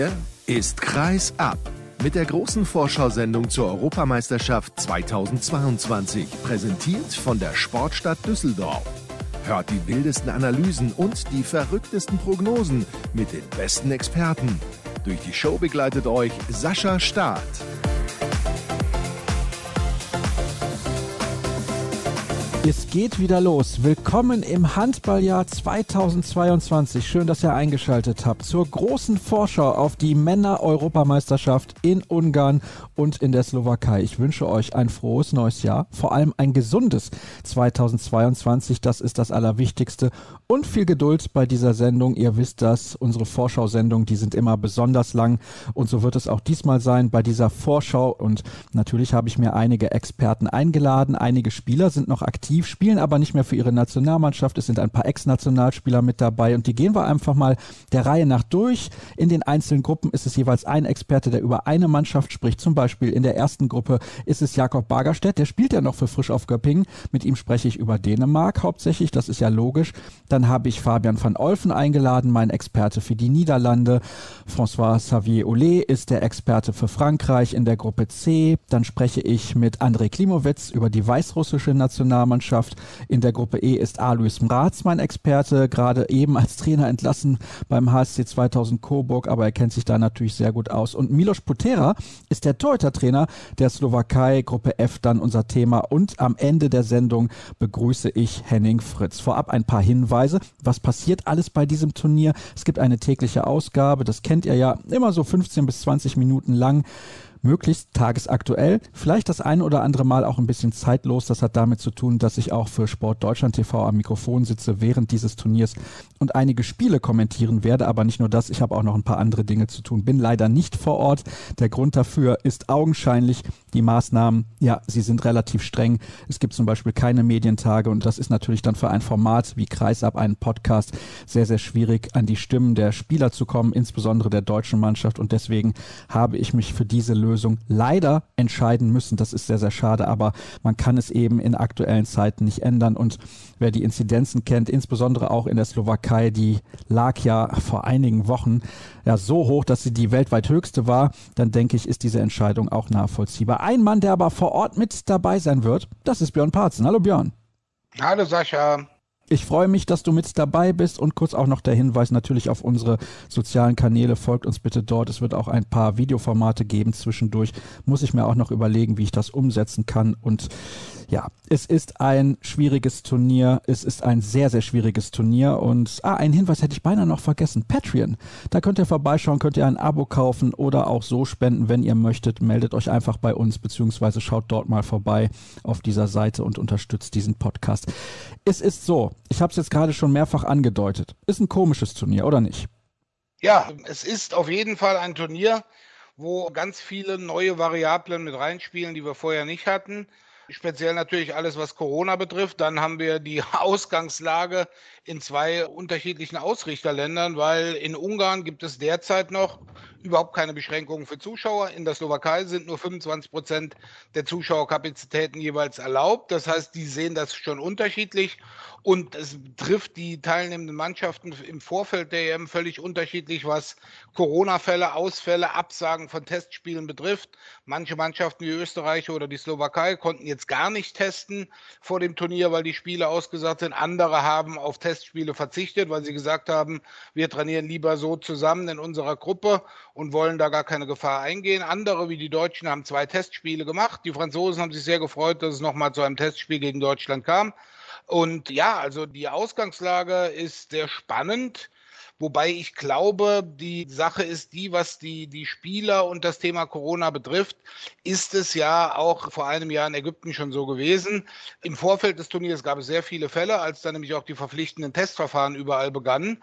Hier ist Kreis ab mit der großen Vorschausendung zur Europameisterschaft 2022, präsentiert von der Sportstadt Düsseldorf. Hört die wildesten Analysen und die verrücktesten Prognosen mit den besten Experten. Durch die Show begleitet euch Sascha Staat. Es geht wieder los. Willkommen im Handballjahr 2022. Schön, dass ihr eingeschaltet habt zur großen Vorschau auf die Männer-Europameisterschaft in Ungarn und in der Slowakei. Ich wünsche euch ein frohes neues Jahr, vor allem ein gesundes 2022. Das ist das Allerwichtigste. Und viel Geduld bei dieser Sendung. Ihr wisst das, unsere Vorschau-Sendungen, die sind immer besonders lang. Und so wird es auch diesmal sein bei dieser Vorschau. Und natürlich habe ich mir einige Experten eingeladen. Einige Spieler sind noch aktiv aktiv, spielen aber nicht mehr für ihre Nationalmannschaft. Es sind ein paar Ex-Nationalspieler mit dabei und die gehen wir einfach mal der Reihe nach durch. In den einzelnen Gruppen ist es jeweils ein Experte, der über eine Mannschaft spricht. Zum Beispiel in der ersten Gruppe ist es Jakob Bagerstedt, der spielt ja noch für Frisch auf Göppingen. Mit ihm spreche ich über Dänemark hauptsächlich, das ist ja logisch. Dann habe ich Fabian van Olfen eingeladen, mein Experte für die Niederlande. François Xavier Olé ist der Experte für Frankreich in der Gruppe C. Dann spreche ich mit André Klimowitz über die weißrussische Nationalmannschaft. Mannschaft. In der Gruppe E ist Alois Mraz mein Experte, gerade eben als Trainer entlassen beim HSC 2000 Coburg, aber er kennt sich da natürlich sehr gut aus. Und Milos Putera ist der Torhüter-Trainer der Slowakei, Gruppe F dann unser Thema. Und am Ende der Sendung begrüße ich Henning Fritz. Vorab ein paar Hinweise. Was passiert alles bei diesem Turnier? Es gibt eine tägliche Ausgabe, das kennt ihr ja, immer so 15 bis 20 Minuten lang möglichst tagesaktuell, vielleicht das ein oder andere Mal auch ein bisschen zeitlos. Das hat damit zu tun, dass ich auch für Sport Deutschland TV am Mikrofon sitze während dieses Turniers und einige Spiele kommentieren werde. Aber nicht nur das, ich habe auch noch ein paar andere Dinge zu tun. Bin leider nicht vor Ort. Der Grund dafür ist augenscheinlich die Maßnahmen. Ja, sie sind relativ streng. Es gibt zum Beispiel keine Medientage und das ist natürlich dann für ein Format wie Kreisab, einen Podcast, sehr, sehr schwierig, an die Stimmen der Spieler zu kommen, insbesondere der deutschen Mannschaft. Und deswegen habe ich mich für diese Lösung Lösung leider entscheiden müssen. Das ist sehr, sehr schade, aber man kann es eben in aktuellen Zeiten nicht ändern. Und wer die Inzidenzen kennt, insbesondere auch in der Slowakei, die lag ja vor einigen Wochen ja so hoch, dass sie die weltweit höchste war, dann denke ich, ist diese Entscheidung auch nachvollziehbar. Ein Mann, der aber vor Ort mit dabei sein wird, das ist Björn Parzen. Hallo Björn. Hallo Sascha. Ich freue mich, dass du mit dabei bist und kurz auch noch der Hinweis natürlich auf unsere sozialen Kanäle. Folgt uns bitte dort. Es wird auch ein paar Videoformate geben zwischendurch. Muss ich mir auch noch überlegen, wie ich das umsetzen kann und ja, es ist ein schwieriges Turnier. Es ist ein sehr, sehr schwieriges Turnier. Und ah, einen Hinweis hätte ich beinahe noch vergessen. Patreon. Da könnt ihr vorbeischauen, könnt ihr ein Abo kaufen oder auch so spenden, wenn ihr möchtet. Meldet euch einfach bei uns, beziehungsweise schaut dort mal vorbei auf dieser Seite und unterstützt diesen Podcast. Es ist so, ich habe es jetzt gerade schon mehrfach angedeutet. Ist ein komisches Turnier, oder nicht? Ja, es ist auf jeden Fall ein Turnier, wo ganz viele neue Variablen mit reinspielen, die wir vorher nicht hatten speziell natürlich alles, was Corona betrifft. Dann haben wir die Ausgangslage in zwei unterschiedlichen Ausrichterländern, weil in Ungarn gibt es derzeit noch überhaupt keine Beschränkungen für Zuschauer. In der Slowakei sind nur 25 Prozent der Zuschauerkapazitäten jeweils erlaubt. Das heißt, die sehen das schon unterschiedlich und es trifft die teilnehmenden Mannschaften im Vorfeld der EM völlig unterschiedlich, was Corona-Fälle, Ausfälle, Absagen von Testspielen betrifft. Manche Mannschaften wie Österreich oder die Slowakei konnten jetzt gar nicht testen vor dem Turnier, weil die Spiele ausgesagt sind. Andere haben auf Testspiele verzichtet, weil sie gesagt haben, wir trainieren lieber so zusammen in unserer Gruppe und wollen da gar keine Gefahr eingehen. Andere, wie die Deutschen, haben zwei Testspiele gemacht. Die Franzosen haben sich sehr gefreut, dass es nochmal zu einem Testspiel gegen Deutschland kam. Und ja, also die Ausgangslage ist sehr spannend. Wobei ich glaube, die Sache ist die, was die, die Spieler und das Thema Corona betrifft, ist es ja auch vor einem Jahr in Ägypten schon so gewesen. Im Vorfeld des Turniers gab es sehr viele Fälle, als dann nämlich auch die verpflichtenden Testverfahren überall begannen.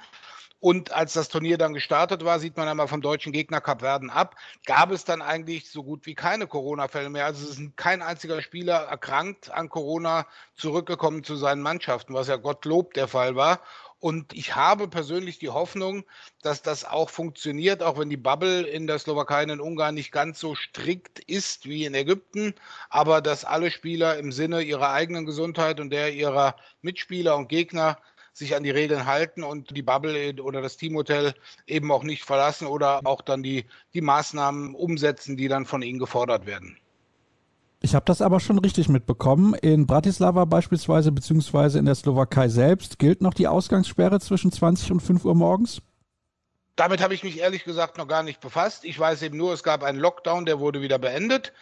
Und als das Turnier dann gestartet war, sieht man einmal vom deutschen Gegner Kap Verden ab, gab es dann eigentlich so gut wie keine Corona-Fälle mehr. Also es ist kein einziger Spieler erkrankt an Corona zurückgekommen zu seinen Mannschaften, was ja Gottlob der Fall war. Und ich habe persönlich die Hoffnung, dass das auch funktioniert, auch wenn die Bubble in der Slowakei und in Ungarn nicht ganz so strikt ist wie in Ägypten, aber dass alle Spieler im Sinne ihrer eigenen Gesundheit und der ihrer Mitspieler und Gegner sich an die Regeln halten und die Bubble oder das Teamhotel eben auch nicht verlassen oder auch dann die, die Maßnahmen umsetzen, die dann von ihnen gefordert werden. Ich habe das aber schon richtig mitbekommen. In Bratislava beispielsweise, beziehungsweise in der Slowakei selbst, gilt noch die Ausgangssperre zwischen 20 und 5 Uhr morgens? Damit habe ich mich ehrlich gesagt noch gar nicht befasst. Ich weiß eben nur, es gab einen Lockdown, der wurde wieder beendet.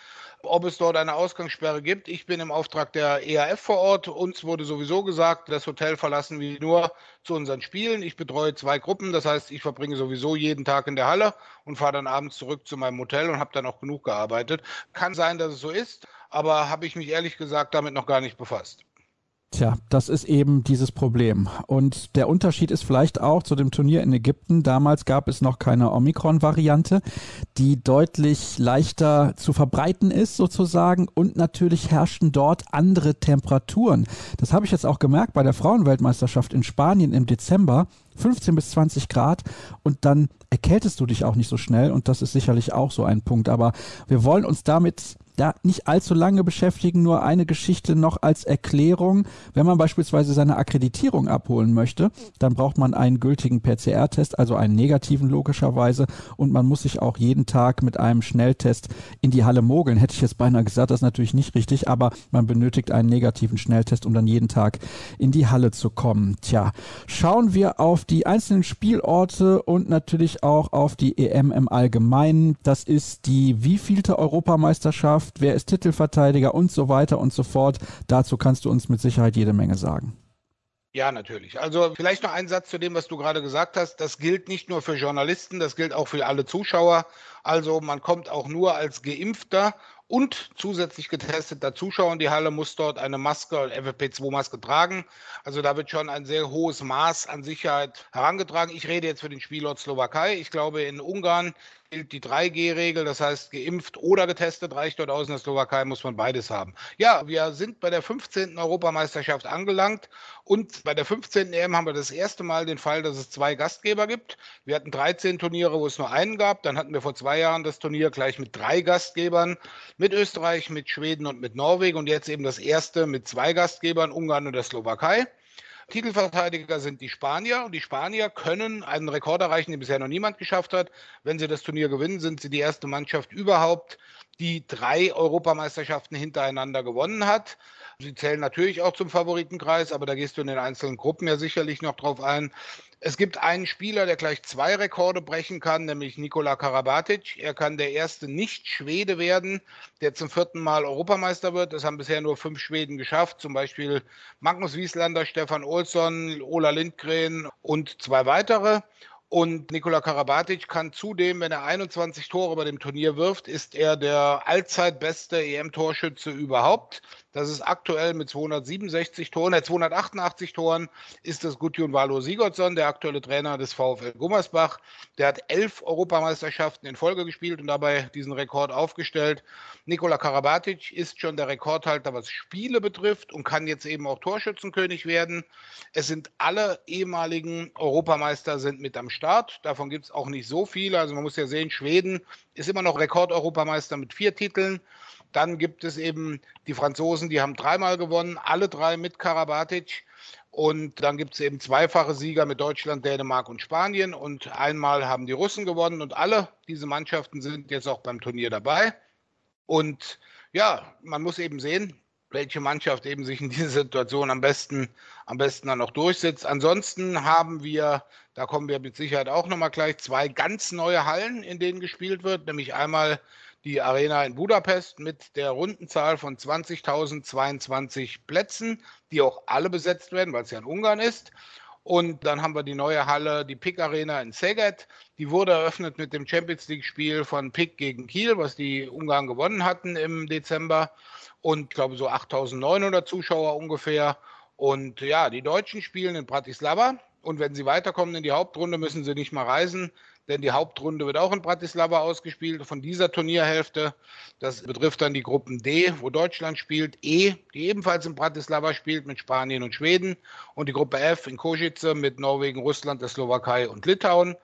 Ob es dort eine Ausgangssperre gibt, ich bin im Auftrag der EAF vor Ort. Uns wurde sowieso gesagt, das Hotel verlassen wir nur zu unseren Spielen. Ich betreue zwei Gruppen, das heißt, ich verbringe sowieso jeden Tag in der Halle und fahre dann abends zurück zu meinem Hotel und habe dann auch genug gearbeitet. Kann sein, dass es so ist, aber habe ich mich ehrlich gesagt damit noch gar nicht befasst. Tja, das ist eben dieses Problem. Und der Unterschied ist vielleicht auch zu dem Turnier in Ägypten. Damals gab es noch keine Omikron-Variante, die deutlich leichter zu verbreiten ist sozusagen. Und natürlich herrschten dort andere Temperaturen. Das habe ich jetzt auch gemerkt bei der Frauenweltmeisterschaft in Spanien im Dezember. 15 bis 20 Grad und dann erkältest du dich auch nicht so schnell und das ist sicherlich auch so ein Punkt. Aber wir wollen uns damit ja, nicht allzu lange beschäftigen, nur eine Geschichte noch als Erklärung. Wenn man beispielsweise seine Akkreditierung abholen möchte, dann braucht man einen gültigen PCR-Test, also einen negativen logischerweise. Und man muss sich auch jeden Tag mit einem Schnelltest in die Halle mogeln. Hätte ich jetzt beinahe gesagt, das ist natürlich nicht richtig, aber man benötigt einen negativen Schnelltest, um dann jeden Tag in die Halle zu kommen. Tja, schauen wir auf die einzelnen Spielorte und natürlich auch auf die EM im Allgemeinen. Das ist die wievielte Europameisterschaft? Mannschaft, wer ist Titelverteidiger und so weiter und so fort. Dazu kannst du uns mit Sicherheit jede Menge sagen. Ja, natürlich. Also vielleicht noch ein Satz zu dem, was du gerade gesagt hast. Das gilt nicht nur für Journalisten, das gilt auch für alle Zuschauer. Also man kommt auch nur als Geimpfter und zusätzlich getesteter Zuschauer in die Halle muss dort eine Maske, FFP2-Maske tragen. Also da wird schon ein sehr hohes Maß an Sicherheit herangetragen. Ich rede jetzt für den Spielort Slowakei. Ich glaube, in Ungarn gilt die 3G-Regel, das heißt geimpft oder getestet reicht dort aus. In der Slowakei muss man beides haben. Ja, wir sind bei der 15. Europameisterschaft angelangt und bei der 15. EM haben wir das erste Mal den Fall, dass es zwei Gastgeber gibt. Wir hatten 13 Turniere, wo es nur einen gab. Dann hatten wir vor zwei Jahren das Turnier gleich mit drei Gastgebern, mit Österreich, mit Schweden und mit Norwegen und jetzt eben das erste mit zwei Gastgebern, Ungarn und der Slowakei. Titelverteidiger sind die Spanier und die Spanier können einen Rekord erreichen, den bisher noch niemand geschafft hat. Wenn sie das Turnier gewinnen, sind sie die erste Mannschaft überhaupt, die drei Europameisterschaften hintereinander gewonnen hat. Sie zählen natürlich auch zum Favoritenkreis, aber da gehst du in den einzelnen Gruppen ja sicherlich noch drauf ein. Es gibt einen Spieler, der gleich zwei Rekorde brechen kann, nämlich Nikola Karabatic. Er kann der erste Nicht-Schwede werden, der zum vierten Mal Europameister wird. Das haben bisher nur fünf Schweden geschafft, zum Beispiel Magnus Wieslander, Stefan Olsson, Ola Lindgren und zwei weitere. Und Nikola Karabatic kann zudem, wenn er 21 Tore bei dem Turnier wirft, ist er der allzeit beste EM-Torschütze überhaupt. Das ist aktuell mit 267 Toren, äh 288 Toren ist das Gudjon Valo Sigurdsson, der aktuelle Trainer des VfL Gummersbach. Der hat elf Europameisterschaften in Folge gespielt und dabei diesen Rekord aufgestellt. Nikola Karabatic ist schon der Rekordhalter, was Spiele betrifft und kann jetzt eben auch Torschützenkönig werden. Es sind alle ehemaligen Europameister sind mit am Start. Davon gibt es auch nicht so viele. Also man muss ja sehen, Schweden ist immer noch Rekordeuropameister mit vier Titeln. Dann gibt es eben die Franzosen, die haben dreimal gewonnen, alle drei mit Karabatic. Und dann gibt es eben zweifache Sieger mit Deutschland, Dänemark und Spanien. Und einmal haben die Russen gewonnen. Und alle diese Mannschaften sind jetzt auch beim Turnier dabei. Und ja, man muss eben sehen, welche Mannschaft eben sich in dieser Situation am besten, am besten dann noch durchsetzt. Ansonsten haben wir, da kommen wir mit Sicherheit auch nochmal gleich, zwei ganz neue Hallen, in denen gespielt wird, nämlich einmal die Arena in Budapest mit der Rundenzahl von 20.022 Plätzen, die auch alle besetzt werden, weil es ja in Ungarn ist. Und dann haben wir die neue Halle, die PIK Arena in Szeged. Die wurde eröffnet mit dem Champions League-Spiel von PIK gegen Kiel, was die Ungarn gewonnen hatten im Dezember. Und ich glaube so 8.900 Zuschauer ungefähr. Und ja, die Deutschen spielen in Bratislava. Und wenn sie weiterkommen in die Hauptrunde, müssen sie nicht mal reisen denn die Hauptrunde wird auch in Bratislava ausgespielt von dieser Turnierhälfte. Das betrifft dann die Gruppen D, wo Deutschland spielt, E, die ebenfalls in Bratislava spielt mit Spanien und Schweden und die Gruppe F in Košice mit Norwegen, Russland, der Slowakei und Litauen.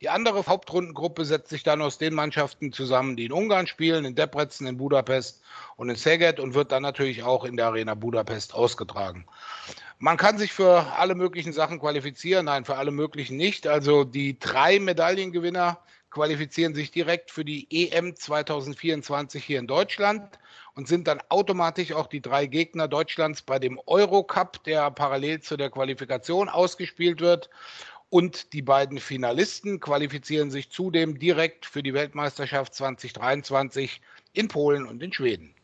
Die andere Hauptrundengruppe setzt sich dann aus den Mannschaften zusammen, die in Ungarn spielen, in Debrecen, in Budapest und in Szeged und wird dann natürlich auch in der Arena Budapest ausgetragen. Man kann sich für alle möglichen Sachen qualifizieren, nein, für alle möglichen nicht. Also die drei Medaillengewinner qualifizieren sich direkt für die EM 2024 hier in Deutschland und sind dann automatisch auch die drei Gegner Deutschlands bei dem Eurocup, der parallel zu der Qualifikation ausgespielt wird. Und die beiden Finalisten qualifizieren sich zudem direkt für die Weltmeisterschaft 2023 in Polen und in Schweden.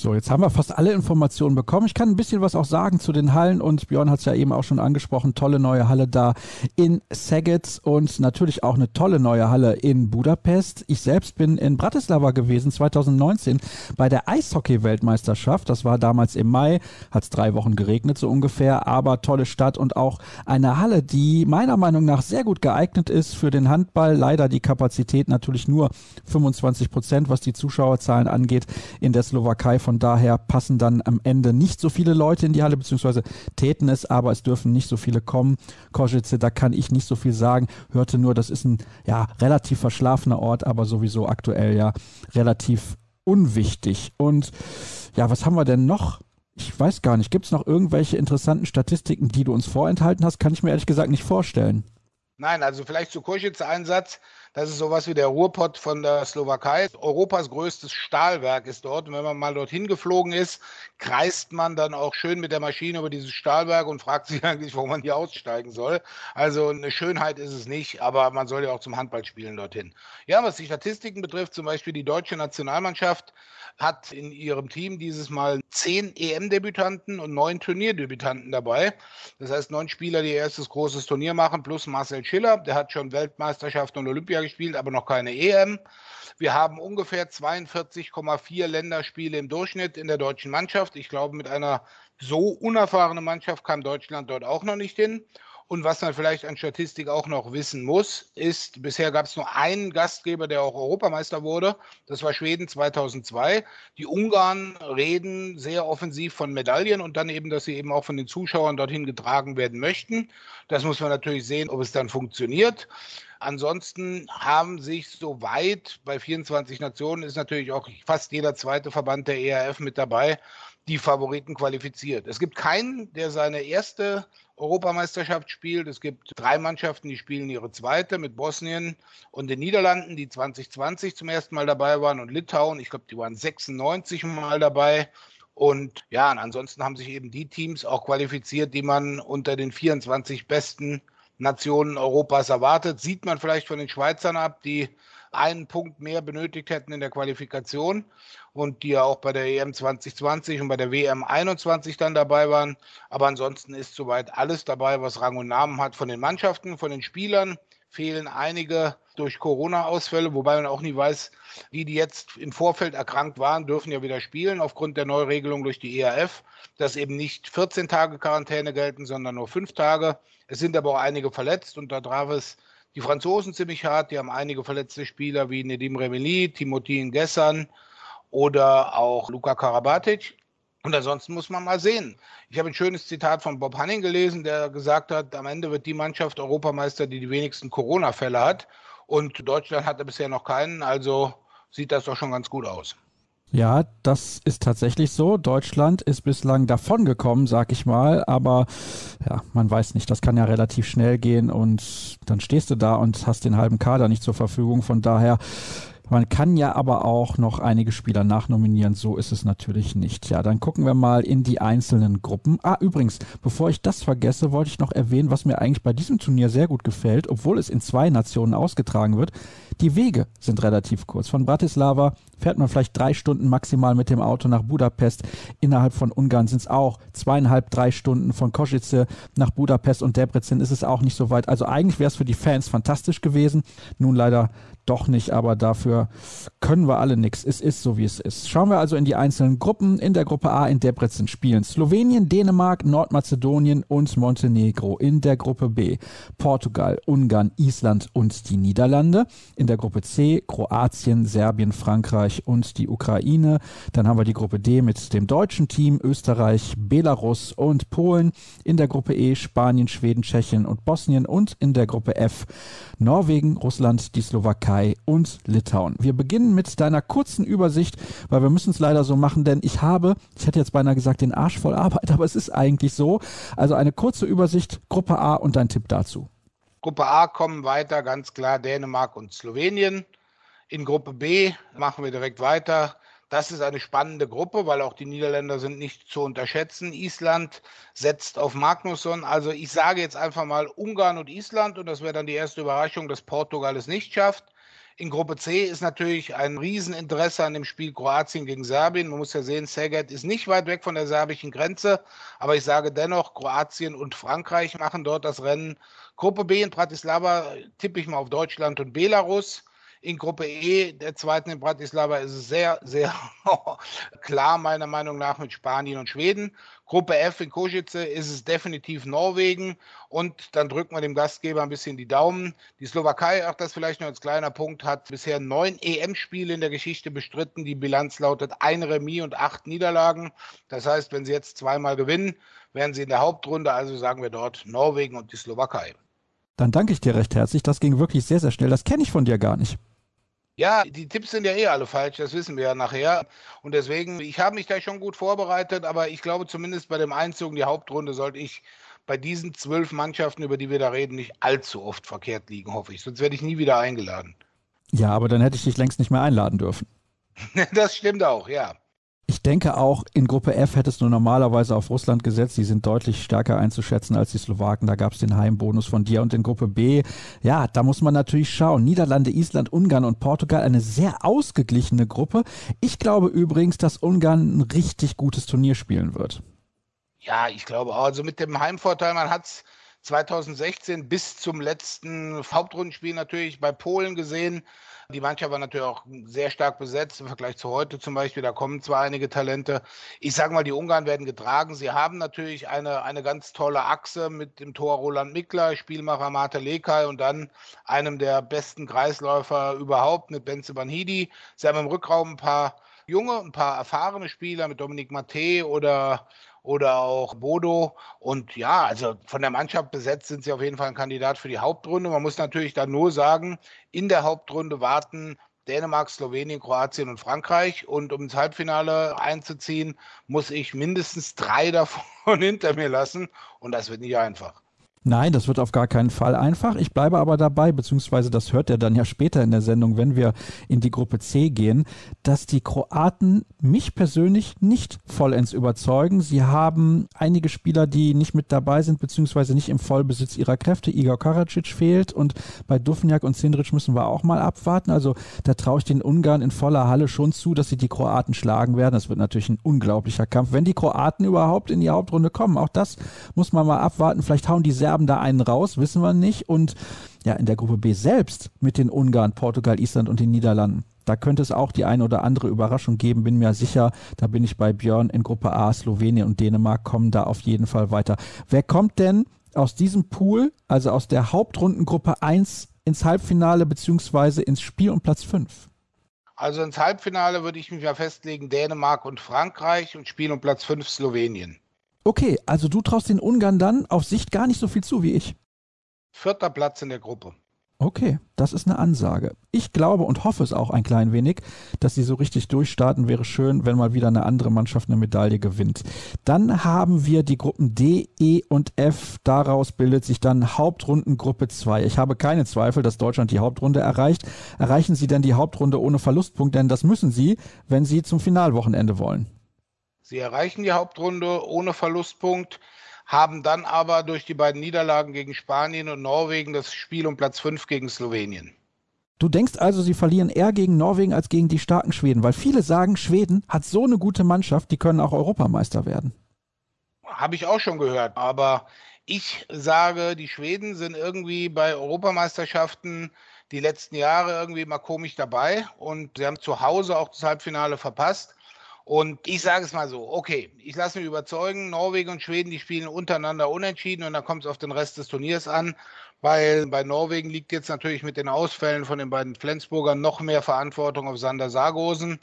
So, jetzt haben wir fast alle Informationen bekommen. Ich kann ein bisschen was auch sagen zu den Hallen und Björn hat es ja eben auch schon angesprochen. Tolle neue Halle da in Szeged und natürlich auch eine tolle neue Halle in Budapest. Ich selbst bin in Bratislava gewesen 2019 bei der Eishockey-Weltmeisterschaft. Das war damals im Mai, hat es drei Wochen geregnet so ungefähr, aber tolle Stadt und auch eine Halle, die meiner Meinung nach sehr gut geeignet ist für den Handball. Leider die Kapazität natürlich nur 25 Prozent, was die Zuschauerzahlen angeht in der Slowakei von daher passen dann am Ende nicht so viele Leute in die Halle, beziehungsweise täten es, aber es dürfen nicht so viele kommen. Košice, da kann ich nicht so viel sagen. Hörte nur, das ist ein ja, relativ verschlafener Ort, aber sowieso aktuell ja relativ unwichtig. Und ja, was haben wir denn noch? Ich weiß gar nicht. Gibt es noch irgendwelche interessanten Statistiken, die du uns vorenthalten hast? Kann ich mir ehrlich gesagt nicht vorstellen. Nein, also vielleicht zu Košice Einsatz. Das ist sowas wie der Ruhrpott von der Slowakei. Europas größtes Stahlwerk ist dort. Und wenn man mal dorthin geflogen ist, kreist man dann auch schön mit der Maschine über dieses Stahlwerk und fragt sich eigentlich, warum man hier aussteigen soll. Also eine Schönheit ist es nicht, aber man soll ja auch zum Handballspielen dorthin. Ja, was die Statistiken betrifft, zum Beispiel die deutsche Nationalmannschaft hat in ihrem Team dieses Mal zehn EM-Debütanten und neun Turnierdebütanten dabei. Das heißt, neun Spieler, die erstes großes Turnier machen, plus Marcel Schiller, der hat schon Weltmeisterschaft und Olympia gespielt, aber noch keine EM. Wir haben ungefähr 42,4 Länderspiele im Durchschnitt in der deutschen Mannschaft. Ich glaube, mit einer so unerfahrenen Mannschaft kam Deutschland dort auch noch nicht hin. Und was man vielleicht an Statistik auch noch wissen muss, ist, bisher gab es nur einen Gastgeber, der auch Europameister wurde. Das war Schweden 2002. Die Ungarn reden sehr offensiv von Medaillen und dann eben, dass sie eben auch von den Zuschauern dorthin getragen werden möchten. Das muss man natürlich sehen, ob es dann funktioniert. Ansonsten haben sich soweit bei 24 Nationen ist natürlich auch fast jeder zweite Verband der ERF mit dabei, die Favoriten qualifiziert. Es gibt keinen, der seine erste Europameisterschaft spielt. Es gibt drei Mannschaften, die spielen ihre zweite mit Bosnien und den Niederlanden, die 2020 zum ersten Mal dabei waren und Litauen. Ich glaube, die waren 96 Mal dabei. Und ja, und ansonsten haben sich eben die Teams auch qualifiziert, die man unter den 24 besten Nationen Europas erwartet. Sieht man vielleicht von den Schweizern ab, die einen Punkt mehr benötigt hätten in der Qualifikation und die ja auch bei der EM 2020 und bei der WM 21 dann dabei waren. Aber ansonsten ist soweit alles dabei, was Rang und Namen hat von den Mannschaften, von den Spielern. Fehlen einige durch Corona-Ausfälle, wobei man auch nie weiß, die, die jetzt im Vorfeld erkrankt waren, dürfen ja wieder spielen aufgrund der Neuregelung durch die ERF, dass eben nicht 14 Tage Quarantäne gelten, sondern nur fünf Tage. Es sind aber auch einige verletzt und da traf es die Franzosen ziemlich hart. Die haben einige verletzte Spieler wie Nedim Remili, Timothy Gessan oder auch Luka Karabatic. Und ansonsten muss man mal sehen. Ich habe ein schönes Zitat von Bob Hanning gelesen, der gesagt hat, am Ende wird die Mannschaft Europameister, die die wenigsten Corona-Fälle hat. Und Deutschland hatte bisher noch keinen, also sieht das doch schon ganz gut aus. Ja, das ist tatsächlich so. Deutschland ist bislang davongekommen, sag ich mal. Aber ja, man weiß nicht, das kann ja relativ schnell gehen und dann stehst du da und hast den halben Kader nicht zur Verfügung. Von daher man kann ja aber auch noch einige Spieler nachnominieren, so ist es natürlich nicht. Ja, dann gucken wir mal in die einzelnen Gruppen. Ah, übrigens, bevor ich das vergesse, wollte ich noch erwähnen, was mir eigentlich bei diesem Turnier sehr gut gefällt, obwohl es in zwei Nationen ausgetragen wird. Die Wege sind relativ kurz. Von Bratislava fährt man vielleicht drei Stunden maximal mit dem Auto nach Budapest. Innerhalb von Ungarn sind es auch zweieinhalb, drei Stunden. Von Košice nach Budapest und Debrecen ist es auch nicht so weit. Also eigentlich wäre es für die Fans fantastisch gewesen. Nun leider doch nicht, aber dafür können wir alle nichts. Es ist so, wie es ist. Schauen wir also in die einzelnen Gruppen. In der Gruppe A in Debrecen spielen Slowenien, Dänemark, Nordmazedonien und Montenegro. In der Gruppe B Portugal, Ungarn, Island und die Niederlande. In der Gruppe C Kroatien, Serbien, Frankreich und die Ukraine. Dann haben wir die Gruppe D mit dem deutschen Team, Österreich, Belarus und Polen. In der Gruppe E Spanien, Schweden, Tschechien und Bosnien. Und in der Gruppe F Norwegen, Russland, die Slowakei und Litauen. Wir beginnen mit deiner kurzen Übersicht, weil wir müssen es leider so machen, denn ich habe, ich hätte jetzt beinahe gesagt, den Arsch voll Arbeit, aber es ist eigentlich so. Also eine kurze Übersicht, Gruppe A und dein Tipp dazu. Gruppe A kommen weiter, ganz klar Dänemark und Slowenien. In Gruppe B machen wir direkt weiter. Das ist eine spannende Gruppe, weil auch die Niederländer sind nicht zu unterschätzen. Island setzt auf Magnusson. Also ich sage jetzt einfach mal Ungarn und Island und das wäre dann die erste Überraschung, dass Portugal es nicht schafft. In Gruppe C ist natürlich ein Rieseninteresse an dem Spiel Kroatien gegen Serbien. Man muss ja sehen, Szeged ist nicht weit weg von der serbischen Grenze, aber ich sage dennoch, Kroatien und Frankreich machen dort das Rennen. Gruppe B in Bratislava tippe ich mal auf Deutschland und Belarus. In Gruppe E, der zweiten in Bratislava, ist es sehr, sehr klar, meiner Meinung nach, mit Spanien und Schweden. Gruppe F in Košice ist es definitiv Norwegen. Und dann drücken wir dem Gastgeber ein bisschen die Daumen. Die Slowakei, auch das vielleicht noch als kleiner Punkt, hat bisher neun EM-Spiele in der Geschichte bestritten. Die Bilanz lautet ein Remis und acht Niederlagen. Das heißt, wenn sie jetzt zweimal gewinnen, wären sie in der Hauptrunde. Also sagen wir dort Norwegen und die Slowakei. Dann danke ich dir recht herzlich. Das ging wirklich sehr, sehr schnell. Das kenne ich von dir gar nicht. Ja, die Tipps sind ja eh alle falsch, das wissen wir ja nachher. Und deswegen, ich habe mich da schon gut vorbereitet, aber ich glaube zumindest bei dem Einzug in die Hauptrunde sollte ich bei diesen zwölf Mannschaften, über die wir da reden, nicht allzu oft verkehrt liegen, hoffe ich. Sonst werde ich nie wieder eingeladen. Ja, aber dann hätte ich dich längst nicht mehr einladen dürfen. das stimmt auch, ja. Ich denke auch, in Gruppe F hättest du normalerweise auf Russland gesetzt. Die sind deutlich stärker einzuschätzen als die Slowaken. Da gab es den Heimbonus von dir. Und in Gruppe B, ja, da muss man natürlich schauen. Niederlande, Island, Ungarn und Portugal, eine sehr ausgeglichene Gruppe. Ich glaube übrigens, dass Ungarn ein richtig gutes Turnier spielen wird. Ja, ich glaube auch. Also mit dem Heimvorteil, man hat es 2016 bis zum letzten Hauptrundenspiel natürlich bei Polen gesehen. Die Mannschaft war natürlich auch sehr stark besetzt im Vergleich zu heute zum Beispiel. Da kommen zwar einige Talente. Ich sage mal, die Ungarn werden getragen. Sie haben natürlich eine, eine ganz tolle Achse mit dem Tor Roland Mickler, Spielmacher Mate Lekay und dann einem der besten Kreisläufer überhaupt mit Benze Banhidi. Sie haben im Rückraum ein paar junge, ein paar erfahrene Spieler mit Dominik Mate oder oder auch Bodo. Und ja, also von der Mannschaft besetzt sind sie auf jeden Fall ein Kandidat für die Hauptrunde. Man muss natürlich dann nur sagen, in der Hauptrunde warten Dänemark, Slowenien, Kroatien und Frankreich. Und um ins Halbfinale einzuziehen, muss ich mindestens drei davon hinter mir lassen. Und das wird nicht einfach. Nein, das wird auf gar keinen Fall einfach. Ich bleibe aber dabei, beziehungsweise das hört er dann ja später in der Sendung, wenn wir in die Gruppe C gehen, dass die Kroaten mich persönlich nicht vollends überzeugen. Sie haben einige Spieler, die nicht mit dabei sind, beziehungsweise nicht im Vollbesitz ihrer Kräfte. Igor Karacic fehlt und bei Dufniak und Sindric müssen wir auch mal abwarten. Also da traue ich den Ungarn in voller Halle schon zu, dass sie die Kroaten schlagen werden. Das wird natürlich ein unglaublicher Kampf, wenn die Kroaten überhaupt in die Hauptrunde kommen. Auch das muss man mal abwarten. Vielleicht hauen die sehr Serben da einen raus, wissen wir nicht. Und ja, in der Gruppe B selbst mit den Ungarn, Portugal, Island und den Niederlanden. Da könnte es auch die eine oder andere Überraschung geben, bin mir sicher. Da bin ich bei Björn in Gruppe A. Slowenien und Dänemark kommen da auf jeden Fall weiter. Wer kommt denn aus diesem Pool, also aus der Hauptrundengruppe 1, ins Halbfinale beziehungsweise ins Spiel um Platz 5? Also ins Halbfinale würde ich mich ja festlegen, Dänemark und Frankreich und Spiel um Platz 5 Slowenien. Okay, also du traust den Ungarn dann auf Sicht gar nicht so viel zu wie ich. Vierter Platz in der Gruppe. Okay, das ist eine Ansage. Ich glaube und hoffe es auch ein klein wenig, dass sie so richtig durchstarten. Wäre schön, wenn mal wieder eine andere Mannschaft eine Medaille gewinnt. Dann haben wir die Gruppen D, E und F. Daraus bildet sich dann Hauptrundengruppe 2. Ich habe keine Zweifel, dass Deutschland die Hauptrunde erreicht. Erreichen Sie denn die Hauptrunde ohne Verlustpunkt? Denn das müssen Sie, wenn Sie zum Finalwochenende wollen. Sie erreichen die Hauptrunde ohne Verlustpunkt, haben dann aber durch die beiden Niederlagen gegen Spanien und Norwegen das Spiel um Platz 5 gegen Slowenien. Du denkst also, sie verlieren eher gegen Norwegen als gegen die starken Schweden, weil viele sagen, Schweden hat so eine gute Mannschaft, die können auch Europameister werden. Habe ich auch schon gehört, aber ich sage, die Schweden sind irgendwie bei Europameisterschaften die letzten Jahre irgendwie mal komisch dabei und sie haben zu Hause auch das Halbfinale verpasst. Und ich sage es mal so, okay, ich lasse mich überzeugen, Norwegen und Schweden, die spielen untereinander unentschieden und dann kommt es auf den Rest des Turniers an, weil bei Norwegen liegt jetzt natürlich mit den Ausfällen von den beiden Flensburgern noch mehr Verantwortung auf Sander Sargosen.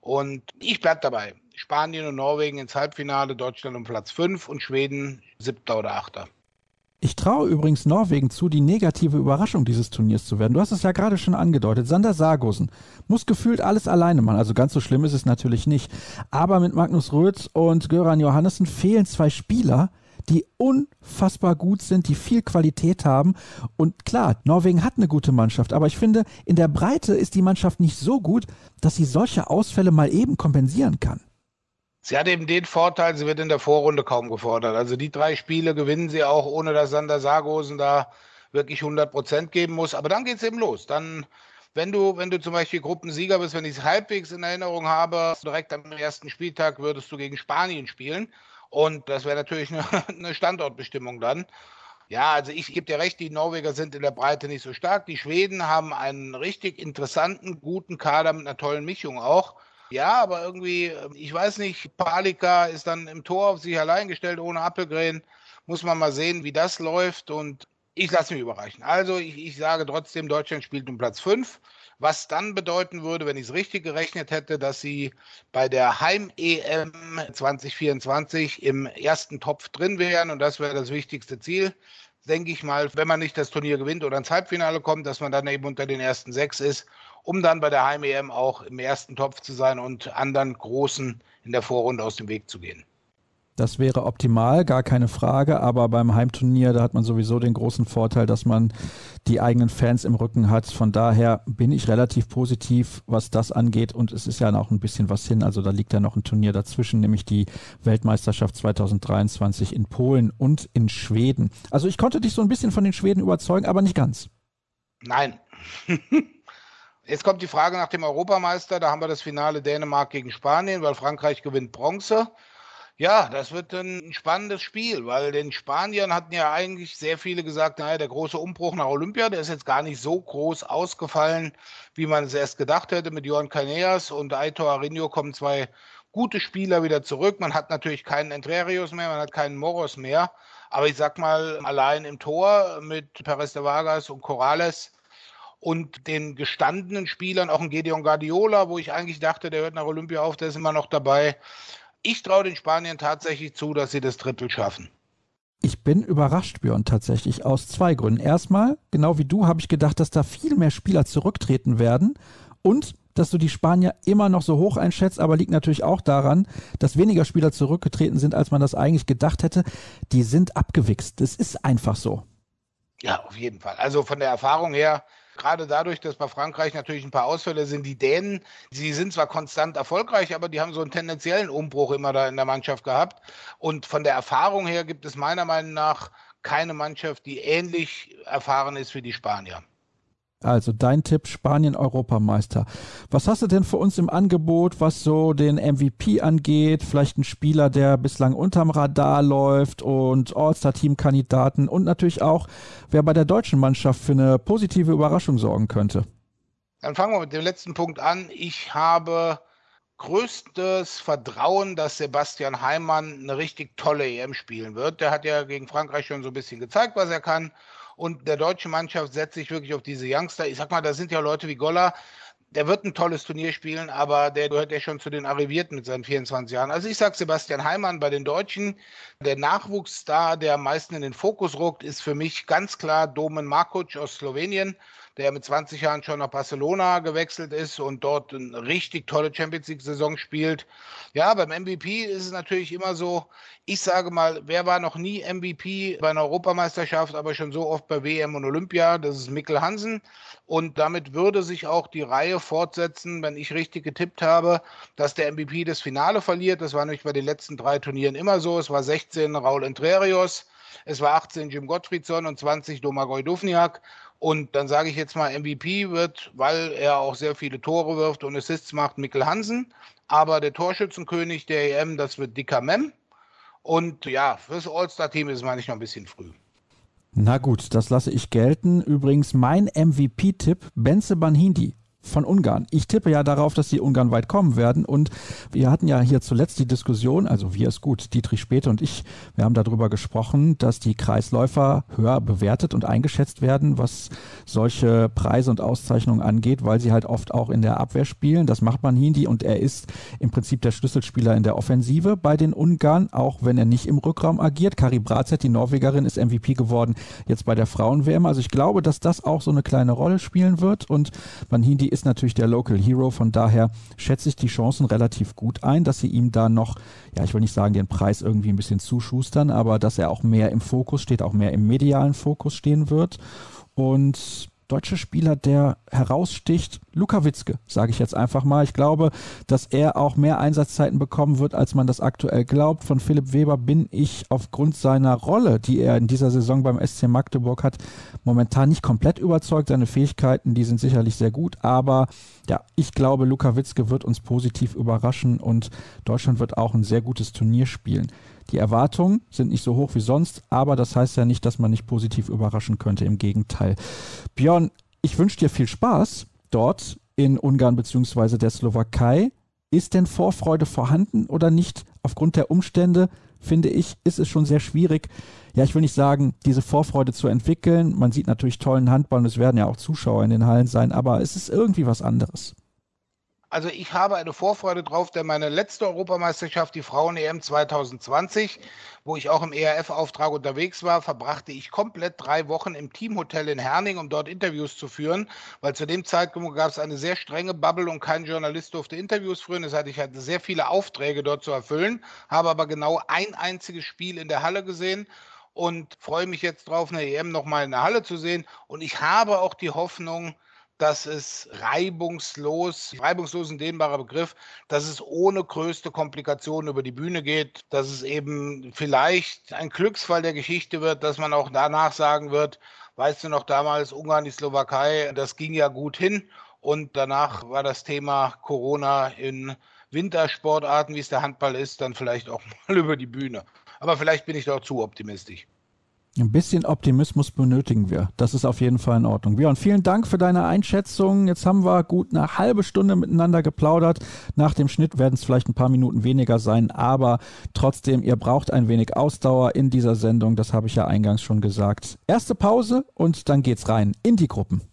Und ich bleibe dabei. Spanien und Norwegen ins Halbfinale, Deutschland um Platz 5 und Schweden siebter oder achter. Ich traue übrigens Norwegen zu, die negative Überraschung dieses Turniers zu werden. Du hast es ja gerade schon angedeutet. Sander Sargosen muss gefühlt alles alleine machen. Also ganz so schlimm ist es natürlich nicht. Aber mit Magnus Röth und Göran Johannessen fehlen zwei Spieler, die unfassbar gut sind, die viel Qualität haben. Und klar, Norwegen hat eine gute Mannschaft, aber ich finde, in der Breite ist die Mannschaft nicht so gut, dass sie solche Ausfälle mal eben kompensieren kann. Sie hat eben den Vorteil, sie wird in der Vorrunde kaum gefordert. Also die drei Spiele gewinnen sie auch, ohne dass Sander Sargosen da wirklich 100 Prozent geben muss. Aber dann geht es eben los. Dann, wenn du, wenn du zum Beispiel Gruppensieger bist, wenn ich es halbwegs in Erinnerung habe, direkt am ersten Spieltag würdest du gegen Spanien spielen. Und das wäre natürlich eine, eine Standortbestimmung dann. Ja, also ich gebe dir recht, die Norweger sind in der Breite nicht so stark. Die Schweden haben einen richtig interessanten, guten Kader mit einer tollen Mischung auch. Ja, aber irgendwie, ähm, ich weiß nicht, Palika ist dann im Tor auf sich allein gestellt, ohne Appelgren. Muss man mal sehen, wie das läuft. Und ich lasse mich überreichen. Also ich, ich sage trotzdem, Deutschland spielt um Platz 5. Was dann bedeuten würde, wenn ich es richtig gerechnet hätte, dass sie bei der Heim-EM 2024 im ersten Topf drin wären. Und das wäre das wichtigste Ziel denke ich mal, wenn man nicht das Turnier gewinnt oder ins Halbfinale kommt, dass man dann eben unter den ersten sechs ist um dann bei der Heim-EM auch im ersten Topf zu sein und anderen Großen in der Vorrunde aus dem Weg zu gehen. Das wäre optimal, gar keine Frage. Aber beim Heimturnier, da hat man sowieso den großen Vorteil, dass man die eigenen Fans im Rücken hat. Von daher bin ich relativ positiv, was das angeht. Und es ist ja noch ein bisschen was hin. Also da liegt ja noch ein Turnier dazwischen, nämlich die Weltmeisterschaft 2023 in Polen und in Schweden. Also ich konnte dich so ein bisschen von den Schweden überzeugen, aber nicht ganz. Nein. Jetzt kommt die Frage nach dem Europameister. Da haben wir das Finale Dänemark gegen Spanien, weil Frankreich gewinnt Bronze. Ja, das wird ein spannendes Spiel, weil den Spaniern hatten ja eigentlich sehr viele gesagt, naja, der große Umbruch nach Olympia, der ist jetzt gar nicht so groß ausgefallen, wie man es erst gedacht hätte. Mit Johan Caneas und Aitor Arinho kommen zwei gute Spieler wieder zurück. Man hat natürlich keinen Entrerios mehr, man hat keinen Moros mehr. Aber ich sag mal, allein im Tor mit Perez de Vargas und Corrales und den gestandenen Spielern, auch ein Gedeon Guardiola, wo ich eigentlich dachte, der hört nach Olympia auf, der ist immer noch dabei. Ich traue den Spaniern tatsächlich zu, dass sie das Drittel schaffen. Ich bin überrascht, Björn, tatsächlich aus zwei Gründen. Erstmal, genau wie du, habe ich gedacht, dass da viel mehr Spieler zurücktreten werden und dass du die Spanier immer noch so hoch einschätzt, aber liegt natürlich auch daran, dass weniger Spieler zurückgetreten sind, als man das eigentlich gedacht hätte. Die sind abgewichst. Das ist einfach so. Ja, auf jeden Fall. Also von der Erfahrung her, gerade dadurch, dass bei Frankreich natürlich ein paar Ausfälle sind, die Dänen, sie sind zwar konstant erfolgreich, aber die haben so einen tendenziellen Umbruch immer da in der Mannschaft gehabt. Und von der Erfahrung her gibt es meiner Meinung nach keine Mannschaft, die ähnlich erfahren ist wie die Spanier. Also dein Tipp Spanien Europameister. Was hast du denn für uns im Angebot, was so den MVP angeht? Vielleicht ein Spieler, der bislang unterm Radar läuft und All-Star-Team-Kandidaten und natürlich auch, wer bei der deutschen Mannschaft für eine positive Überraschung sorgen könnte. Dann fangen wir mit dem letzten Punkt an. Ich habe größtes Vertrauen, dass Sebastian Heimann eine richtig tolle EM spielen wird. Der hat ja gegen Frankreich schon so ein bisschen gezeigt, was er kann. Und der deutsche Mannschaft setzt sich wirklich auf diese Youngster. Ich sag mal, da sind ja Leute wie Goller, der wird ein tolles Turnier spielen, aber der gehört ja schon zu den Arrivierten mit seinen 24 Jahren. Also ich sage Sebastian Heimann bei den Deutschen, der Nachwuchsstar, der am meisten in den Fokus ruckt, ist für mich ganz klar Domen Markuc aus Slowenien der mit 20 Jahren schon nach Barcelona gewechselt ist und dort eine richtig tolle Champions League-Saison spielt. Ja, beim MVP ist es natürlich immer so, ich sage mal, wer war noch nie MVP bei einer Europameisterschaft, aber schon so oft bei WM und Olympia? Das ist Mikkel Hansen. Und damit würde sich auch die Reihe fortsetzen, wenn ich richtig getippt habe, dass der MVP das Finale verliert. Das war nämlich bei den letzten drei Turnieren immer so. Es war 16 Raul Entrerios, es war 18 Jim Gottfriedson und 20 Domagoj Dufniak. Und dann sage ich jetzt mal, MVP wird, weil er auch sehr viele Tore wirft und Assists macht, Mikkel Hansen. Aber der Torschützenkönig der EM, das wird Dicker Mem. Und ja, fürs All-Star-Team ist es manchmal ein bisschen früh. Na gut, das lasse ich gelten. Übrigens mein MVP-Tipp, Benze Banhindi von Ungarn. Ich tippe ja darauf, dass die Ungarn weit kommen werden. Und wir hatten ja hier zuletzt die Diskussion, also wir ist gut, Dietrich Späte und ich, wir haben darüber gesprochen, dass die Kreisläufer höher bewertet und eingeschätzt werden, was solche Preise und Auszeichnungen angeht, weil sie halt oft auch in der Abwehr spielen. Das macht man Hindi und er ist im Prinzip der Schlüsselspieler in der Offensive bei den Ungarn, auch wenn er nicht im Rückraum agiert. Kari Brazet, die Norwegerin, ist MVP geworden jetzt bei der Frauen-WM. Also ich glaube, dass das auch so eine kleine Rolle spielen wird und man Hindi ist natürlich der Local Hero, von daher schätze ich die Chancen relativ gut ein, dass sie ihm da noch, ja, ich will nicht sagen, den Preis irgendwie ein bisschen zuschustern, aber dass er auch mehr im Fokus steht, auch mehr im medialen Fokus stehen wird. Und deutsche Spieler, der heraussticht, Luka Witzke, sage ich jetzt einfach mal. Ich glaube, dass er auch mehr Einsatzzeiten bekommen wird, als man das aktuell glaubt. Von Philipp Weber bin ich aufgrund seiner Rolle, die er in dieser Saison beim SC Magdeburg hat, momentan nicht komplett überzeugt. Seine Fähigkeiten, die sind sicherlich sehr gut, aber ja, ich glaube, Luka Witzke wird uns positiv überraschen und Deutschland wird auch ein sehr gutes Turnier spielen. Die Erwartungen sind nicht so hoch wie sonst, aber das heißt ja nicht, dass man nicht positiv überraschen könnte. Im Gegenteil. Björn, ich wünsche dir viel Spaß dort in Ungarn bzw. der Slowakei. Ist denn Vorfreude vorhanden oder nicht? Aufgrund der Umstände, finde ich, ist es schon sehr schwierig, ja, ich will nicht sagen, diese Vorfreude zu entwickeln. Man sieht natürlich tollen Handball und es werden ja auch Zuschauer in den Hallen sein, aber es ist irgendwie was anderes. Also ich habe eine Vorfreude drauf, denn meine letzte Europameisterschaft, die Frauen-EM 2020, wo ich auch im ERF-Auftrag unterwegs war, verbrachte ich komplett drei Wochen im Teamhotel in Herning, um dort Interviews zu führen, weil zu dem Zeitpunkt gab es eine sehr strenge Bubble und kein Journalist durfte Interviews führen. Das heißt, ich hatte sehr viele Aufträge dort zu erfüllen, habe aber genau ein einziges Spiel in der Halle gesehen und freue mich jetzt drauf, eine EM nochmal in der Halle zu sehen. Und ich habe auch die Hoffnung, dass es reibungslos, reibungslos ein dehnbarer Begriff, dass es ohne größte Komplikation über die Bühne geht, dass es eben vielleicht ein Glücksfall der Geschichte wird, dass man auch danach sagen wird, weißt du noch damals Ungarn, die Slowakei, das ging ja gut hin und danach war das Thema Corona in Wintersportarten, wie es der Handball ist, dann vielleicht auch mal über die Bühne. Aber vielleicht bin ich doch zu optimistisch. Ein bisschen Optimismus benötigen wir. Das ist auf jeden Fall in Ordnung. Björn, vielen Dank für deine Einschätzung. Jetzt haben wir gut eine halbe Stunde miteinander geplaudert. Nach dem Schnitt werden es vielleicht ein paar Minuten weniger sein, aber trotzdem, ihr braucht ein wenig Ausdauer in dieser Sendung. Das habe ich ja eingangs schon gesagt. Erste Pause und dann geht's rein in die Gruppen.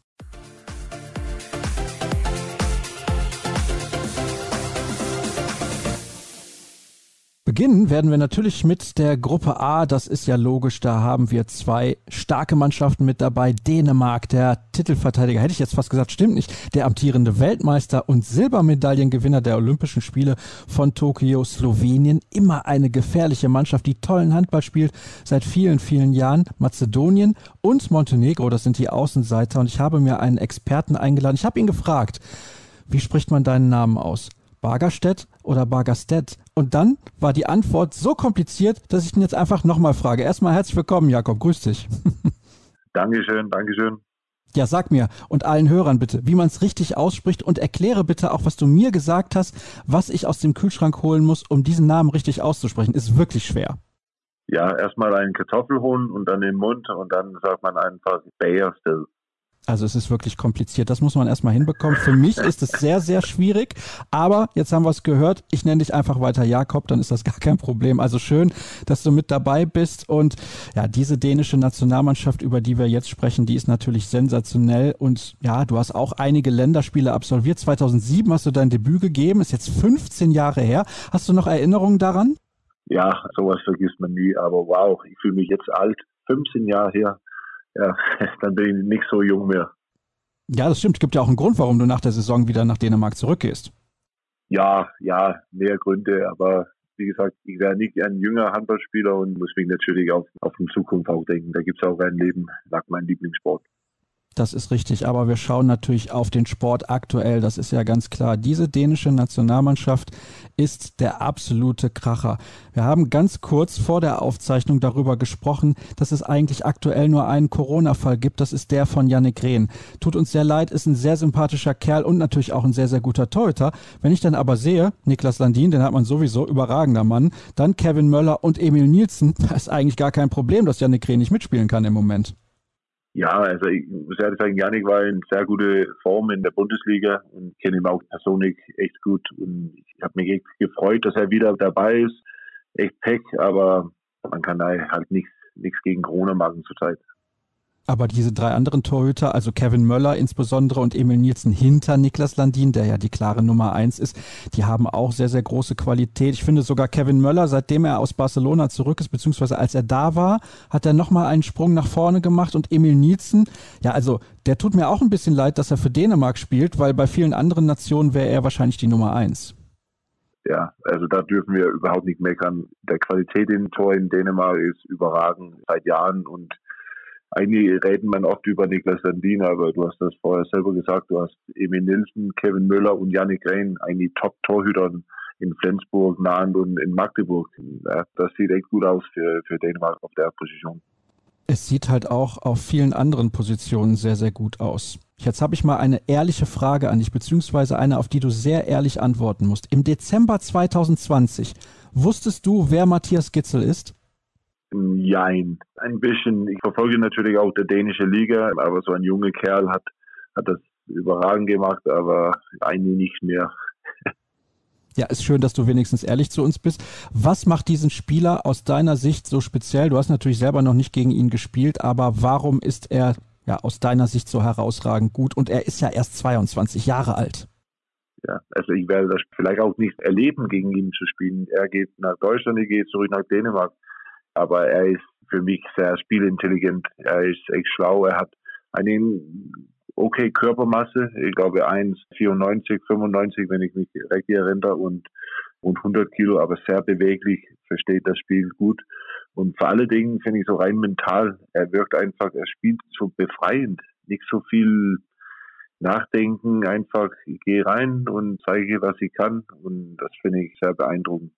Beginnen werden wir natürlich mit der Gruppe A. Das ist ja logisch. Da haben wir zwei starke Mannschaften mit dabei. Dänemark, der Titelverteidiger, hätte ich jetzt fast gesagt, stimmt nicht. Der amtierende Weltmeister und Silbermedaillengewinner der Olympischen Spiele von Tokio, Slowenien. Immer eine gefährliche Mannschaft, die tollen Handball spielt seit vielen, vielen Jahren. Mazedonien und Montenegro, das sind die Außenseiter. Und ich habe mir einen Experten eingeladen. Ich habe ihn gefragt, wie spricht man deinen Namen aus? Bargerstedt oder Bargerstedt? Und dann war die Antwort so kompliziert, dass ich ihn jetzt einfach nochmal frage. Erstmal herzlich willkommen, Jakob. Grüß dich. Dankeschön, Dankeschön. Ja, sag mir und allen Hörern bitte, wie man es richtig ausspricht und erkläre bitte auch, was du mir gesagt hast, was ich aus dem Kühlschrank holen muss, um diesen Namen richtig auszusprechen. Ist wirklich schwer. Ja, erstmal einen Kartoffel holen und dann den Mund und dann sagt man einfach Bayer also es ist wirklich kompliziert. Das muss man erstmal hinbekommen. Für mich ist es sehr, sehr schwierig. Aber jetzt haben wir es gehört. Ich nenne dich einfach weiter Jakob, dann ist das gar kein Problem. Also schön, dass du mit dabei bist. Und ja, diese dänische Nationalmannschaft, über die wir jetzt sprechen, die ist natürlich sensationell. Und ja, du hast auch einige Länderspiele absolviert. 2007 hast du dein Debüt gegeben. Ist jetzt 15 Jahre her. Hast du noch Erinnerungen daran? Ja, sowas vergisst man nie. Aber wow, ich fühle mich jetzt alt. 15 Jahre her ja, dann bin ich nicht so jung mehr. Ja, das stimmt. Es gibt ja auch einen Grund, warum du nach der Saison wieder nach Dänemark zurückgehst. Ja, ja, mehr Gründe, aber wie gesagt, ich wäre nicht ein jünger Handballspieler und muss mich natürlich auf, auf die Zukunft auch denken. Da gibt es auch ein Leben nach meinem Lieblingssport. Das ist richtig, aber wir schauen natürlich auf den Sport aktuell, das ist ja ganz klar. Diese dänische Nationalmannschaft ist der absolute Kracher. Wir haben ganz kurz vor der Aufzeichnung darüber gesprochen, dass es eigentlich aktuell nur einen Corona-Fall gibt, das ist der von Yannick Rehn. Tut uns sehr leid, ist ein sehr sympathischer Kerl und natürlich auch ein sehr, sehr guter Torhüter. Wenn ich dann aber sehe, Niklas Landin, den hat man sowieso, überragender Mann, dann Kevin Möller und Emil Nielsen, da ist eigentlich gar kein Problem, dass Yannick Rehn nicht mitspielen kann im Moment. Ja, also ich muss ehrlich sagen, Janik war in sehr gute Form in der Bundesliga und kenne ihn auch persönlich echt gut. Und ich habe mich echt gefreut, dass er wieder dabei ist. Echt Pech, aber man kann da halt nichts nichts gegen Corona machen zurzeit. Aber diese drei anderen Torhüter, also Kevin Möller insbesondere und Emil Nielsen hinter Niklas Landin, der ja die klare Nummer eins ist, die haben auch sehr, sehr große Qualität. Ich finde sogar Kevin Möller, seitdem er aus Barcelona zurück ist, beziehungsweise als er da war, hat er nochmal einen Sprung nach vorne gemacht und Emil Nielsen, ja, also der tut mir auch ein bisschen leid, dass er für Dänemark spielt, weil bei vielen anderen Nationen wäre er wahrscheinlich die Nummer eins. Ja, also da dürfen wir überhaupt nicht meckern. Der Qualität im Tor in Dänemark ist überragend seit Jahren und eigentlich reden man oft über Niklas Landin, aber du hast das vorher selber gesagt, du hast Emil Nilsen, Kevin Müller und Yannick Rehn, eigentlich Top-Torhüter in Flensburg, Nahend und in Magdeburg. das sieht echt gut aus für, für Dänemark auf der Position. Es sieht halt auch auf vielen anderen Positionen sehr, sehr gut aus. Jetzt habe ich mal eine ehrliche Frage an dich, beziehungsweise eine, auf die du sehr ehrlich antworten musst. Im Dezember 2020 wusstest du, wer Matthias Gitzel ist? Jein. Ein bisschen. Ich verfolge natürlich auch die dänische Liga, aber so ein junger Kerl hat, hat das überragend gemacht, aber eigentlich nicht mehr. Ja, ist schön, dass du wenigstens ehrlich zu uns bist. Was macht diesen Spieler aus deiner Sicht so speziell? Du hast natürlich selber noch nicht gegen ihn gespielt, aber warum ist er ja aus deiner Sicht so herausragend gut? Und er ist ja erst 22 Jahre alt. Ja, also ich werde das vielleicht auch nicht erleben, gegen ihn zu spielen. Er geht nach Deutschland, ich gehe zurück nach Dänemark aber er ist für mich sehr spielintelligent. Er ist echt schlau. Er hat eine okay Körpermasse. Ich glaube 1,94, 95, wenn ich mich recht erinnere und, und 100 Kilo, aber sehr beweglich, versteht das Spiel gut. Und vor allen Dingen finde ich so rein mental, er wirkt einfach, er spielt so befreiend. Nicht so viel nachdenken, einfach ich gehe rein und zeige, was ich kann. Und das finde ich sehr beeindruckend.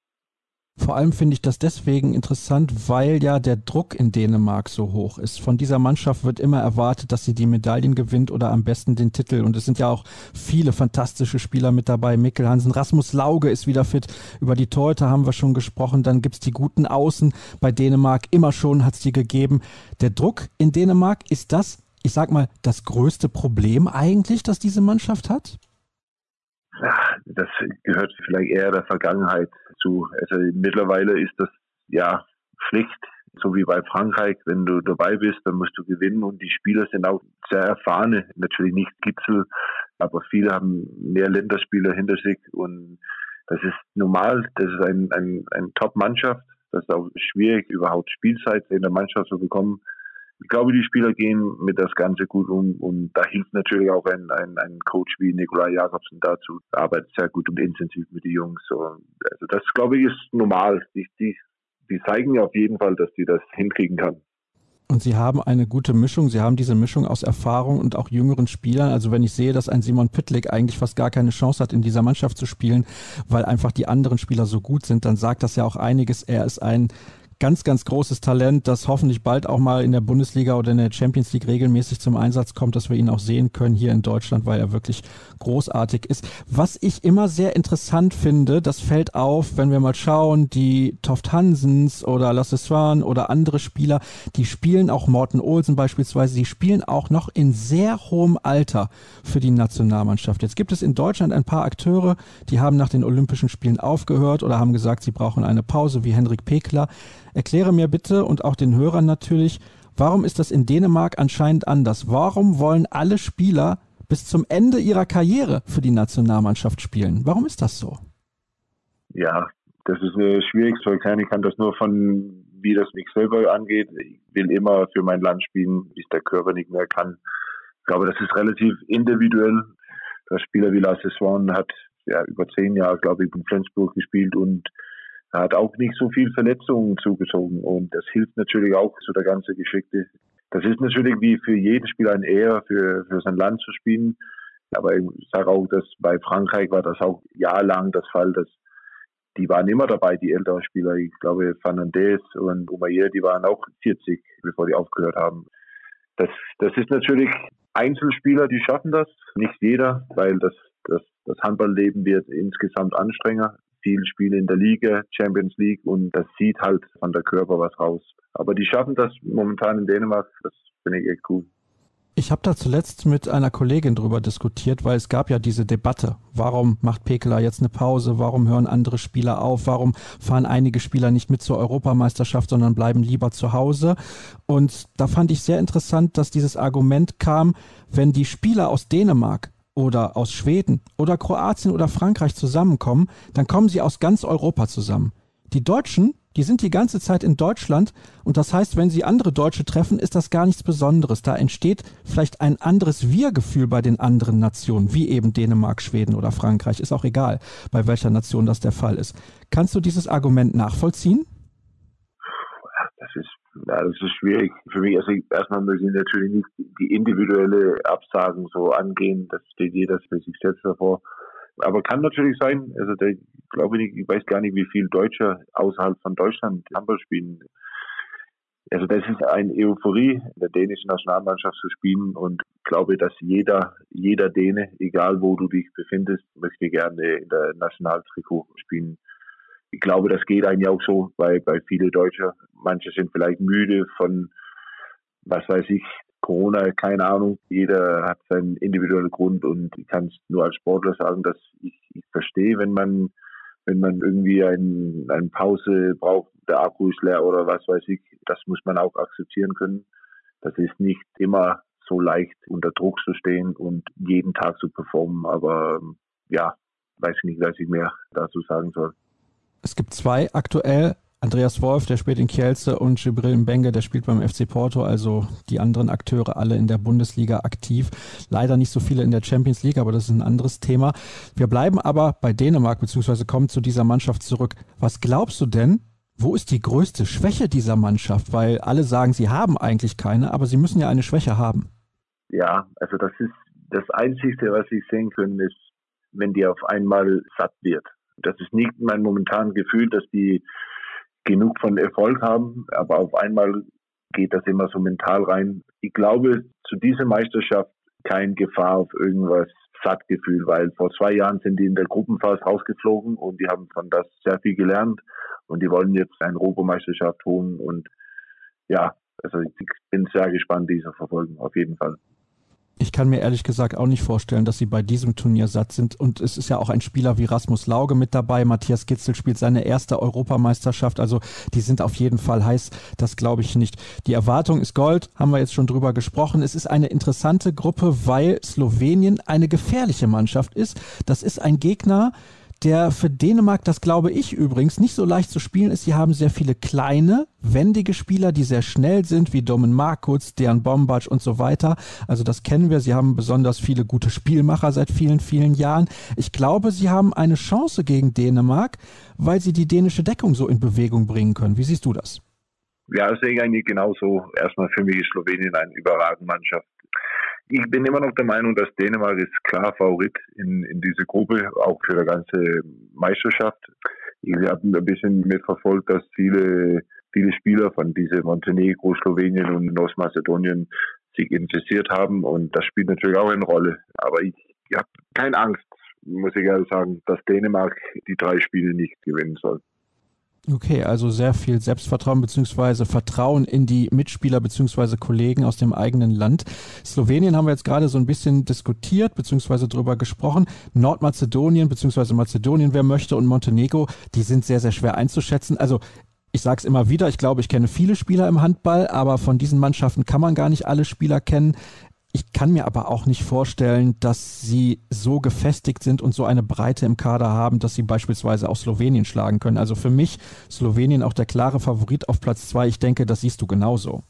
Vor allem finde ich das deswegen interessant, weil ja der Druck in Dänemark so hoch ist. Von dieser Mannschaft wird immer erwartet, dass sie die Medaillen gewinnt oder am besten den Titel. Und es sind ja auch viele fantastische Spieler mit dabei. Mikkel Hansen, Rasmus Lauge ist wieder fit. Über die Torhüter haben wir schon gesprochen. Dann gibt's die guten Außen bei Dänemark. Immer schon hat's die gegeben. Der Druck in Dänemark, ist das, ich sag mal, das größte Problem eigentlich, das diese Mannschaft hat? Das gehört vielleicht eher der Vergangenheit zu. Also mittlerweile ist das ja Pflicht, so wie bei Frankreich. Wenn du dabei bist, dann musst du gewinnen und die Spieler sind auch sehr erfahrene. Natürlich nicht Gitzel, aber viele haben mehr Länderspieler hinter sich und das ist normal. Das ist ein, ein, ein Top-Mannschaft. Das ist auch schwierig, überhaupt Spielzeit in der Mannschaft zu bekommen ich glaube, die Spieler gehen mit das Ganze gut um und da hilft natürlich auch ein, ein, ein Coach wie Nikolai Jakobsen dazu. Arbeitet sehr gut und intensiv mit den Jungs. Also das, glaube ich, ist normal. Die, die, die zeigen ja auf jeden Fall, dass sie das hinkriegen kann. Und sie haben eine gute Mischung. Sie haben diese Mischung aus Erfahrung und auch jüngeren Spielern. Also wenn ich sehe, dass ein Simon Pitlick eigentlich fast gar keine Chance hat, in dieser Mannschaft zu spielen, weil einfach die anderen Spieler so gut sind, dann sagt das ja auch einiges. Er ist ein ganz, ganz großes Talent, das hoffentlich bald auch mal in der Bundesliga oder in der Champions League regelmäßig zum Einsatz kommt, dass wir ihn auch sehen können hier in Deutschland, weil er wirklich großartig ist. Was ich immer sehr interessant finde, das fällt auf, wenn wir mal schauen, die Toft Hansens oder Lasse Swan oder andere Spieler, die spielen auch Morten Olsen beispielsweise, die spielen auch noch in sehr hohem Alter für die Nationalmannschaft. Jetzt gibt es in Deutschland ein paar Akteure, die haben nach den Olympischen Spielen aufgehört oder haben gesagt, sie brauchen eine Pause, wie Henrik Pekler. Erkläre mir bitte und auch den Hörern natürlich, warum ist das in Dänemark anscheinend anders? Warum wollen alle Spieler bis zum Ende ihrer Karriere für die Nationalmannschaft spielen? Warum ist das so? Ja, das ist äh, schwierig zu erklären. Ich kann das nur von, wie das mich selber angeht. Ich will immer für mein Land spielen, bis der Körper nicht mehr kann. Ich glaube, das ist relativ individuell. Der Spieler wie Lasse Swan hat ja über zehn Jahre, glaube ich, in Flensburg gespielt und er hat auch nicht so viel Verletzungen zugezogen und das hilft natürlich auch zu der ganzen Geschichte. das ist natürlich wie für jeden Spieler ein Ehr, für, für sein Land zu spielen. Aber ich sage auch, dass bei Frankreich war das auch jahrelang das Fall, dass die waren immer dabei, die älteren Spieler. Ich glaube, Fernandez und Umayer, die waren auch 40, bevor die aufgehört haben. Das, das ist natürlich Einzelspieler, die schaffen das. Nicht jeder, weil das, das, das Handballleben wird insgesamt anstrengender. Viele Spiele in der Liga, Champions League und das sieht halt von der Körper was raus. Aber die schaffen das momentan in Dänemark. Das finde ich echt cool. Ich habe da zuletzt mit einer Kollegin drüber diskutiert, weil es gab ja diese Debatte. Warum macht Pekela jetzt eine Pause? Warum hören andere Spieler auf? Warum fahren einige Spieler nicht mit zur Europameisterschaft, sondern bleiben lieber zu Hause? Und da fand ich sehr interessant, dass dieses Argument kam, wenn die Spieler aus Dänemark oder aus Schweden oder Kroatien oder Frankreich zusammenkommen, dann kommen sie aus ganz Europa zusammen. Die Deutschen die sind die ganze Zeit in Deutschland und das heißt, wenn sie andere Deutsche treffen, ist das gar nichts Besonderes. Da entsteht vielleicht ein anderes Wir-Gefühl bei den anderen Nationen, wie eben Dänemark, Schweden oder Frankreich. Ist auch egal, bei welcher Nation das der Fall ist. Kannst du dieses Argument nachvollziehen? Ja, das ist schwierig für mich. Also erstmal müssen ich natürlich nicht die individuelle Absagen so angehen. Das steht jeder für sich selbst davor. Aber kann natürlich sein, also der, glaube ich, ich weiß gar nicht, wie viel Deutsche außerhalb von Deutschland Handball spielen. Also das ist eine Euphorie, in der dänischen Nationalmannschaft zu spielen und ich glaube, dass jeder, jeder Däne, egal wo du dich befindest, möchte gerne in der Nationaltrikot spielen. Ich glaube, das geht eigentlich auch so bei, bei viele Deutsche. Manche sind vielleicht müde von, was weiß ich, Corona, keine Ahnung. Jeder hat seinen individuellen Grund und ich kann es nur als Sportler sagen, dass ich, ich verstehe, wenn man wenn man irgendwie ein, eine Pause braucht, der Akku ist leer oder was weiß ich, das muss man auch akzeptieren können. Das ist nicht immer so leicht, unter Druck zu stehen und jeden Tag zu performen. Aber ja, weiß nicht, was ich mehr dazu sagen soll. Es gibt zwei aktuell Andreas Wolf, der spielt in Kielce und Gibril Mbenge, der spielt beim FC Porto, also die anderen Akteure alle in der Bundesliga aktiv. Leider nicht so viele in der Champions League, aber das ist ein anderes Thema. Wir bleiben aber bei Dänemark, beziehungsweise kommen zu dieser Mannschaft zurück. Was glaubst du denn, wo ist die größte Schwäche dieser Mannschaft? Weil alle sagen, sie haben eigentlich keine, aber sie müssen ja eine Schwäche haben. Ja, also das ist das Einzige, was ich sehen können, ist, wenn die auf einmal satt wird. Das ist nicht mein momentanes Gefühl, dass die genug von Erfolg haben, aber auf einmal geht das immer so mental rein. Ich glaube, zu dieser Meisterschaft kein Gefahr auf irgendwas Sattgefühl, weil vor zwei Jahren sind die in der Gruppenphase rausgeflogen und die haben von das sehr viel gelernt und die wollen jetzt eine Europameisterschaft holen und ja, also ich bin sehr gespannt, diese verfolgen, auf jeden Fall. Ich kann mir ehrlich gesagt auch nicht vorstellen, dass sie bei diesem Turnier satt sind. Und es ist ja auch ein Spieler wie Rasmus Lauge mit dabei. Matthias Gitzel spielt seine erste Europameisterschaft. Also die sind auf jeden Fall heiß. Das glaube ich nicht. Die Erwartung ist Gold. Haben wir jetzt schon drüber gesprochen. Es ist eine interessante Gruppe, weil Slowenien eine gefährliche Mannschaft ist. Das ist ein Gegner, der für Dänemark, das glaube ich übrigens, nicht so leicht zu spielen ist. Sie haben sehr viele kleine, wendige Spieler, die sehr schnell sind, wie Domen Markutz, Dejan Bombac und so weiter. Also das kennen wir. Sie haben besonders viele gute Spielmacher seit vielen, vielen Jahren. Ich glaube, sie haben eine Chance gegen Dänemark, weil sie die dänische Deckung so in Bewegung bringen können. Wie siehst du das? Ja, das sehe ich eigentlich genauso. Erstmal für mich ist Slowenien eine überragende Mannschaft. Ich bin immer noch der Meinung, dass Dänemark ist klar Favorit in, in diese Gruppe, auch für die ganze Meisterschaft. Ich habe ein bisschen mitverfolgt, dass viele, viele Spieler von diese Montenegro, Slowenien und Nordmazedonien sich interessiert haben und das spielt natürlich auch eine Rolle. Aber ich, ich habe keine Angst, muss ich ehrlich sagen, dass Dänemark die drei Spiele nicht gewinnen soll. Okay, also sehr viel Selbstvertrauen beziehungsweise Vertrauen in die Mitspieler beziehungsweise Kollegen aus dem eigenen Land. Slowenien haben wir jetzt gerade so ein bisschen diskutiert beziehungsweise drüber gesprochen. Nordmazedonien beziehungsweise Mazedonien, wer möchte, und Montenegro, die sind sehr, sehr schwer einzuschätzen. Also ich sage es immer wieder, ich glaube, ich kenne viele Spieler im Handball, aber von diesen Mannschaften kann man gar nicht alle Spieler kennen. Ich kann mir aber auch nicht vorstellen, dass sie so gefestigt sind und so eine Breite im Kader haben, dass sie beispielsweise auch Slowenien schlagen können. Also für mich Slowenien auch der klare Favorit auf Platz zwei. Ich denke, das siehst du genauso.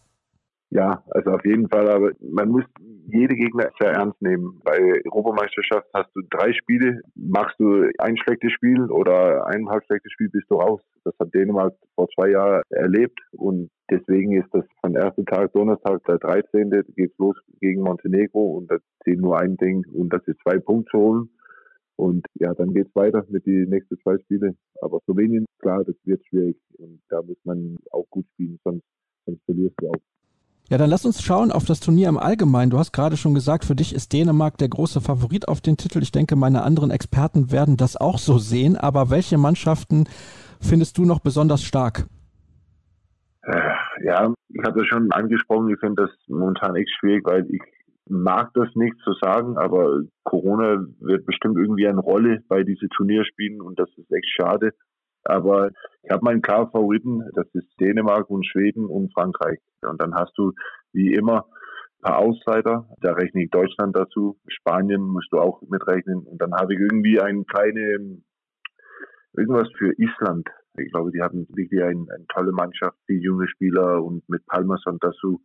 Ja, also auf jeden Fall, aber man muss jede Gegner sehr ernst nehmen. Bei Europameisterschaft hast du drei Spiele, machst du ein schlechtes Spiel oder ein halb schlechtes Spiel bist du raus. Das hat Dänemark vor zwei Jahren erlebt und deswegen ist das von ersten Tag, Donnerstag, der 13. geht's los gegen Montenegro und da zählt nur ein Ding und das ist zwei Punkte zu holen. Und ja, dann geht's weiter mit den nächsten zwei Spiele. Aber Slowenien, klar, das wird schwierig und da muss man auch gut spielen, sonst, sonst verlierst du auch. Ja, dann lass uns schauen auf das Turnier im Allgemeinen. Du hast gerade schon gesagt, für dich ist Dänemark der große Favorit auf den Titel. Ich denke, meine anderen Experten werden das auch so sehen. Aber welche Mannschaften findest du noch besonders stark? Äh, ja, ich das schon angesprochen. Ich finde das momentan echt schwierig, weil ich mag das nicht zu sagen, aber Corona wird bestimmt irgendwie eine Rolle bei diesen Turnierspielen und das ist echt schade. Aber ich habe meinen klaren Favoriten, das ist Dänemark und Schweden und Frankreich. Und dann hast du wie immer ein paar Aussider, da rechne ich Deutschland dazu, Spanien musst du auch mitrechnen. Und dann habe ich irgendwie eine kleine, irgendwas für Island. Ich glaube, die haben wirklich eine, eine tolle Mannschaft, die junge Spieler und mit Palmerson dazu.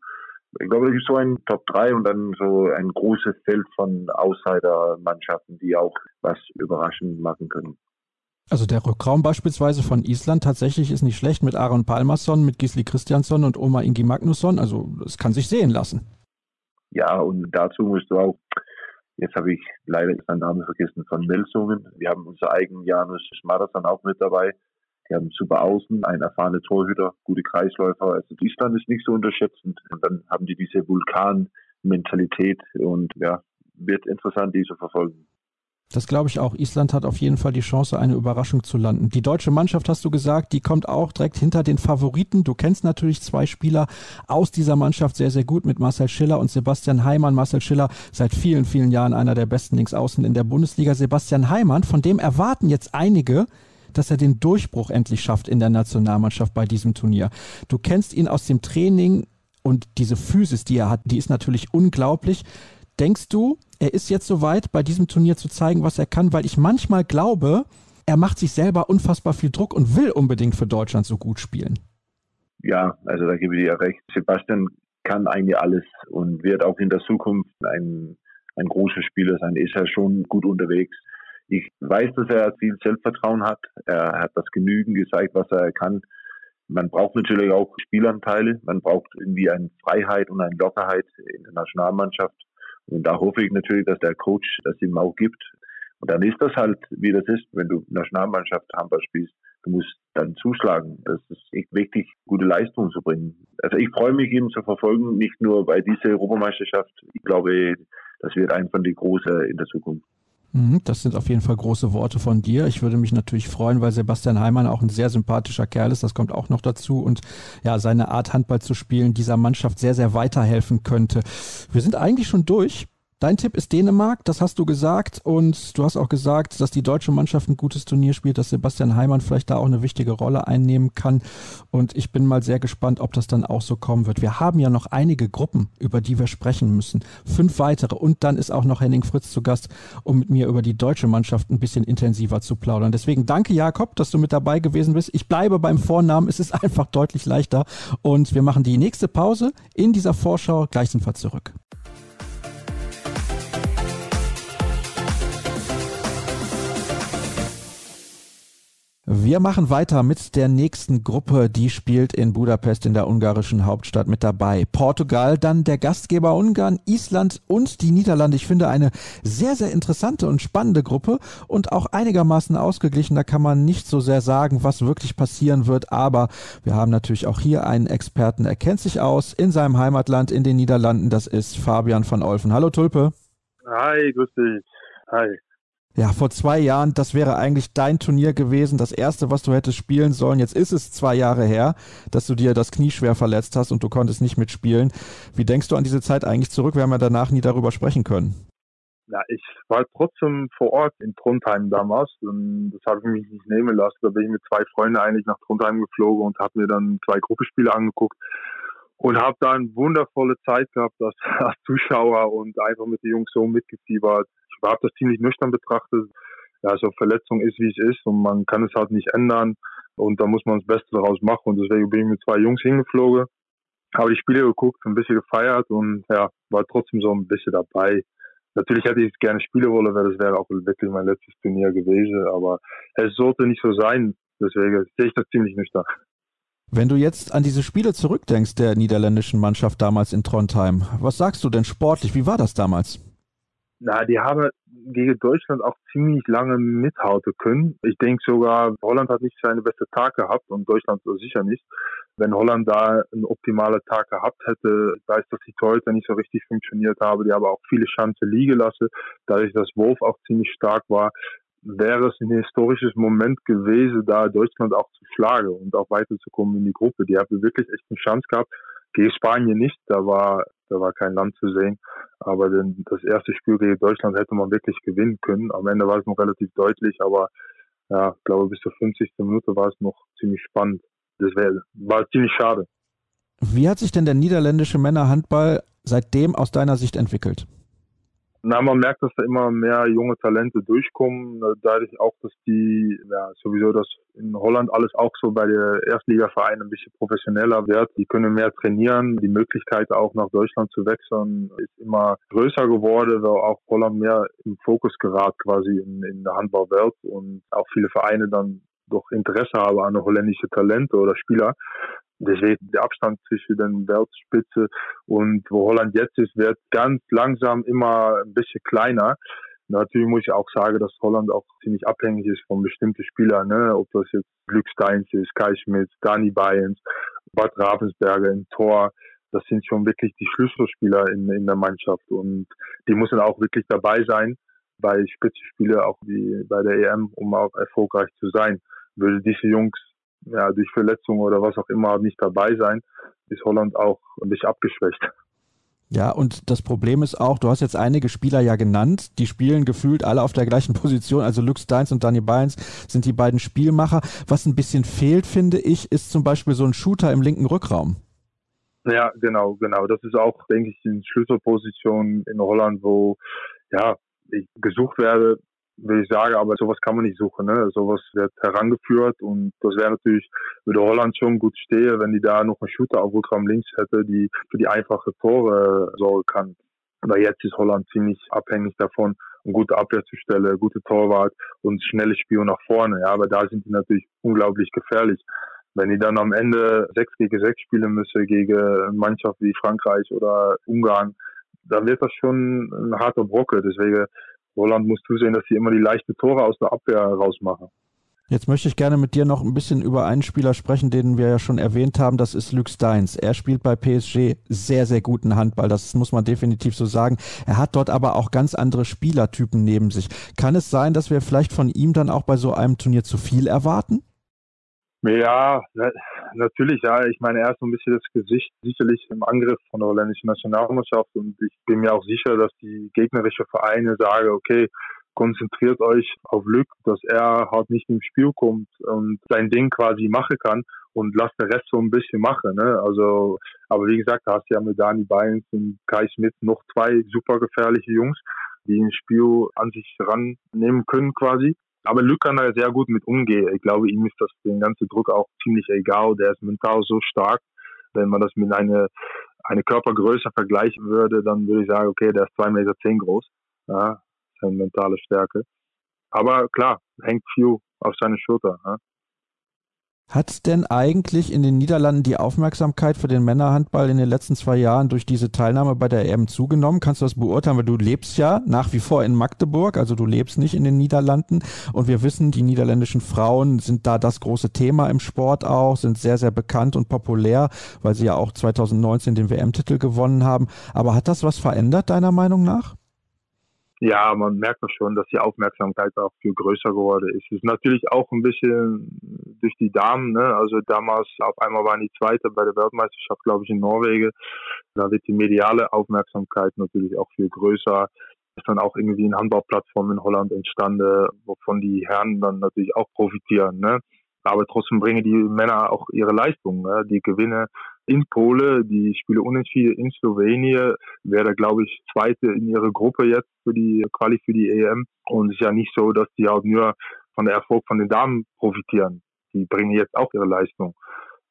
Ich glaube, da gibt so ein Top 3 und dann so ein großes Feld von Aussider-Mannschaften, die auch was überraschend machen können. Also der Rückraum beispielsweise von Island tatsächlich ist nicht schlecht mit Aaron Palmarsson, mit Gisli Christiansson und Oma Ingi Magnusson. Also es kann sich sehen lassen. Ja, und dazu musst du auch, jetzt habe ich leider seinen Namen vergessen, von Melsungen. Wir haben unser eigenen Janus Schmaderson auch mit dabei. Die haben super Außen, ein erfahrener Torhüter, gute Kreisläufer. Also Island ist nicht so unterschätzend. Und dann haben die diese Vulkan-Mentalität und ja, wird interessant, die zu verfolgen. Das glaube ich auch. Island hat auf jeden Fall die Chance, eine Überraschung zu landen. Die deutsche Mannschaft, hast du gesagt, die kommt auch direkt hinter den Favoriten. Du kennst natürlich zwei Spieler aus dieser Mannschaft sehr, sehr gut mit Marcel Schiller und Sebastian Heimann. Marcel Schiller seit vielen, vielen Jahren einer der besten Linksaußen in der Bundesliga. Sebastian Heimann, von dem erwarten jetzt einige, dass er den Durchbruch endlich schafft in der Nationalmannschaft bei diesem Turnier. Du kennst ihn aus dem Training und diese Physis, die er hat, die ist natürlich unglaublich. Denkst du, er ist jetzt soweit, bei diesem Turnier zu zeigen, was er kann? Weil ich manchmal glaube, er macht sich selber unfassbar viel Druck und will unbedingt für Deutschland so gut spielen. Ja, also da gebe ich dir recht. Sebastian kann eigentlich alles und wird auch in der Zukunft ein, ein großer Spieler sein. Ist er schon gut unterwegs. Ich weiß, dass er viel Selbstvertrauen hat. Er hat das genügend gezeigt, was er kann. Man braucht natürlich auch Spielanteile. Man braucht irgendwie eine Freiheit und eine Lockerheit in der Nationalmannschaft. Und da hoffe ich natürlich, dass der Coach das ihm auch gibt. Und dann ist das halt, wie das ist, wenn du Nationalmannschaft Handball spielst. Du musst dann zuschlagen. Das ist echt wichtig, gute Leistungen zu bringen. Also ich freue mich, ihn zu verfolgen, nicht nur bei dieser Europameisterschaft. Ich glaube, das wird ein von den großen in der Zukunft. Mhm, das sind auf jeden Fall große Worte von dir. Ich würde mich natürlich freuen, weil Sebastian Heimann auch ein sehr sympathischer Kerl ist. Das kommt auch noch dazu. Und ja, seine Art Handball zu spielen dieser Mannschaft sehr, sehr weiterhelfen könnte. Wir sind eigentlich schon durch. Dein Tipp ist Dänemark, das hast du gesagt. Und du hast auch gesagt, dass die deutsche Mannschaft ein gutes Turnier spielt, dass Sebastian Heimann vielleicht da auch eine wichtige Rolle einnehmen kann. Und ich bin mal sehr gespannt, ob das dann auch so kommen wird. Wir haben ja noch einige Gruppen, über die wir sprechen müssen. Fünf weitere. Und dann ist auch noch Henning Fritz zu Gast, um mit mir über die deutsche Mannschaft ein bisschen intensiver zu plaudern. Deswegen danke, Jakob, dass du mit dabei gewesen bist. Ich bleibe beim Vornamen. Es ist einfach deutlich leichter. Und wir machen die nächste Pause in dieser Vorschau. Gleich sind wir zurück. Wir machen weiter mit der nächsten Gruppe, die spielt in Budapest in der ungarischen Hauptstadt mit dabei. Portugal, dann der Gastgeber Ungarn, Island und die Niederlande. Ich finde eine sehr, sehr interessante und spannende Gruppe und auch einigermaßen ausgeglichen. Da kann man nicht so sehr sagen, was wirklich passieren wird, aber wir haben natürlich auch hier einen Experten, er kennt sich aus in seinem Heimatland in den Niederlanden. Das ist Fabian von Olfen. Hallo Tulpe. Hi, grüß dich. Hi. Ja, vor zwei Jahren, das wäre eigentlich dein Turnier gewesen, das erste, was du hättest spielen sollen. Jetzt ist es zwei Jahre her, dass du dir das Knie schwer verletzt hast und du konntest nicht mitspielen. Wie denkst du an diese Zeit eigentlich zurück? Wir haben ja danach nie darüber sprechen können. Ja, ich war trotzdem vor Ort in Trondheim damals und das habe ich mich nicht nehmen lassen. Da bin ich mit zwei Freunden eigentlich nach Trondheim geflogen und habe mir dann zwei Gruppenspiele angeguckt und habe da eine wundervolle Zeit gehabt als, als Zuschauer und einfach mit den Jungs so mitgefiebert habe das ziemlich nüchtern betrachtet. Ja, so Verletzung ist, wie es ist und man kann es halt nicht ändern und da muss man das Beste daraus machen und deswegen bin ich mit zwei Jungs hingeflogen habe die Spiele geguckt, ein bisschen gefeiert und ja, war trotzdem so ein bisschen dabei. Natürlich hätte ich gerne spielen wollen, weil das wäre auch wirklich mein letztes Turnier gewesen, aber es sollte nicht so sein. Deswegen sehe ich das ziemlich nüchtern. Wenn du jetzt an diese Spiele zurückdenkst der niederländischen Mannschaft damals in Trondheim, was sagst du denn sportlich? Wie war das damals? Na, die haben gegen Deutschland auch ziemlich lange mithalten können. Ich denke sogar, Holland hat nicht seine beste Tag gehabt und Deutschland so sicher nicht. Wenn Holland da einen optimalen Tag gehabt hätte, da ist, dass die Torhüter nicht so richtig funktioniert haben, die haben auch viele Chancen liegen lassen, dadurch, dass Wolf auch ziemlich stark war, wäre es ein historisches Moment gewesen, da Deutschland auch zu schlagen und auch weiterzukommen in die Gruppe. Die haben wirklich echt eine Chance gehabt. Gegen Spanien nicht, da war, da war kein Land zu sehen. Aber den, das erste Spiel gegen Deutschland hätte man wirklich gewinnen können. Am Ende war es noch relativ deutlich, aber ja, ich glaube, bis zur 50. Minute war es noch ziemlich spannend. Das wär, war ziemlich schade. Wie hat sich denn der niederländische Männerhandball seitdem aus deiner Sicht entwickelt? Na, man merkt, dass da immer mehr junge Talente durchkommen. Dadurch auch, dass die, ja, sowieso, dass in Holland alles auch so bei der Erstligavereinen ein bisschen professioneller wird. Die können mehr trainieren. Die Möglichkeit auch nach Deutschland zu wechseln ist immer größer geworden, weil auch Holland mehr im Fokus gerät quasi in, in der Handballwelt und auch viele Vereine dann doch Interesse haben an holländische Talente oder Spieler. Deswegen der Abstand zwischen den Weltspitze und wo Holland jetzt ist, wird ganz langsam immer ein bisschen kleiner. Natürlich muss ich auch sagen, dass Holland auch ziemlich abhängig ist von bestimmten Spielern, ne? ob das jetzt Glück Steins ist, Kai Schmidt, Dani Bayens, Bad Ravensberger im Tor. Das sind schon wirklich die Schlüsselspieler in, in der Mannschaft und die müssen auch wirklich dabei sein bei Spitzenspielen, auch wie bei der EM, um auch erfolgreich zu sein. Würde diese Jungs ja, durch Verletzungen oder was auch immer nicht dabei sein, ist Holland auch bisschen abgeschwächt. Ja, und das Problem ist auch, du hast jetzt einige Spieler ja genannt, die spielen gefühlt alle auf der gleichen Position, also Lux Steins und Danny Bynes sind die beiden Spielmacher. Was ein bisschen fehlt, finde ich, ist zum Beispiel so ein Shooter im linken Rückraum. Ja, genau, genau. Das ist auch, denke ich, die Schlüsselposition in Holland, wo ja, ich gesucht werde, will ich sagen, aber sowas kann man nicht suchen. Ne? Sowas wird herangeführt und das wäre natürlich, würde Holland schon gut stehen, wenn die da noch einen Shooter auf Rückraum links hätte, die für die einfache Tore sorgen kann. Aber jetzt ist Holland ziemlich abhängig davon, eine gute Abwehr zu stellen, gute Torwart und schnelles Spiel nach vorne. Ja, aber da sind die natürlich unglaublich gefährlich. Wenn die dann am Ende 6 gegen 6 spielen müssen gegen Mannschaft wie Frankreich oder Ungarn, dann wird das schon ein harter Brocke. Deswegen Roland muss zusehen, dass sie immer die leichten Tore aus der Abwehr rausmachen. Jetzt möchte ich gerne mit dir noch ein bisschen über einen Spieler sprechen, den wir ja schon erwähnt haben. Das ist Luc Steins. Er spielt bei PSG sehr, sehr guten Handball. Das muss man definitiv so sagen. Er hat dort aber auch ganz andere Spielertypen neben sich. Kann es sein, dass wir vielleicht von ihm dann auch bei so einem Turnier zu viel erwarten? Ja, natürlich, ja. Ich meine, er ist so ein bisschen das Gesicht sicherlich im Angriff von der holländischen Nationalmannschaft und ich bin mir auch sicher, dass die gegnerische Vereine sagen, okay, konzentriert euch auf Glück, dass er halt nicht im Spiel kommt und sein Ding quasi machen kann und lasst der Rest so ein bisschen machen. Ne? Also, aber wie gesagt, da hast du ja mit Dani Bayens und Kai Schmidt noch zwei super gefährliche Jungs, die ein Spiel an sich rannehmen können quasi. Aber Luke kann da sehr gut mit umgehen. Ich glaube, ihm ist das den ganzen Druck auch ziemlich egal. Der ist mental so stark. Wenn man das mit einer eine Körpergröße vergleichen würde, dann würde ich sagen, okay, der ist zwei Meter zehn groß. Ja, seine mentale Stärke. Aber klar, hängt viel auf seine Schulter. Ja. Hat denn eigentlich in den Niederlanden die Aufmerksamkeit für den Männerhandball in den letzten zwei Jahren durch diese Teilnahme bei der EM zugenommen? Kannst du das beurteilen? Weil du lebst ja nach wie vor in Magdeburg, also du lebst nicht in den Niederlanden. Und wir wissen, die niederländischen Frauen sind da das große Thema im Sport auch, sind sehr, sehr bekannt und populär, weil sie ja auch 2019 den WM-Titel gewonnen haben. Aber hat das was verändert, deiner Meinung nach? Ja, man merkt doch schon, dass die Aufmerksamkeit auch viel größer geworden ist. Es ist natürlich auch ein bisschen durch die Damen, ne? Also damals auf einmal waren die Zweite bei der Weltmeisterschaft, glaube ich, in Norwegen. Da wird die mediale Aufmerksamkeit natürlich auch viel größer. Ist dann auch irgendwie eine Handballplattform in Holland entstanden, wovon die Herren dann natürlich auch profitieren, ne? Aber trotzdem bringen die Männer auch ihre Leistung. Ne? Die Gewinne in Polen, die Spiele unentschieden in Slowenien, wäre, glaube ich, Zweite in ihrer Gruppe jetzt für die Quali für die EM. Und es ist ja nicht so, dass die halt nur von der Erfolg von den Damen profitieren. Die bringen jetzt auch ihre Leistung.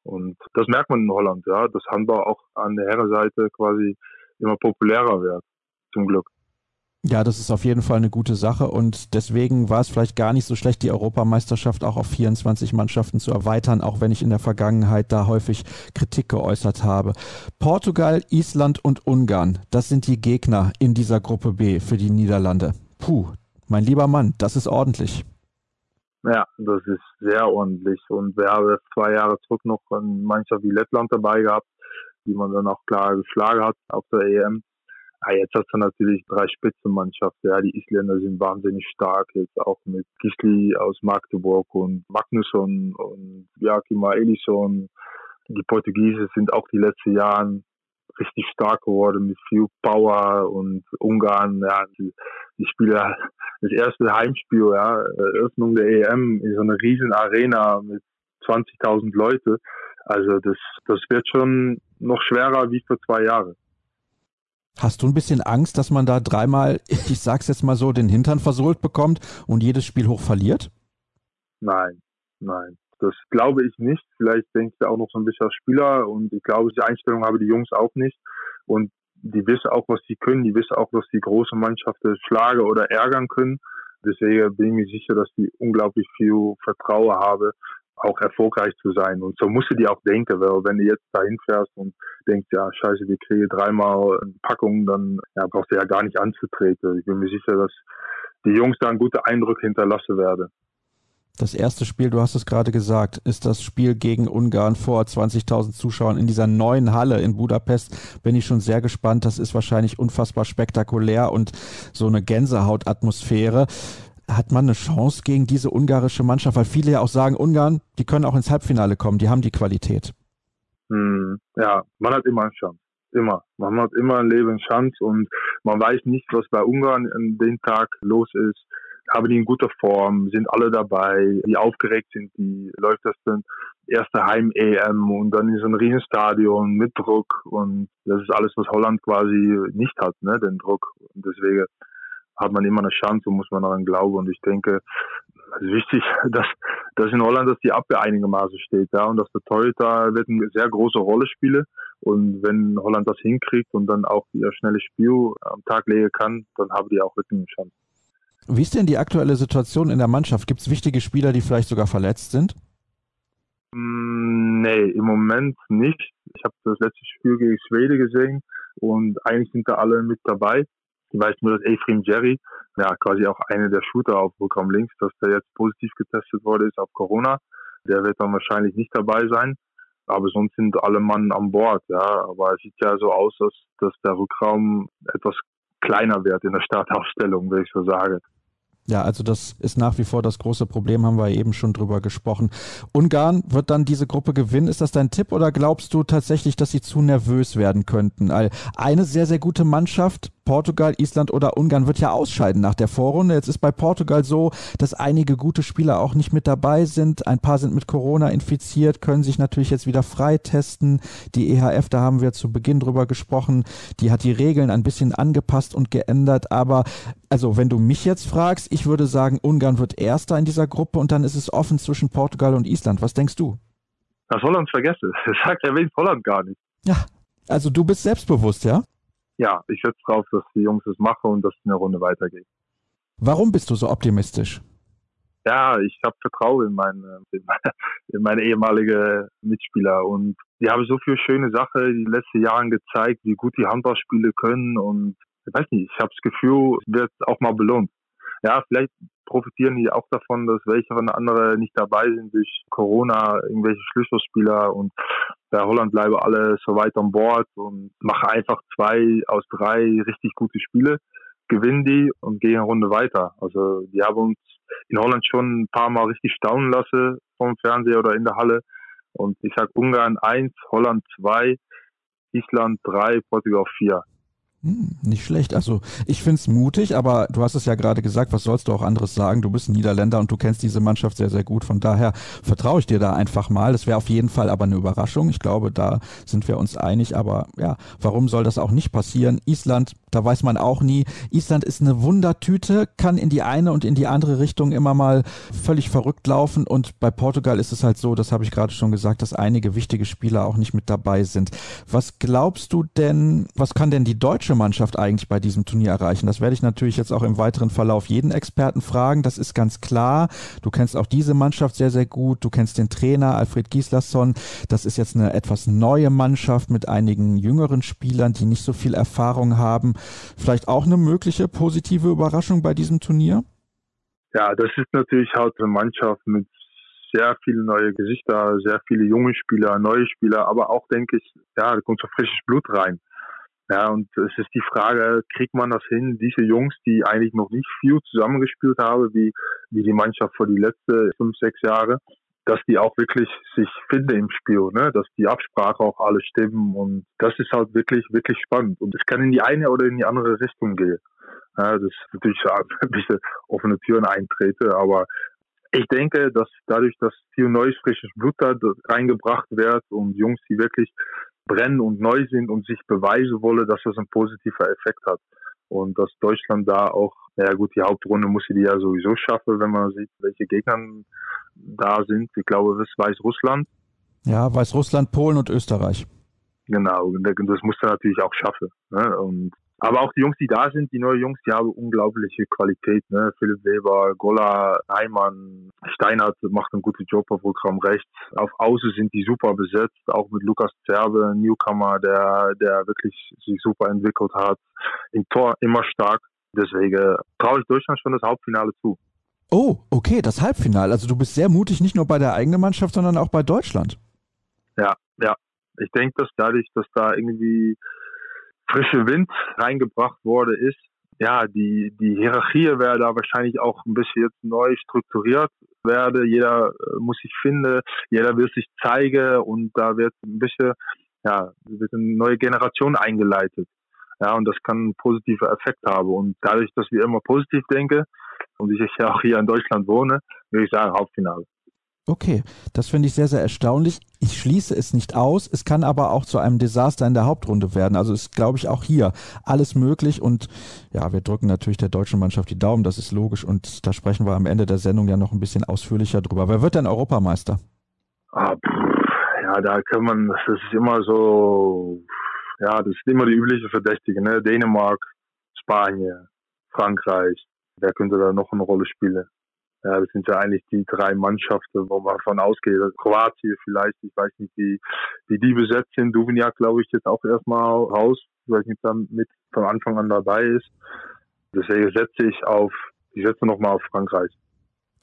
Und das merkt man in Holland, ja, dass Handball auch an der Herrenseite quasi immer populärer wird, zum Glück. Ja, das ist auf jeden Fall eine gute Sache und deswegen war es vielleicht gar nicht so schlecht, die Europameisterschaft auch auf 24 Mannschaften zu erweitern, auch wenn ich in der Vergangenheit da häufig Kritik geäußert habe. Portugal, Island und Ungarn, das sind die Gegner in dieser Gruppe B für die Niederlande. Puh, mein lieber Mann, das ist ordentlich. Ja, das ist sehr ordentlich und wir haben zwei Jahre zurück noch eine Mannschaft wie Lettland dabei gehabt, die man dann auch klar geschlagen hat auf der EM ja, jetzt hast du natürlich drei Spitzenmannschaften. Ja, die Isländer sind wahnsinnig stark. Jetzt auch mit Gisli aus Magdeburg und Magnusson und Jakima Elisson. Die Portugiesen sind auch die letzten Jahre richtig stark geworden mit viel Power und Ungarn, ja, die, die Spieler, das erste Heimspiel, ja, Eröffnung der EM in so einer riesen Arena mit 20.000 Leute. Also das, das wird schon noch schwerer wie vor zwei Jahren. Hast du ein bisschen Angst, dass man da dreimal, ich sag's jetzt mal so, den Hintern versohlt bekommt und jedes Spiel hoch verliert? Nein, nein. Das glaube ich nicht. Vielleicht denke ich auch noch so ein bisschen als Spieler und ich glaube, die Einstellung haben die Jungs auch nicht. Und die wissen auch, was sie können. Die wissen auch, dass die große Mannschaften schlagen oder ärgern können. Deswegen bin ich mir sicher, dass die unglaublich viel Vertrauen haben auch erfolgreich zu sein. Und so musst du dir auch denken, weil wenn du jetzt dahin fährst und denkst, ja, scheiße, wir kriegen dreimal eine Packung, dann ja, brauchst du ja gar nicht anzutreten. Ich bin mir sicher, dass die Jungs da einen guten Eindruck hinterlassen werden. Das erste Spiel, du hast es gerade gesagt, ist das Spiel gegen Ungarn vor 20.000 Zuschauern in dieser neuen Halle in Budapest. Bin ich schon sehr gespannt. Das ist wahrscheinlich unfassbar spektakulär und so eine Gänsehautatmosphäre hat man eine Chance gegen diese ungarische Mannschaft? Weil viele ja auch sagen, Ungarn, die können auch ins Halbfinale kommen, die haben die Qualität. Hm, ja, man hat immer eine Chance. Immer. Man hat immer ein Leben Chance und man weiß nicht, was bei Ungarn an dem Tag los ist. Haben die in guter Form, sind alle dabei, die aufgeregt sind, die läuft das dann erste Heim-EM und dann in so ein Riesenstadion mit Druck und das ist alles, was Holland quasi nicht hat, ne, den Druck. Und deswegen hat man immer eine Chance und muss man daran glauben. Und ich denke, es ist wichtig, dass, dass in Holland dass die Abwehr einigermaßen steht, ja, und dass der Torhüter wird eine sehr große Rolle spielen. Und wenn Holland das hinkriegt und dann auch ihr schnelles Spiel am Tag legen kann, dann haben die auch wirklich eine Chance. Wie ist denn die aktuelle Situation in der Mannschaft? Gibt es wichtige Spieler, die vielleicht sogar verletzt sind? Mm, nee, im Moment nicht. Ich habe das letzte Spiel gegen Schweden gesehen und eigentlich sind da alle mit dabei. Ich weiß nur, dass Ephraim Jerry, ja, quasi auch einer der Shooter auf Programm links, dass der jetzt positiv getestet wurde ist auf Corona. Der wird dann wahrscheinlich nicht dabei sein. Aber sonst sind alle Mann an Bord, ja. Aber es sieht ja so aus, dass, dass der Rückraum etwas kleiner wird in der Startaufstellung, würde ich so sagen. Ja, also das ist nach wie vor das große Problem, haben wir eben schon drüber gesprochen. Ungarn wird dann diese Gruppe gewinnen. Ist das dein Tipp oder glaubst du tatsächlich, dass sie zu nervös werden könnten? Eine sehr, sehr gute Mannschaft, Portugal, Island oder Ungarn wird ja ausscheiden nach der Vorrunde. Jetzt ist bei Portugal so, dass einige gute Spieler auch nicht mit dabei sind. Ein paar sind mit Corona infiziert, können sich natürlich jetzt wieder freitesten. Die EHF, da haben wir zu Beginn drüber gesprochen, die hat die Regeln ein bisschen angepasst und geändert. Aber also, wenn du mich jetzt fragst, ich würde sagen, Ungarn wird Erster in dieser Gruppe und dann ist es offen zwischen Portugal und Island. Was denkst du? Das Holland vergesse. Das sagt erwähnt Holland gar nicht. Ja, also du bist selbstbewusst, ja? Ja, ich setze drauf, dass die Jungs es machen und dass es eine Runde weitergeht. Warum bist du so optimistisch? Ja, ich habe Vertrauen in meine, in meine, in meine ehemalige Mitspieler und die haben so viele schöne Sachen die letzten Jahre gezeigt, wie gut die Handballspiele können und ich weiß nicht, ich habe das Gefühl, es wird auch mal belohnt. Ja, vielleicht profitieren die auch davon, dass welche von andere nicht dabei sind durch Corona, irgendwelche Schlüsselspieler und bei Holland bleiben alle so weit an Bord und machen einfach zwei aus drei richtig gute Spiele, gewinnen die und gehen eine Runde weiter. Also die haben uns in Holland schon ein paar Mal richtig staunen lassen vom Fernseher oder in der Halle. Und ich sag Ungarn eins, Holland zwei, Island drei, Portugal vier. Hm, nicht schlecht. Also ich finde es mutig, aber du hast es ja gerade gesagt, was sollst du auch anderes sagen? Du bist ein Niederländer und du kennst diese Mannschaft sehr, sehr gut. Von daher vertraue ich dir da einfach mal. Das wäre auf jeden Fall aber eine Überraschung. Ich glaube, da sind wir uns einig. Aber ja, warum soll das auch nicht passieren? Island Da weiß man auch nie. Island ist eine Wundertüte, kann in die eine und in die andere Richtung immer mal völlig verrückt laufen. Und bei Portugal ist es halt so, das habe ich gerade schon gesagt, dass einige wichtige Spieler auch nicht mit dabei sind. Was glaubst du denn, was kann denn die deutsche Mannschaft eigentlich bei diesem Turnier erreichen? Das werde ich natürlich jetzt auch im weiteren Verlauf jeden Experten fragen. Das ist ganz klar. Du kennst auch diese Mannschaft sehr, sehr gut. Du kennst den Trainer Alfred Gislason. Das ist jetzt eine etwas neue Mannschaft mit einigen jüngeren Spielern, die nicht so viel Erfahrung haben. Vielleicht auch eine mögliche positive Überraschung bei diesem Turnier? Ja, das ist natürlich halt eine Mannschaft mit sehr viele neue Gesichter, sehr viele junge Spieler, neue Spieler, aber auch denke ich, ja, da kommt so frisches Blut rein. Ja, und es ist die Frage, kriegt man das hin, diese Jungs, die eigentlich noch nicht viel zusammengespielt haben, wie, wie die Mannschaft vor die letzten fünf, sechs Jahre, dass die auch wirklich sich finden im Spiel, ne? dass die Absprache auch alle stimmen und das ist halt wirklich, wirklich spannend und es kann in die eine oder in die andere Richtung gehen. Ja, das ist natürlich ein bisschen offene Türen eintrete, aber ich denke, dass dadurch, dass viel neues, frisches Blut da reingebracht wird und Jungs, die wirklich brennen und neu sind und sich beweisen wollen, dass das einen positiven Effekt hat. Und dass Deutschland da auch, ja gut, die Hauptrunde muss sie die ja sowieso schaffen, wenn man sieht, welche Gegner da sind. Ich glaube, das ist Weißrussland. Ja, Weißrussland, Polen und Österreich. Genau, das muss er natürlich auch schaffen. Ne? Und aber auch die Jungs, die da sind, die neuen Jungs, die haben unglaubliche Qualität. Ne? Philipp Weber, Golla, Heimann, Steinhardt macht einen guten Job auf Rückraum rechts. Auf Außen sind die super besetzt, auch mit Lukas Zerbe, Newcomer, der, der wirklich sich super entwickelt hat. Im Tor immer stark. Deswegen traue ich Deutschland schon das Hauptfinale zu. Oh, okay, das Halbfinale. Also du bist sehr mutig, nicht nur bei der eigenen Mannschaft, sondern auch bei Deutschland. Ja, ja. Ich denke, dass dadurch, dass da irgendwie frische Wind reingebracht wurde, ist, ja, die, die Hierarchie wäre da wahrscheinlich auch ein bisschen jetzt neu strukturiert werde. Jeder äh, muss sich finden, jeder will sich zeigen und da wird ein bisschen, ja, wird eine neue Generation eingeleitet. Ja, und das kann einen positiven Effekt haben. Und dadurch, dass wir immer positiv denken und ich ja auch hier in Deutschland wohne, würde ich sagen, Hauptfinale. Okay, das finde ich sehr, sehr erstaunlich. Ich schließe es nicht aus. Es kann aber auch zu einem Desaster in der Hauptrunde werden. Also ist, glaube ich, auch hier alles möglich. Und ja, wir drücken natürlich der deutschen Mannschaft die Daumen. Das ist logisch. Und da sprechen wir am Ende der Sendung ja noch ein bisschen ausführlicher drüber. Wer wird denn Europameister? Ah, ja, da kann man, das ist immer so, ja, das ist immer die übliche Verdächtige, ne? Dänemark, Spanien, Frankreich. Wer könnte da noch eine Rolle spielen? Ja, das sind ja eigentlich die drei Mannschaften, wo man davon ausgeht. Kroatien vielleicht, ich weiß nicht, wie, wie die besetzt sind. Duvignac, glaube ich, jetzt auch erstmal raus. Ich nicht, ob er mit von Anfang an dabei ist. Deswegen setze ich auf, ich setze nochmal auf Frankreich.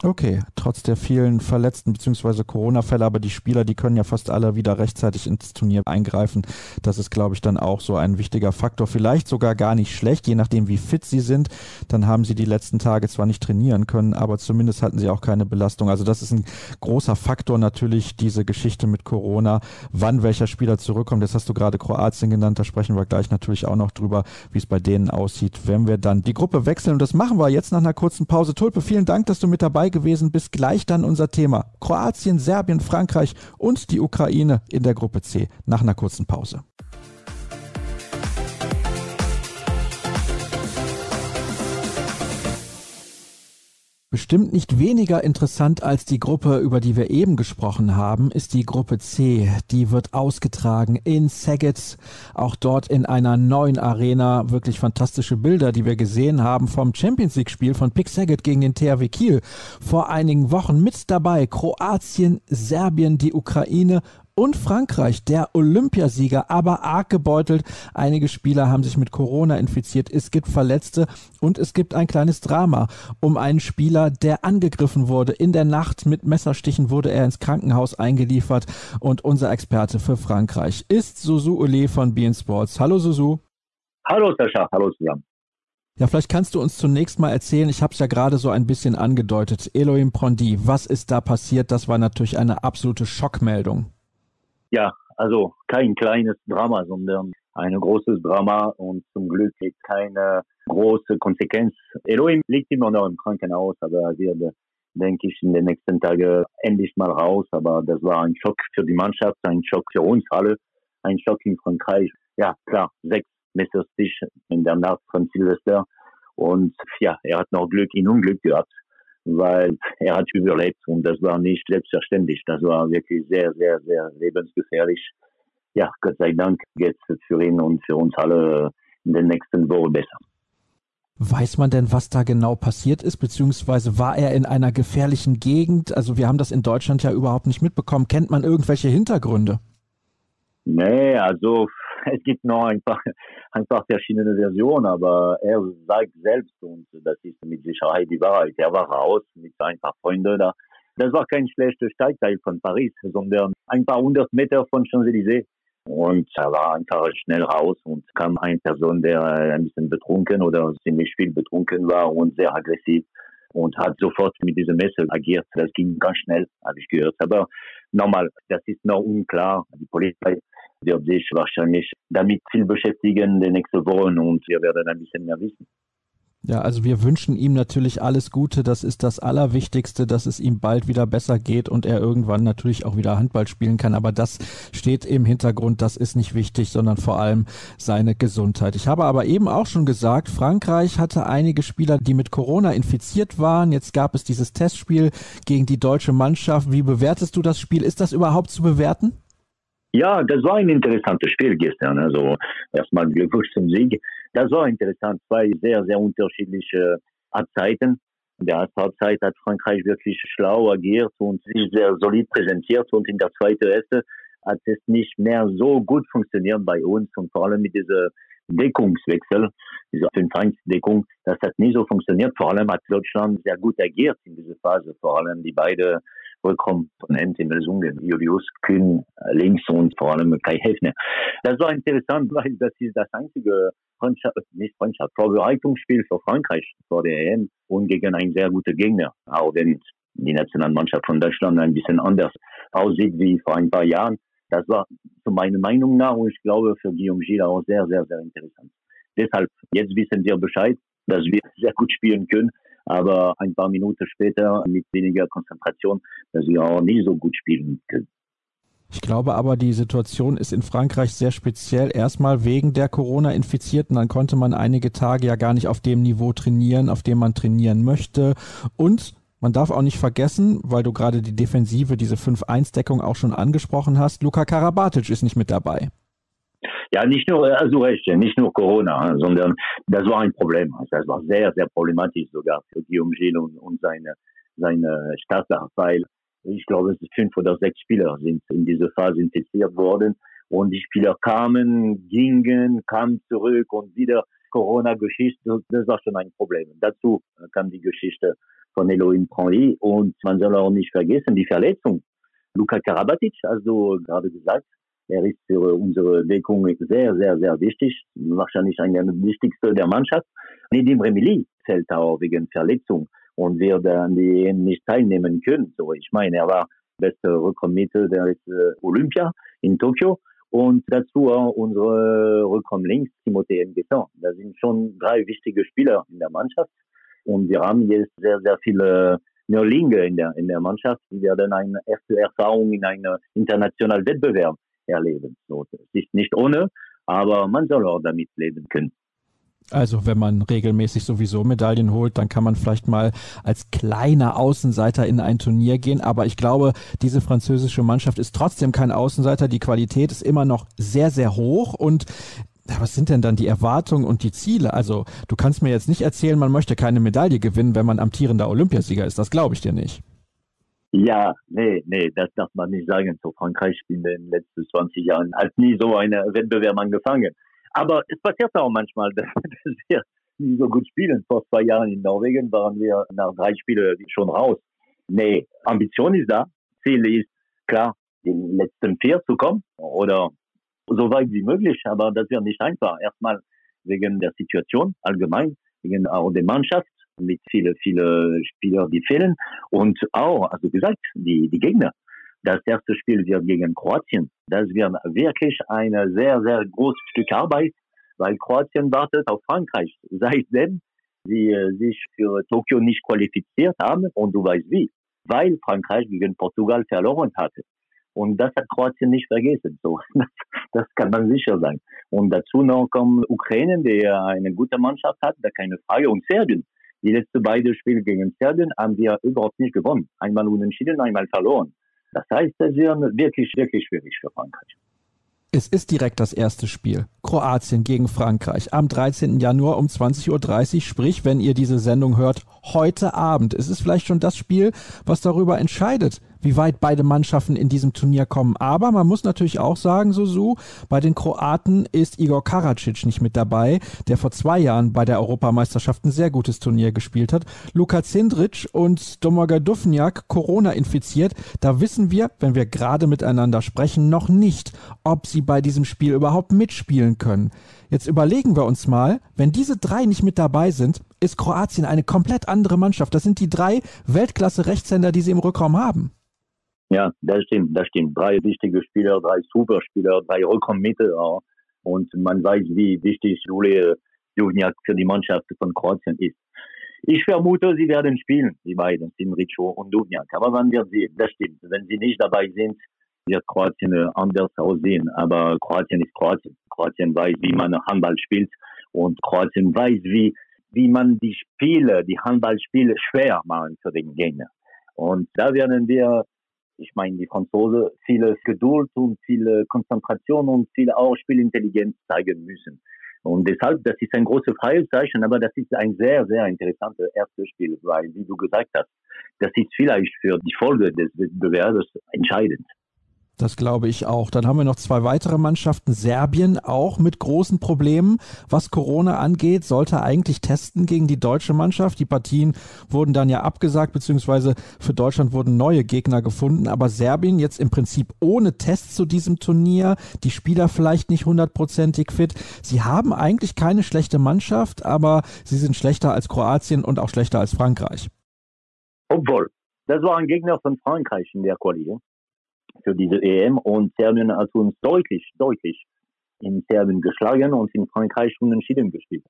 Okay, trotz der vielen Verletzten bzw. Corona-Fälle, aber die Spieler, die können ja fast alle wieder rechtzeitig ins Turnier eingreifen. Das ist, glaube ich, dann auch so ein wichtiger Faktor. Vielleicht sogar gar nicht schlecht, je nachdem, wie fit sie sind. Dann haben sie die letzten Tage zwar nicht trainieren können, aber zumindest hatten sie auch keine Belastung. Also das ist ein großer Faktor natürlich, diese Geschichte mit Corona, wann welcher Spieler zurückkommt. Jetzt hast du gerade Kroatien genannt, da sprechen wir gleich natürlich auch noch drüber, wie es bei denen aussieht, wenn wir dann die Gruppe wechseln. Und das machen wir jetzt nach einer kurzen Pause. Tulpe, vielen Dank, dass du mit dabei gewesen. Bis gleich dann unser Thema. Kroatien, Serbien, Frankreich und die Ukraine in der Gruppe C nach einer kurzen Pause. Bestimmt nicht weniger interessant als die Gruppe, über die wir eben gesprochen haben, ist die Gruppe C. Die wird ausgetragen in Saget, auch dort in einer neuen Arena. Wirklich fantastische Bilder, die wir gesehen haben vom Champions League Spiel von Pick Saget gegen den THW Kiel vor einigen Wochen. Mit dabei Kroatien, Serbien, die Ukraine und Frankreich, der Olympiasieger, aber arg gebeutelt. Einige Spieler haben sich mit Corona infiziert. Es gibt Verletzte und es gibt ein kleines Drama um einen Spieler, der angegriffen wurde. In der Nacht mit Messerstichen wurde er ins Krankenhaus eingeliefert und unser Experte für Frankreich ist Susu Ole von Bean Sports. Hallo Susu. Hallo Sascha, hallo zusammen. Ja, vielleicht kannst du uns zunächst mal erzählen, ich habe es ja gerade so ein bisschen angedeutet, Elohim Prondi, was ist da passiert? Das war natürlich eine absolute Schockmeldung ja, also kein kleines Drama, sondern ein großes Drama und zum Glück keine große Konsequenz. Elohim liegt immer noch im Krankenhaus, aber er wird, denke ich, in den nächsten Tagen endlich mal raus. Aber das war ein Schock für die Mannschaft, ein Schock für uns alle, ein Schock in Frankreich. Ja, klar, sechs Messerstich in der Nacht von Silvester. Und ja, er hat noch Glück in Unglück gehabt, weil er hat überlebt und das war nicht selbstverständlich. Das war wirklich sehr, sehr, sehr lebensgefährlich. Ja, Gott sei Dank geht es für ihn und für uns alle in den nächsten Wochen besser. Weiß man denn, was da genau passiert ist, beziehungsweise war er in einer gefährlichen Gegend? Also wir haben das in Deutschland ja überhaupt nicht mitbekommen. Kennt man irgendwelche Hintergründe? Nee, also es gibt noch ein paar, verschiedene Versionen, aber er sagt selbst und das ist mit Sicherheit die Wahrheit. Er war raus mit ein paar Freunden da. Das war kein schlechter Stadtteil von Paris, sondern ein paar hundert Meter von Champs-Élysées. Und er war einfach schnell raus und kam eine Person, der ein bisschen betrunken oder ziemlich viel betrunken war und sehr aggressiv und hat sofort mit diesem Messer agiert. Das ging ganz schnell, habe ich gehört. Aber nochmal, das ist noch unklar. Die Polizei wird sich wahrscheinlich damit viel beschäftigen die nächsten Wochen und wir werden ein bisschen mehr wissen. Ja, also wir wünschen ihm natürlich alles Gute. Das ist das Allerwichtigste, dass es ihm bald wieder besser geht und er irgendwann natürlich auch wieder Handball spielen kann. Aber das steht im Hintergrund. Das ist nicht wichtig, sondern vor allem seine Gesundheit. Ich habe aber eben auch schon gesagt, Frankreich hatte einige Spieler, die mit Corona infiziert waren. Jetzt gab es dieses Testspiel gegen die deutsche Mannschaft. Wie bewertest du das Spiel? Ist das überhaupt zu bewerten? Ja, das war ein interessantes Spiel gestern. Also erstmal Glückwunsch zum Sieg. Das war interessant. Zwei sehr, sehr unterschiedliche Halbzeiten. In der ersten Halbzeit hat Frankreich wirklich schlau agiert und sich sehr solid präsentiert. Und in der zweiten Hälfte hat es nicht mehr so gut funktioniert bei uns und vor allem mit dieser Deckungswechsel, diese 5-1-Deckung, das hat nicht so funktioniert. Vor allem hat Deutschland sehr gut agiert in dieser Phase. Vor allem die beiden Rückkomponenten Lösungen, Julius Kühn links und vor allem Kai Hefner. Das war interessant, weil das ist das einzige Freundschaft, nicht Freundschaft, Vorbereitungsspiel für Frankreich vor der EM und gegen einen sehr guten Gegner. Auch wenn die Nationalmannschaft von Deutschland ein bisschen anders aussieht wie vor ein paar Jahren. Das war zu meiner Meinung nach und ich glaube für Guillaume Gilles auch sehr, sehr, sehr interessant. Deshalb, jetzt wissen wir Bescheid, dass wir sehr gut spielen können, aber ein paar Minuten später mit weniger Konzentration, dass wir auch nicht so gut spielen können. Ich glaube aber, die Situation ist in Frankreich sehr speziell. Erstmal wegen der Corona-Infizierten. Dann konnte man einige Tage ja gar nicht auf dem Niveau trainieren, auf dem man trainieren möchte. Und man darf auch nicht vergessen, weil du gerade die Defensive, diese 5-1-Deckung auch schon angesprochen hast, Luka Karabatic ist nicht mit dabei. Ja, nicht nur, also recht, nicht nur Corona, sondern das war ein Problem. Das war sehr, sehr problematisch sogar für Guillaume Gilles und, und seine, seine Starter, weil ich glaube, fünf oder sechs Spieler sind in dieser Phase infiziert worden. Und die Spieler kamen, gingen, kamen zurück und wieder Corona-Geschichte. Das war schon ein Problem. Dazu kam die Geschichte von Elohim Pranly. Und man soll auch nicht vergessen, die Verletzung. Luka Karabatic, also gerade gesagt, er ist für unsere Deckung sehr, sehr, sehr wichtig. Wahrscheinlich einer der wichtigsten der Mannschaft. Nedim Remili fällt auch wegen Verletzung und wird an die nicht teilnehmen können. So, ich meine, er war bester Rückraummittel der Olympia in Tokio und dazu auch unsere Rückraumlinks Timothée Nguesson. Das sind schon drei wichtige Spieler in der Mannschaft und wir haben jetzt sehr, sehr viele Neulinge in der, in der Mannschaft, die werden eine erste Erfahrung in einem internationalen Wettbewerb So, das ist nicht ohne, aber man soll auch damit leben können. Also wenn man regelmäßig sowieso Medaillen holt, dann kann man vielleicht mal als kleiner Außenseiter in ein Turnier gehen. Aber ich glaube, diese französische Mannschaft ist trotzdem kein Außenseiter. Die Qualität ist immer noch sehr, sehr hoch. Und was sind denn dann die Erwartungen und die Ziele? Also du kannst mir jetzt nicht erzählen, man möchte keine Medaille gewinnen, wenn man amtierender Olympiasieger ist. Das glaube ich dir nicht. Ja, nee, nee, das darf man nicht sagen. So Frankreich in den letzten 20 Jahren hat nie so einen Wettbewerb angefangen. Aber es passiert auch manchmal, dass, dass wir nicht so gut spielen. Vor zwei Jahren in Norwegen waren wir nach drei Spielen schon raus. Nee, Ambition ist da. Ziel ist klar, den letzten vier zu kommen oder so weit wie möglich. Aber das wird nicht einfach. Erstmal wegen der Situation allgemein, wegen auch der Mannschaft mit vielen, vielen Spielern, die fehlen. Und auch, also gesagt, die, die Gegner. Das erste Spiel wird gegen Kroatien. Das wird wirklich ein sehr, sehr großes Stück Arbeit, weil Kroatien wartet auf Frankreich. Seitdem sie äh, sich für Tokio nicht qualifiziert haben und du weißt wie, weil Frankreich gegen Portugal verloren hatte. Und das hat Kroatien nicht vergessen. So, das, das kann man sicher sein. Und dazu noch kommt Ukraine, der eine gute Mannschaft hat, da keine Frage. Und Serbien. Die letzten beiden Spiele gegen Serbien haben wir überhaupt nicht gewonnen. Einmal unentschieden, einmal verloren. Das heißt, das wird wirklich, wirklich schwierig für Frankreich. Es ist direkt das erste Spiel. Kroatien gegen Frankreich am 13. Januar um 20.30 Uhr, sprich, wenn ihr diese Sendung hört, heute Abend. Es ist vielleicht schon das Spiel, was darüber entscheidet, wie weit beide Mannschaften in diesem Turnier kommen. Aber man muss natürlich auch sagen, Susu, bei den Kroaten ist Igor Karacic nicht mit dabei, der vor zwei Jahren bei der Europameisterschaft ein sehr gutes Turnier gespielt hat. Luka Zindric und Domaga Dufniak Corona infiziert. Da wissen wir, wenn wir gerade miteinander sprechen, noch nicht, ob sie bei diesem Spiel überhaupt mitspielen können. Jetzt überlegen wir uns mal, wenn diese drei nicht mit dabei sind, ist Kroatien eine komplett andere Mannschaft. Das sind die drei Weltklasse-Rechtshänder, die sie im Rückraum haben. Ja, das stimmt, das stimmt. Drei wichtige Spieler, drei Superspieler, drei Rückraummittel. Ja. Und man weiß, wie wichtig Jule Duvniak für die Mannschaft von Kroatien ist. Ich vermute, sie werden spielen, die beiden, Simricho und Duvniak. Aber man wird sehen, das stimmt. Wenn sie nicht dabei sind, wird Kroatien anders aussehen. Aber Kroatien ist Kroatien. Kroatien weiß, wie man Handball spielt und Kroatien weiß, wie, wie man die Spiele, die Handballspiele schwer machen für den Gegner. Und da werden wir ich meine, die Franzosen viele Geduld und viele Konzentration und viele auch Spielintelligenz zeigen müssen. Und deshalb, das ist ein großes Fragezeichen, aber das ist ein sehr, sehr interessantes erstes Spiel, weil, wie du gesagt hast, das ist vielleicht für die Folge des Wettbewerbs entscheidend. Das glaube ich auch. Dann haben wir noch zwei weitere Mannschaften. Serbien auch mit großen Problemen, was Corona angeht, sollte eigentlich testen gegen die deutsche Mannschaft. Die Partien wurden dann ja abgesagt, beziehungsweise für Deutschland wurden neue Gegner gefunden. Aber Serbien jetzt im Prinzip ohne Tests zu diesem Turnier, die Spieler vielleicht nicht hundertprozentig fit. Sie haben eigentlich keine schlechte Mannschaft, aber sie sind schlechter als Kroatien und auch schlechter als Frankreich. Obwohl, das war ein Gegner von Frankreich in der Koalition für diese EM und Serbien hat uns deutlich, deutlich in Serbien geschlagen und in Frankreich unentschieden gespielt.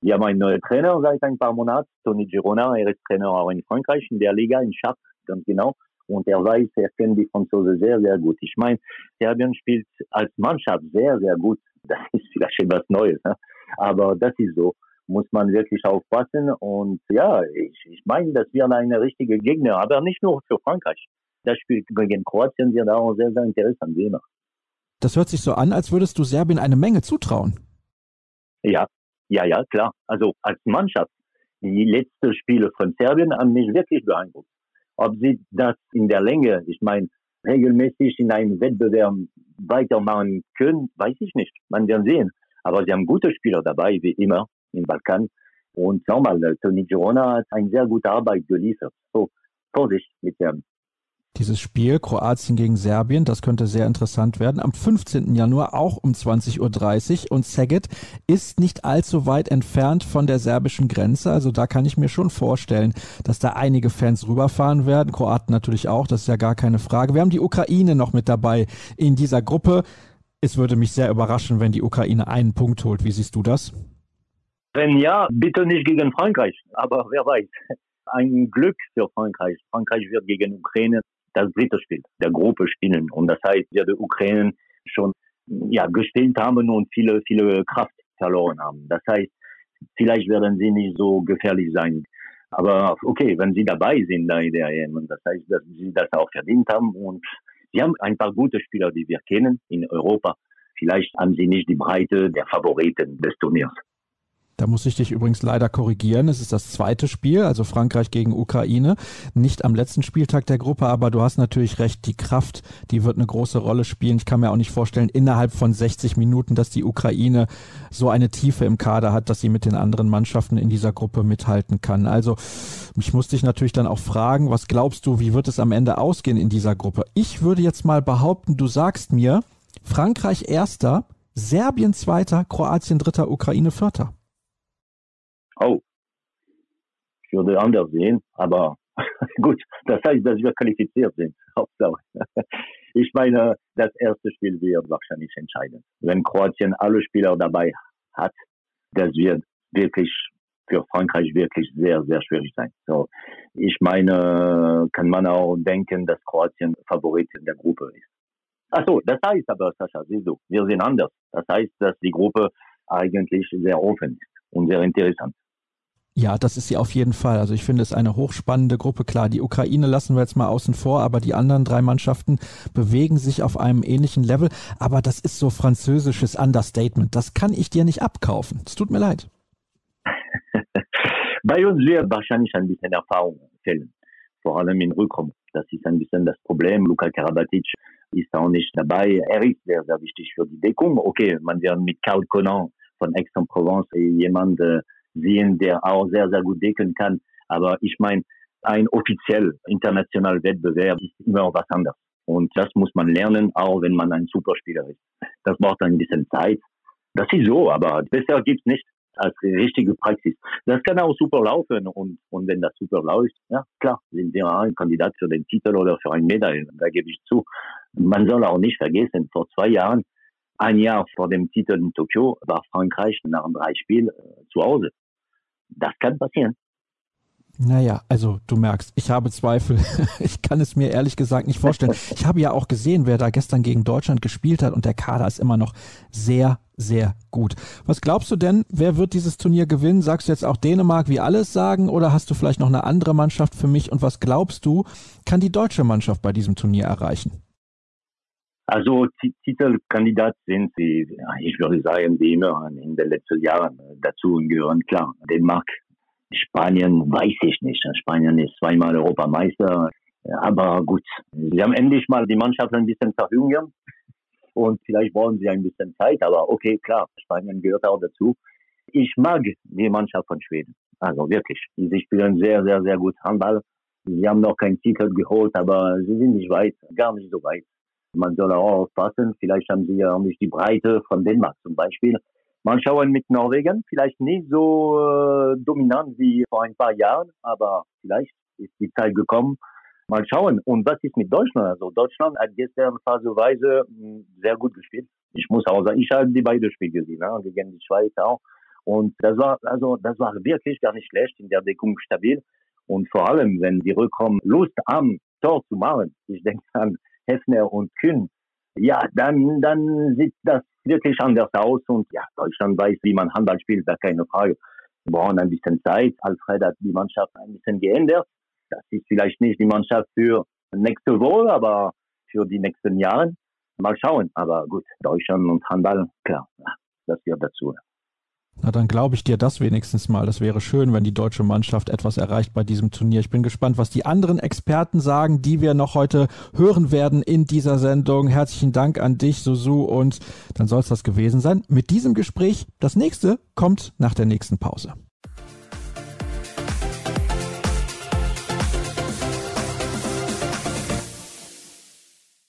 Wir haben einen neuen Trainer seit ein paar Monaten, Tony Girona, er ist Trainer auch in Frankreich, in der Liga, in Chartres, ganz genau. Und er weiß, er kennt die Franzosen sehr, sehr gut. Ich meine, Serbien spielt als Mannschaft sehr, sehr gut. Das ist vielleicht etwas Neues, ne? aber das ist so. Muss man wirklich aufpassen. Und ja, ich, ich meine, das wird eine richtige Gegner, aber nicht nur für Frankreich das Spiel gegen Kroatien wird auch sehr, sehr interessant sehen. Das hört sich so an, als würdest du Serbien eine Menge zutrauen. Ja, ja, ja, klar. Also als Mannschaft. Die letzten Spiele von Serbien haben mich wirklich beeindruckt. Ob sie das in der Länge, ich meine, regelmäßig in einem Wettbewerb weitermachen können, weiß ich nicht. Man wird sehen. Aber sie haben gute Spieler dabei, wie immer, im Balkan. Und nochmal, Toni Girona hat eine sehr gute Arbeit geliefert. So, Vorsicht mit dem dieses Spiel Kroatien gegen Serbien, das könnte sehr interessant werden. Am 15. Januar auch um 20.30 Uhr und Szeged ist nicht allzu weit entfernt von der serbischen Grenze. Also da kann ich mir schon vorstellen, dass da einige Fans rüberfahren werden. Kroaten natürlich auch, das ist ja gar keine Frage. Wir haben die Ukraine noch mit dabei in dieser Gruppe. Es würde mich sehr überraschen, wenn die Ukraine einen Punkt holt. Wie siehst du das? Wenn ja, bitte nicht gegen Frankreich. Aber wer weiß ein Glück für Frankreich. Frankreich wird gegen Ukraine das dritte Spiel der Gruppe spielen. Und das heißt, wir die Ukraine schon ja, gespielt haben und viele, viele Kraft verloren haben. Das heißt, vielleicht werden sie nicht so gefährlich sein. Aber okay, wenn sie dabei sind da in der EM, das heißt, dass sie das auch verdient haben und sie haben ein paar gute Spieler, die wir kennen in Europa. Vielleicht haben sie nicht die Breite der Favoriten des Turniers. Da muss ich dich übrigens leider korrigieren. Es ist das zweite Spiel, also Frankreich gegen Ukraine. Nicht am letzten Spieltag der Gruppe, aber du hast natürlich recht, die Kraft, die wird eine große Rolle spielen. Ich kann mir auch nicht vorstellen, innerhalb von 60 Minuten, dass die Ukraine so eine Tiefe im Kader hat, dass sie mit den anderen Mannschaften in dieser Gruppe mithalten kann. Also mich musste ich natürlich dann auch fragen, was glaubst du, wie wird es am Ende ausgehen in dieser Gruppe? Ich würde jetzt mal behaupten, du sagst mir, Frankreich erster, Serbien zweiter, Kroatien dritter, Ukraine vierter oh, ich würde anders sehen, aber gut, das heißt, dass wir qualifiziert sind. Hauptsache. Ich meine, das erste Spiel wird wahrscheinlich entscheidend. Wenn Kroatien alle Spieler dabei hat, das wird wirklich für Frankreich wirklich sehr, sehr schwierig sein. So, ich meine, kann man auch denken, dass Kroatien Favorit in der Gruppe ist. Achso, das heißt aber, Sascha, siehst du, wir sind anders. Das heißt, dass die Gruppe eigentlich sehr offen ist und sehr interessant. Ja, das ist sie auf jeden Fall. Also ich finde es eine hochspannende Gruppe. Klar, die Ukraine lassen wir jetzt mal außen vor, aber die anderen drei Mannschaften bewegen sich auf einem ähnlichen Level. Aber das ist so französisches Understatement. Das kann ich dir nicht abkaufen. Es tut mir leid. Bei uns wird wahrscheinlich ein bisschen Erfahrung fehlen, vor allem in Rückraum. Das ist ein bisschen das Problem. Luka Karabatic ist auch nicht dabei. Er ist sehr, sehr wichtig für die Deckung. Okay, man wird mit Karl Conan von Aix-en-Provence jemand äh, sehen, der auch sehr, sehr gut decken kann. Aber ich meine, ein offiziell internationaler Wettbewerb ist immer was anderes. Und das muss man lernen, auch wenn man ein Superspieler ist. Das braucht ein bisschen Zeit. Das ist so, aber besser gibt's nicht als richtige Praxis. Das kann auch super laufen und, und wenn das super läuft, ja klar, sind wir ein Kandidat für den Titel oder für eine Medaille. Da gebe ich zu. Man soll auch nicht vergessen, vor zwei Jahren, ein Jahr vor dem Titel in Tokio, war Frankreich nach drei Spiel äh, zu Hause. Das kann passieren. Naja, also du merkst, ich habe Zweifel. Ich kann es mir ehrlich gesagt nicht vorstellen. Ich habe ja auch gesehen, wer da gestern gegen Deutschland gespielt hat und der Kader ist immer noch sehr, sehr gut. Was glaubst du denn, wer wird dieses Turnier gewinnen? Sagst du jetzt auch Dänemark, wie alles sagen, oder hast du vielleicht noch eine andere Mannschaft für mich? Und was glaubst du, kann die deutsche Mannschaft bei diesem Turnier erreichen? Also Titelkandidat sind sie, ich würde sagen, wie immer in den letzten Jahren dazu gehören, klar, Dänemark, Spanien weiß ich nicht. Spanien ist zweimal Europameister. Aber gut, sie haben endlich mal die Mannschaft ein bisschen verjüngt. Und vielleicht brauchen sie ein bisschen Zeit. Aber okay, klar, Spanien gehört auch dazu. Ich mag die Mannschaft von Schweden. Also wirklich. Sie spielen sehr, sehr, sehr gut Handball. Sie haben noch keinen Titel geholt, aber sie sind nicht weit, gar nicht so weit. Man soll auch aufpassen. Vielleicht haben sie ja nicht die Breite von Dänemark zum Beispiel. Mal schauen mit Norwegen, vielleicht nicht so äh, dominant wie vor ein paar Jahren, aber vielleicht ist die Zeit gekommen. Mal schauen. Und was ist mit Deutschland? Also Deutschland hat gestern phaseweise hm, sehr gut gespielt. Ich muss auch sagen, ich habe die beiden Spiele gesehen, ne? gegen die Schweiz auch. Und das war, also, das war wirklich gar nicht schlecht in der Deckung stabil. Und vor allem, wenn die rückkommen, Lust am Tor zu machen. Ich denke an Hefner und Kühn ja, dann, dann sieht das wirklich anders aus und ja, Deutschland weiß, wie man Handball spielt, da keine Frage. Wir brauchen ein bisschen Zeit. Alfred hat die Mannschaft ein bisschen geändert. Das ist vielleicht nicht die Mannschaft für nächste Woche, aber für die nächsten Jahre. Mal schauen. Aber gut, Deutschland und Handball, klar, das gehört dazu. Na, dann glaube ich dir das wenigstens mal. Das wäre schön, wenn die deutsche Mannschaft etwas erreicht bei diesem Turnier. Ich bin gespannt, was die anderen Experten sagen, die wir noch heute hören werden in dieser Sendung. Herzlichen Dank an dich, Susu, und dann soll es das gewesen sein mit diesem Gespräch. Das nächste kommt nach der nächsten Pause.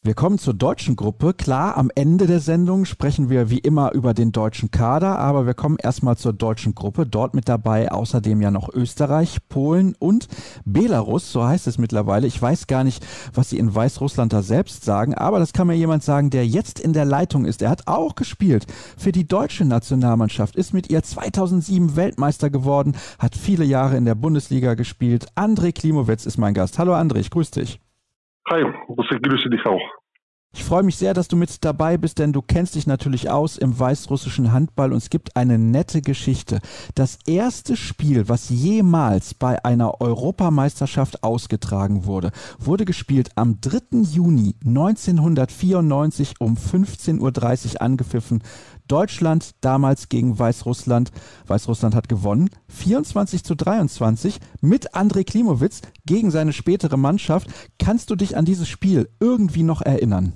Wir kommen zur deutschen Gruppe. Klar, am Ende der Sendung sprechen wir wie immer über den deutschen Kader, aber wir kommen erstmal zur deutschen Gruppe. Dort mit dabei außerdem ja noch Österreich, Polen und Belarus, so heißt es mittlerweile. Ich weiß gar nicht, was sie in Weißrussland da selbst sagen, aber das kann mir jemand sagen, der jetzt in der Leitung ist. Er hat auch gespielt für die deutsche Nationalmannschaft, ist mit ihr 2007 Weltmeister geworden, hat viele Jahre in der Bundesliga gespielt. André Klimowitz ist mein Gast. Hallo André, ich grüße dich. Hi, ich grüße dich auch. Ich freue mich sehr, dass du mit dabei bist, denn du kennst dich natürlich aus im weißrussischen Handball und es gibt eine nette Geschichte. Das erste Spiel, was jemals bei einer Europameisterschaft ausgetragen wurde, wurde gespielt am 3. Juni 1994 um 15.30 Uhr angepfiffen. Deutschland damals gegen Weißrussland. Weißrussland hat gewonnen. 24 zu 23 mit André Klimowitz gegen seine spätere Mannschaft. Kannst du dich an dieses Spiel irgendwie noch erinnern?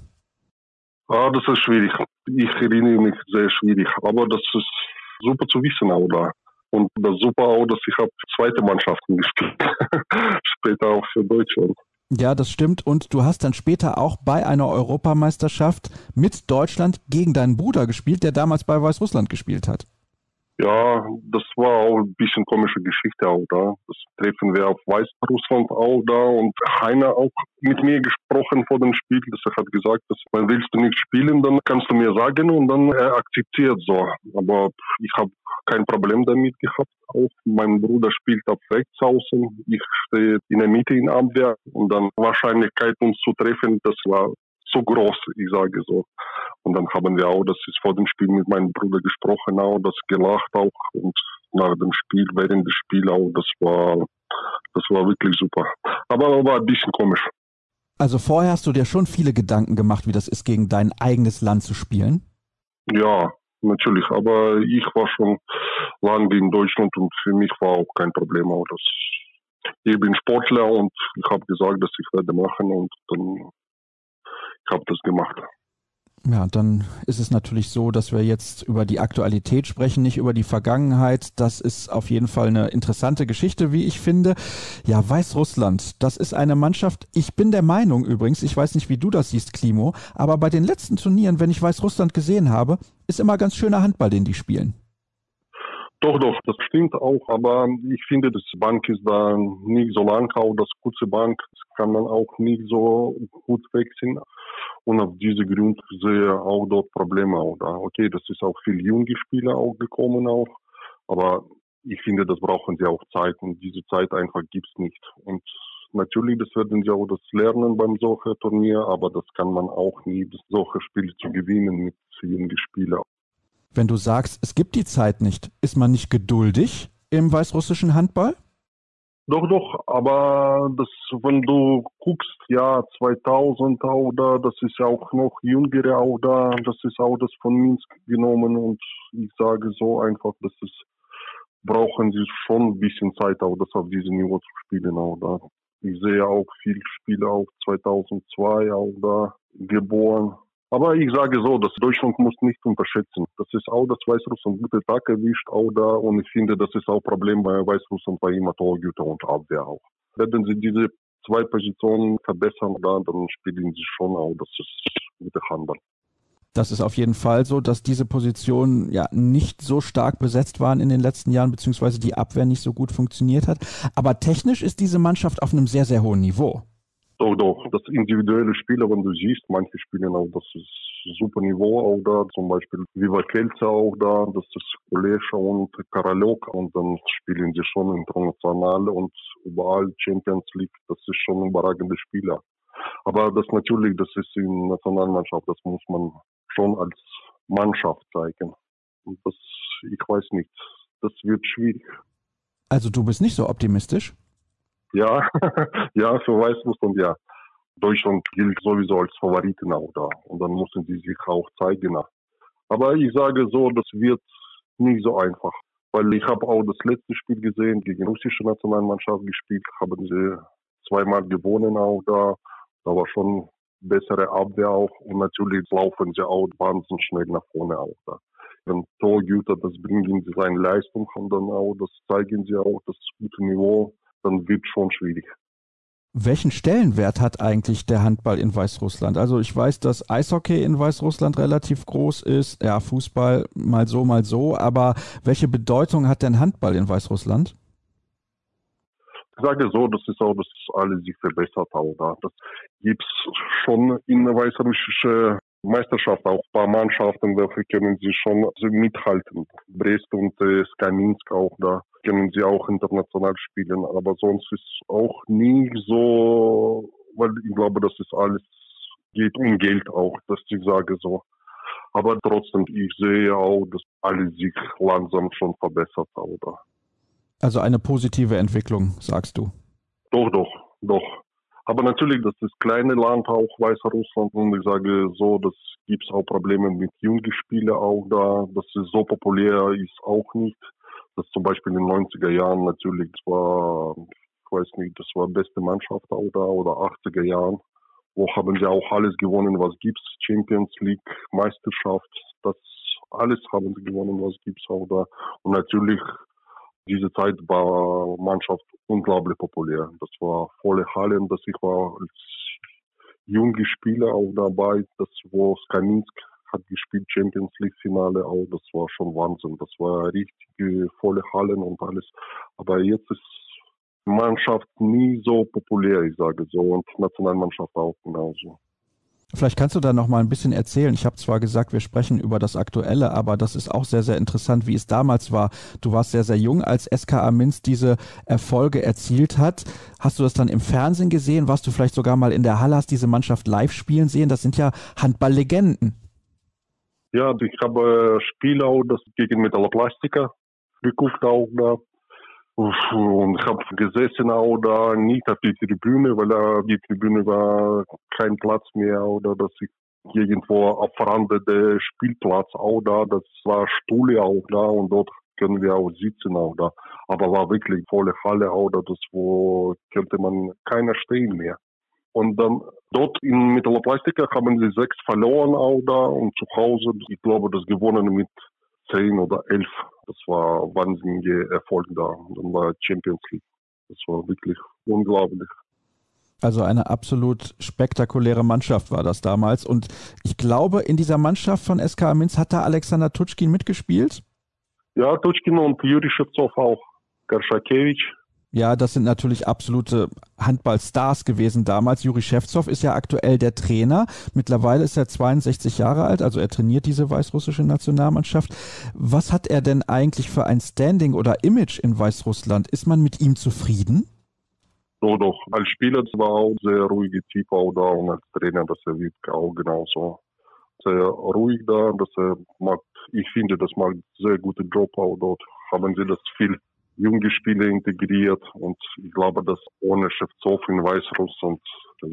Ah, das ist schwierig. Ich erinnere mich sehr schwierig. Aber das ist super zu wissen auch da. Und das super auch, dass ich habe zweite Mannschaften gespielt. Später auch für Deutschland. Ja, das stimmt. Und du hast dann später auch bei einer Europameisterschaft mit Deutschland gegen deinen Bruder gespielt, der damals bei Weißrussland gespielt hat. Ja, das war auch ein bisschen komische Geschichte auch da. Das treffen wir auf Weißrussland auch da und Heiner auch mit mir gesprochen vor dem Spiel. Das er hat gesagt, dass, wenn willst du nicht spielen, dann kannst du mir sagen und dann er akzeptiert so. Aber ich habe kein Problem damit gehabt. Auch mein Bruder spielt auf rechts außen. Ich stehe in der Mitte in Abwehr und dann Wahrscheinlichkeit uns zu treffen, das war so groß, ich sage so. Und dann haben wir auch, das ist vor dem Spiel mit meinem Bruder gesprochen, auch das gelacht auch und nach dem Spiel, während des Spiels auch, das war, das war wirklich super. Aber war ein bisschen komisch. Also vorher hast du dir schon viele Gedanken gemacht, wie das ist, gegen dein eigenes Land zu spielen? Ja, natürlich. Aber ich war schon lange in Deutschland und für mich war auch kein Problem. Auch das. Ich bin Sportler und ich habe gesagt, dass ich werde machen und dann habe das gemacht. Ja, dann ist es natürlich so, dass wir jetzt über die Aktualität sprechen, nicht über die Vergangenheit. Das ist auf jeden Fall eine interessante Geschichte, wie ich finde. Ja, Weißrussland, das ist eine Mannschaft, ich bin der Meinung übrigens, ich weiß nicht, wie du das siehst, Klimo, aber bei den letzten Turnieren, wenn ich Weißrussland gesehen habe, ist immer ganz schöner Handball, den die spielen. Doch, doch, das stimmt auch, aber ich finde, das Bank ist da nicht so lang, auch das kurze Bank kann man auch nicht so gut wechseln. Und auf diese Grund sehe auch dort Probleme da. Okay, das ist auch viel junge Spieler auch gekommen auch, aber ich finde, das brauchen sie auch Zeit und diese Zeit einfach gibt's nicht. Und natürlich, das werden sie auch das lernen beim solchen Turnier, aber das kann man auch nie, solche Spiele zu gewinnen mit jungen Spielern. Wenn du sagst, es gibt die Zeit nicht, ist man nicht geduldig im weißrussischen Handball? Doch, doch, aber das, wenn du guckst, ja, 2000 auch da, das ist ja auch noch jüngere da, das ist auch das von Minsk genommen und ich sage so einfach, dass es brauchen sie schon ein bisschen Zeit auch, das auf diesem Niveau zu spielen da. Ich sehe auch viele Spiele auch 2002 auch da geboren, aber ich sage so, dass Deutschland muss nicht unterschätzen. Das ist auch, dass Weißrussland gute Tag erwischt, auch da. Und ich finde, das ist auch Problem bei Weißrussland bei immer Torhüter und Abwehr auch. Werden sie diese zwei Positionen verbessern, da, dann spielen sie schon auch, das ist gute Handel. Das ist auf jeden Fall so, dass diese Positionen ja nicht so stark besetzt waren in den letzten Jahren, beziehungsweise die Abwehr nicht so gut funktioniert hat. Aber technisch ist diese Mannschaft auf einem sehr, sehr hohen Niveau. Doch, doch. Das individuelle Spieler, wenn du siehst, manche spielen auch das ist super Niveau auch da, zum Beispiel Viva Kelce auch da, das ist Kulescha und Karalok und dann spielen sie schon international und überall Champions League, das ist schon überragende Spieler. Aber das natürlich, das ist in Nationalmannschaft, das muss man schon als Mannschaft zeigen. Und das, ich weiß nicht, das wird schwierig. Also du bist nicht so optimistisch? Ja, ja, für Weißrussland ja. Deutschland gilt sowieso als Favoriten auch da. Und dann müssen sie sich auch zeigen. Aber ich sage so, das wird nicht so einfach. Weil ich habe auch das letzte Spiel gesehen, gegen russische Nationalmannschaft gespielt, haben sie zweimal gewonnen auch da. Da war schon bessere Abwehr auch und natürlich laufen sie auch wahnsinnig schnell nach vorne auch da. Wenn Torhüter, das bringen sie seine Leistung und dann auch, das zeigen sie auch, das gute Niveau dann wird schon schwierig. Welchen Stellenwert hat eigentlich der Handball in Weißrussland? Also ich weiß, dass Eishockey in Weißrussland relativ groß ist, ja, Fußball mal so, mal so, aber welche Bedeutung hat denn Handball in Weißrussland? Ich sage so, das ist auch, dass alles sich verbessert auch da. Das gibt es schon in weißrussische Meisterschaft, auch ein paar Mannschaften, welche können sie schon mithalten. Brest und äh, Skaminsk auch da können sie auch international spielen. Aber sonst ist auch nie so, weil ich glaube, das ist alles, geht um Geld auch, dass ich sage so. Aber trotzdem, ich sehe auch, dass alles sich langsam schon verbessert, oder? Also eine positive Entwicklung, sagst du? Doch, doch, doch. Aber natürlich, das ist kleine Land auch, Weißrussland. Und ich sage so, das gibt es auch Probleme mit jungen Spielern auch da. Das ist so populär, ist auch nicht das zum Beispiel in den 90er Jahren natürlich, das war, ich weiß nicht, das war beste Mannschaft auch da oder 80er Jahren. Wo haben sie auch alles gewonnen, was gibt's? Champions League, Meisterschaft, das alles haben sie gewonnen, was gibt's auch da. Und natürlich, diese Zeit war Mannschaft unglaublich populär. Das war volle Hallen, dass ich war als junge Spieler auch dabei, das wo Skaminsk hat gespielt, Champions League Finale auch, das war schon Wahnsinn. Das war richtige volle Hallen und alles. Aber jetzt ist Mannschaft nie so populär, ich sage so, und Nationalmannschaft auch genauso. Vielleicht kannst du da noch mal ein bisschen erzählen. Ich habe zwar gesagt, wir sprechen über das Aktuelle, aber das ist auch sehr, sehr interessant, wie es damals war. Du warst sehr, sehr jung, als SKA Minz diese Erfolge erzielt hat. Hast du das dann im Fernsehen gesehen? Warst du vielleicht sogar mal in der Halle, hast diese Mannschaft live spielen sehen? Das sind ja Handballlegenden. Ja, ich habe Spiele auch das gegen Metallplastika geguckt auch da. Und ich habe gesessen auch da nicht auf die Tribüne, weil da die Tribüne war kein Platz mehr oder dass ich irgendwo auf Rande der Spielplatz auch da, das war Stuhle auch da und dort können wir auch sitzen auch da. Aber war wirklich volle Halle auch da, das wo könnte man keiner stehen mehr. Und dann dort in Metalloplastika haben sie sechs verloren auch da und zu Hause, ich glaube, das gewonnen mit zehn oder elf. Das war wahnsinnige Erfolg da. Dann war Champions League. Das war wirklich unglaublich. Also eine absolut spektakuläre Mannschaft war das damals. Und ich glaube, in dieser Mannschaft von SK Minz hat da Alexander Tutschkin mitgespielt? Ja, Tutschkin und Juri Schewtsov auch. Garschakewitsch, ja, das sind natürlich absolute Handballstars gewesen damals. Juri Schewtsov ist ja aktuell der Trainer. Mittlerweile ist er 62 Jahre alt, also er trainiert diese weißrussische Nationalmannschaft. Was hat er denn eigentlich für ein Standing oder Image in Weißrussland? Ist man mit ihm zufrieden? So doch. Als Spieler war er auch sehr ruhige Typ auch da und als Trainer, das er wird auch genauso. Sehr ruhig da, dass er macht, ich finde, das macht sehr guten Job auch dort. Haben sie das viel junge Spieler integriert und ich glaube, dass ohne Schewtsov in Weißrussland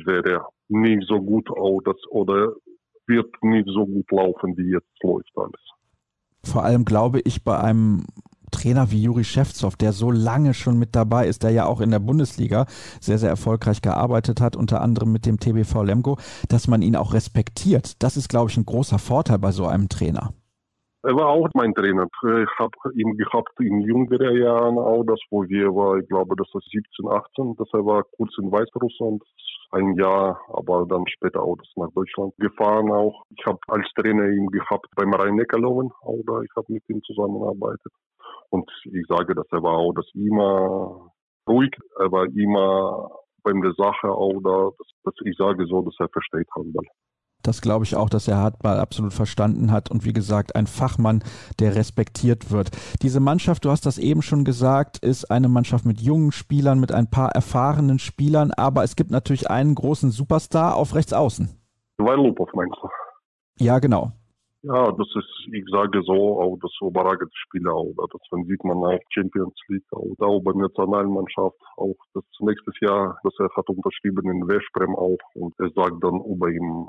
wäre nicht so gut auch das oder wird nicht so gut laufen, wie jetzt läuft alles. Vor allem glaube ich bei einem Trainer wie Juri Schewtsov, der so lange schon mit dabei ist, der ja auch in der Bundesliga sehr, sehr erfolgreich gearbeitet hat, unter anderem mit dem TBV Lemgo, dass man ihn auch respektiert. Das ist, glaube ich, ein großer Vorteil bei so einem Trainer. Er war auch mein Trainer. Ich habe ihn gehabt in jüngeren Jahren auch, das wo wir war, ich glaube, das war 17, 18, dass er war kurz in Weißrussland, ein Jahr, aber dann später auch das nach Deutschland gefahren auch. Ich habe als Trainer ihn gehabt beim Rhein-Neckar-Löwen auch da, ich habe mit ihm zusammengearbeitet. Und ich sage, dass er war auch das immer ruhig, er war immer beim der Sache auch da, dass, dass ich sage so, dass er versteht Handball. Das glaube ich auch, dass er Handball absolut verstanden hat und wie gesagt ein Fachmann, der respektiert wird. Diese Mannschaft, du hast das eben schon gesagt, ist eine Mannschaft mit jungen Spielern, mit ein paar erfahrenen Spielern, aber es gibt natürlich einen großen Superstar auf rechts außen. Weilupov meinst du? Ja, genau. Ja, das ist, ich sage so, auch das überragende Spieler, auch, das sieht man auch Champions League, auch, auch bei der Nationalmannschaft, auch das nächste Jahr, das er hat unterschrieben in Veszprem auch und er sagt dann über ihm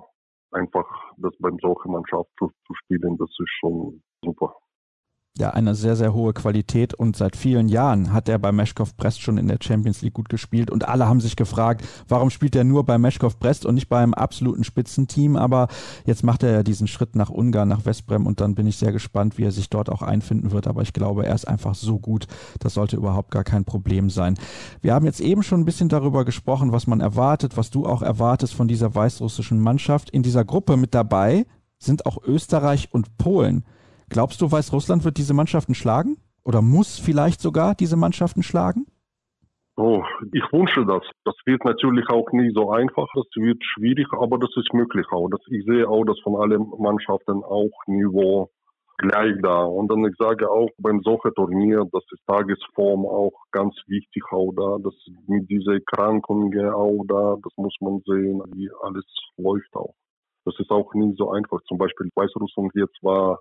einfach das beim solchen Mannschaft zu, zu spielen, das ist schon super. Ja, eine sehr, sehr hohe Qualität und seit vielen Jahren hat er bei Meschkow Brest schon in der Champions League gut gespielt und alle haben sich gefragt, warum spielt er nur bei Meschkow Brest und nicht beim absoluten Spitzenteam, aber jetzt macht er ja diesen Schritt nach Ungarn, nach Westbrem und dann bin ich sehr gespannt, wie er sich dort auch einfinden wird, aber ich glaube, er ist einfach so gut, das sollte überhaupt gar kein Problem sein. Wir haben jetzt eben schon ein bisschen darüber gesprochen, was man erwartet, was du auch erwartest von dieser weißrussischen Mannschaft. In dieser Gruppe mit dabei sind auch Österreich und Polen. Glaubst du, Weißrussland wird diese Mannschaften schlagen? Oder muss vielleicht sogar diese Mannschaften schlagen? Oh, ich wünsche das. Das wird natürlich auch nicht so einfach. Das wird schwierig, aber das ist möglich auch. Das, ich sehe auch, dass von allen Mannschaften auch Niveau gleich da. Und dann ich sage auch beim solchen Turnier, das ist Tagesform auch ganz wichtig auch da. Das mit dieser Erkrankungen auch da, das muss man sehen, wie alles läuft auch. Das ist auch nicht so einfach. Zum Beispiel Weißrussland jetzt war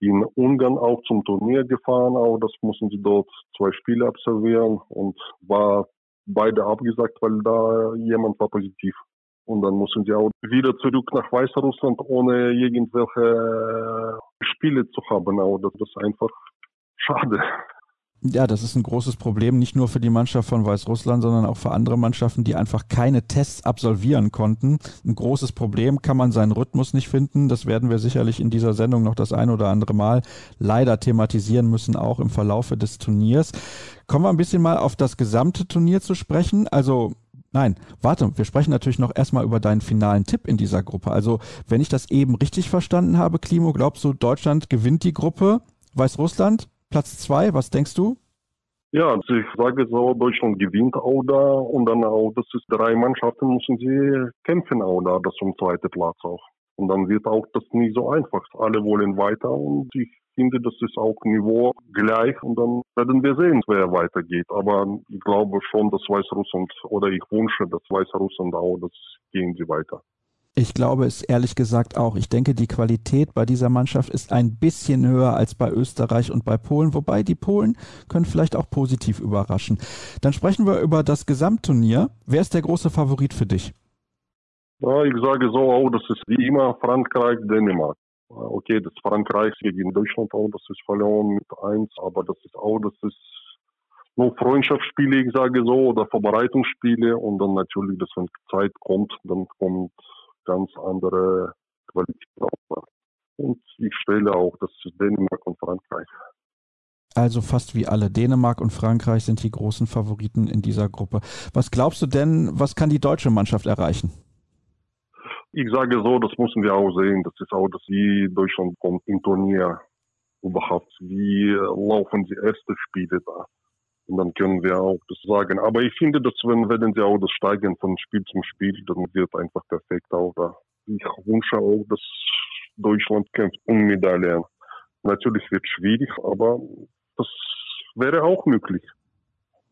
in Ungarn auch zum Turnier gefahren, auch das mussten sie dort zwei Spiele absolvieren und war beide abgesagt, weil da jemand war positiv. Und dann mussten sie auch wieder zurück nach Weißrussland, ohne irgendwelche Spiele zu haben. Aber das ist einfach schade. Ja, das ist ein großes Problem, nicht nur für die Mannschaft von Weißrussland, sondern auch für andere Mannschaften, die einfach keine Tests absolvieren konnten. Ein großes Problem, kann man seinen Rhythmus nicht finden. Das werden wir sicherlich in dieser Sendung noch das ein oder andere Mal leider thematisieren müssen, auch im Verlaufe des Turniers. Kommen wir ein bisschen mal auf das gesamte Turnier zu sprechen. Also Nein, warte, wir sprechen natürlich noch erstmal über deinen finalen Tipp in dieser Gruppe. Also, wenn ich das eben richtig verstanden habe, Klimo, glaubst du, Deutschland gewinnt die Gruppe? Weißrussland Platz zwei, was denkst du? Ja, also ich sage so, Deutschland gewinnt auch da und dann auch, das ist drei Mannschaften müssen sie kämpfen auch da, das zum zweiten Platz auch. Und dann wird auch das nicht so einfach. Alle wollen weiter und ich finde, das ist auch Niveau gleich und dann werden wir sehen, wer weitergeht. Aber ich glaube schon, dass Weißrussland oder ich wünsche, dass Weißrussland auch, das gehen sie weiter. Ich glaube es ehrlich gesagt auch. Ich denke, die Qualität bei dieser Mannschaft ist ein bisschen höher als bei Österreich und bei Polen, wobei die Polen können vielleicht auch positiv überraschen. Dann sprechen wir über das Gesamtturnier. Wer ist der große Favorit für dich? Ja, ich sage so auch, das ist wie immer Frankreich, Dänemark. Okay, das Frankreich gegen Deutschland auch, das ist verloren mit eins, aber das ist auch, das ist nur Freundschaftsspiele, ich sage so, oder Vorbereitungsspiele und dann natürlich, dass wenn Zeit kommt, dann kommt ganz andere Qualität Und ich stelle auch, das ist Dänemark und Frankreich. Also fast wie alle. Dänemark und Frankreich sind die großen Favoriten in dieser Gruppe. Was glaubst du denn, was kann die deutsche Mannschaft erreichen? Ich sage so, das müssen wir auch sehen. Das ist auch, dass wie Deutschland kommt im Turnier überhaupt. Wie laufen die ersten Spiele da? Und dann können wir auch das sagen. Aber ich finde, dass wenn, wenn sie auch das steigen von Spiel zum Spiel, dann wird einfach perfekt auch da. Ich wünsche auch, dass Deutschland kämpft um Medaillen. Natürlich wird es schwierig, aber das wäre auch möglich.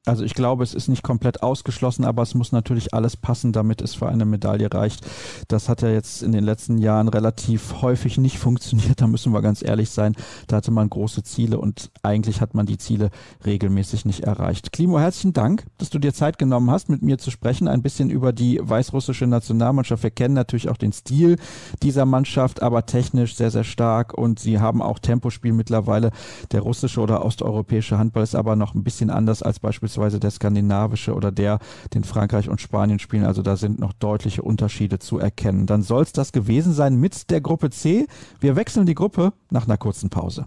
Also ich glaube, es ist nicht komplett ausgeschlossen, aber es muss natürlich alles passen, damit es für eine Medaille reicht. Das hat ja jetzt in den letzten Jahren relativ häufig nicht funktioniert, da müssen wir ganz ehrlich sein. Da hatte man große Ziele und eigentlich hat man die Ziele regelmäßig nicht erreicht. Klimo, herzlichen Dank, dass du dir Zeit genommen hast, mit mir zu sprechen, ein bisschen über die weißrussische Nationalmannschaft. Wir kennen natürlich auch den Stil dieser Mannschaft, aber technisch sehr, sehr stark und sie haben auch Tempospiel mittlerweile. Der russische oder osteuropäische Handball ist aber noch ein bisschen anders als beispielsweise beispielsweise der skandinavische oder der, den Frankreich und Spanien spielen. Also da sind noch deutliche Unterschiede zu erkennen. Dann soll es das gewesen sein mit der Gruppe C. Wir wechseln die Gruppe nach einer kurzen Pause.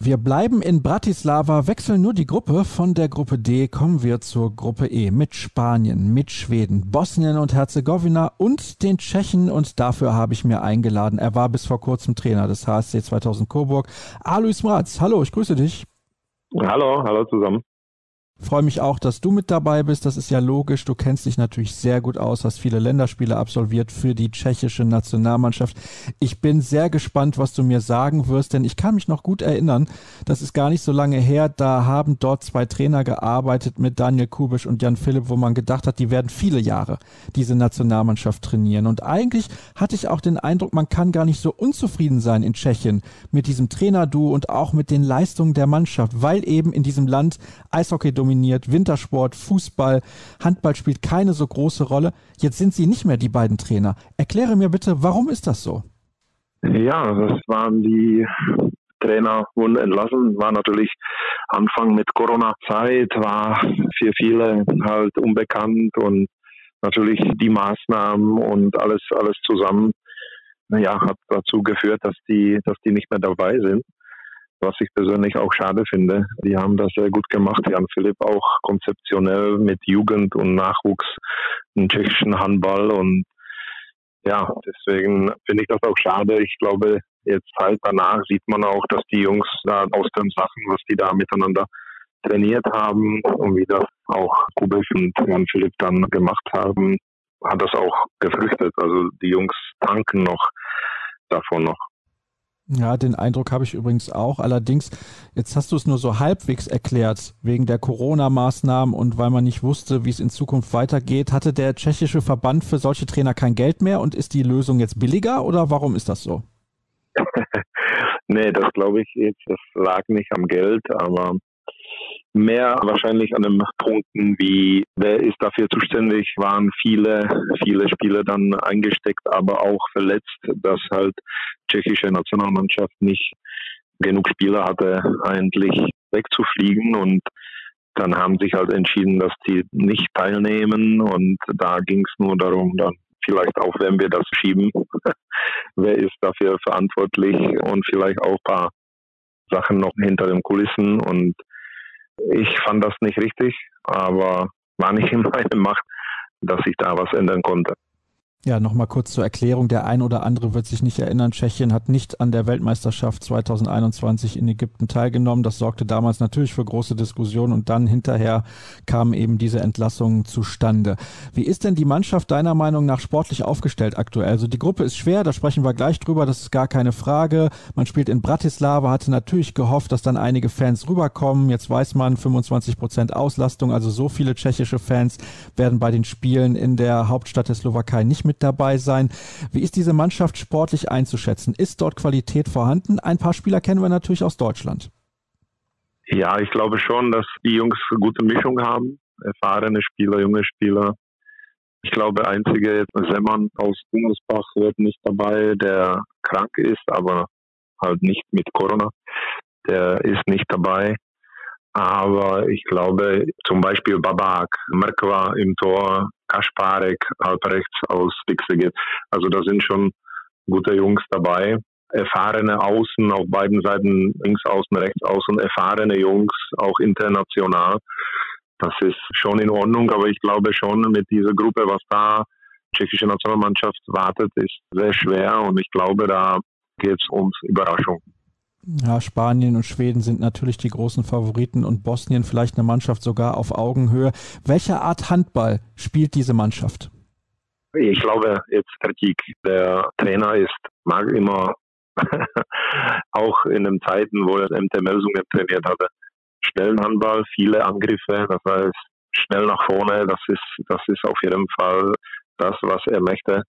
Wir bleiben in Bratislava, wechseln nur die Gruppe. Von der Gruppe D kommen wir zur Gruppe E mit Spanien, mit Schweden, Bosnien und Herzegowina und den Tschechen. Und dafür habe ich mir eingeladen. Er war bis vor kurzem Trainer des HSC 2000 Coburg. Alois Mraz, hallo, ich grüße dich. Hallo, hallo zusammen. Freue mich auch, dass du mit dabei bist. Das ist ja logisch. Du kennst dich natürlich sehr gut aus, hast viele Länderspiele absolviert für die tschechische Nationalmannschaft. Ich bin sehr gespannt, was du mir sagen wirst, denn ich kann mich noch gut erinnern. Das ist gar nicht so lange her. Da haben dort zwei Trainer gearbeitet mit Daniel Kubisch und Jan Philipp, wo man gedacht hat, die werden viele Jahre diese Nationalmannschaft trainieren. Und eigentlich hatte ich auch den Eindruck, man kann gar nicht so unzufrieden sein in Tschechien mit diesem Trainerduo und auch mit den Leistungen der Mannschaft, weil eben in diesem Land Eishockey dominiert dominiert, Wintersport, Fußball, Handball spielt keine so große Rolle. Jetzt sind Sie nicht mehr die beiden Trainer. Erkläre mir bitte, warum ist das so? Ja, das waren die Trainer wurden entlassen, war natürlich Anfang mit Corona-Zeit, war für viele halt unbekannt und natürlich die Maßnahmen und alles, alles zusammen, ja, hat dazu geführt, dass die, dass die nicht mehr dabei sind was ich persönlich auch schade finde. Die haben das sehr gut gemacht. Jan Philipp auch konzeptionell mit Jugend und Nachwuchs im tschechischen Handball und ja, deswegen finde ich das auch schade. Ich glaube, jetzt halt danach sieht man auch, dass die Jungs da aus den Sachen, was die da miteinander trainiert haben und wie das auch Kubisch und Jan Philipp dann gemacht haben, hat das auch gefrüchtet. Also die Jungs tanken noch davon noch. Ja, den Eindruck habe ich übrigens auch. Allerdings, jetzt hast du es nur so halbwegs erklärt, wegen der Corona-Maßnahmen und weil man nicht wusste, wie es in Zukunft weitergeht. Hatte der tschechische Verband für solche Trainer kein Geld mehr und ist die Lösung jetzt billiger oder warum ist das so? nee, das glaube ich jetzt, das lag nicht am Geld, aber mehr wahrscheinlich an den Punkten wie, wer ist dafür zuständig, waren viele, viele Spiele dann eingesteckt, aber auch verletzt, dass halt tschechische Nationalmannschaft nicht genug Spieler hatte, eigentlich wegzufliegen. Und dann haben sich halt entschieden, dass die nicht teilnehmen. Und da ging es nur darum, dann vielleicht auch, wenn wir das schieben, wer ist dafür verantwortlich? Und vielleicht auch ein paar Sachen noch hinter den Kulissen. Und ich fand das nicht richtig, aber war nicht in meiner Macht, dass ich da was ändern konnte. Ja, nochmal kurz zur Erklärung. Der ein oder andere wird sich nicht erinnern. Tschechien hat nicht an der Weltmeisterschaft 2021 in Ägypten teilgenommen. Das sorgte damals natürlich für große Diskussionen und dann hinterher kamen eben diese Entlassungen zustande. Wie ist denn die Mannschaft deiner Meinung nach sportlich aufgestellt aktuell? Also die Gruppe ist schwer, da sprechen wir gleich drüber, das ist gar keine Frage. Man spielt in Bratislava, hatte natürlich gehofft, dass dann einige Fans rüberkommen. Jetzt weiß man 25 Prozent Auslastung, also so viele tschechische Fans werden bei den Spielen in der Hauptstadt der Slowakei nicht mit dabei sein. Wie ist diese Mannschaft sportlich einzuschätzen? Ist dort Qualität vorhanden? Ein paar Spieler kennen wir natürlich aus Deutschland. Ja, ich glaube schon, dass die Jungs eine gute Mischung haben. Erfahrene Spieler, junge Spieler. Ich glaube, einzige Semmern aus Bundesbach wird nicht dabei, der krank ist, aber halt nicht mit Corona. Der ist nicht dabei. Aber ich glaube, zum Beispiel Babak, Merkwa im Tor, Kaschparek halb rechts aus Dixie Also da sind schon gute Jungs dabei. Erfahrene Außen auf beiden Seiten, links außen, rechts außen, erfahrene Jungs, auch international. Das ist schon in Ordnung, aber ich glaube schon mit dieser Gruppe, was da tschechische Nationalmannschaft wartet, ist sehr schwer und ich glaube, da geht es ums Überraschung. Ja, Spanien und Schweden sind natürlich die großen Favoriten und Bosnien vielleicht eine Mannschaft sogar auf Augenhöhe. Welche Art Handball spielt diese Mannschaft? Ich glaube, jetzt Kritik. Der Trainer ist, mag immer, auch in den Zeiten, wo er MT Melsungen trainiert hatte, schnellen Handball, viele Angriffe, das heißt schnell nach vorne, das ist, das ist auf jeden Fall das, was er möchte.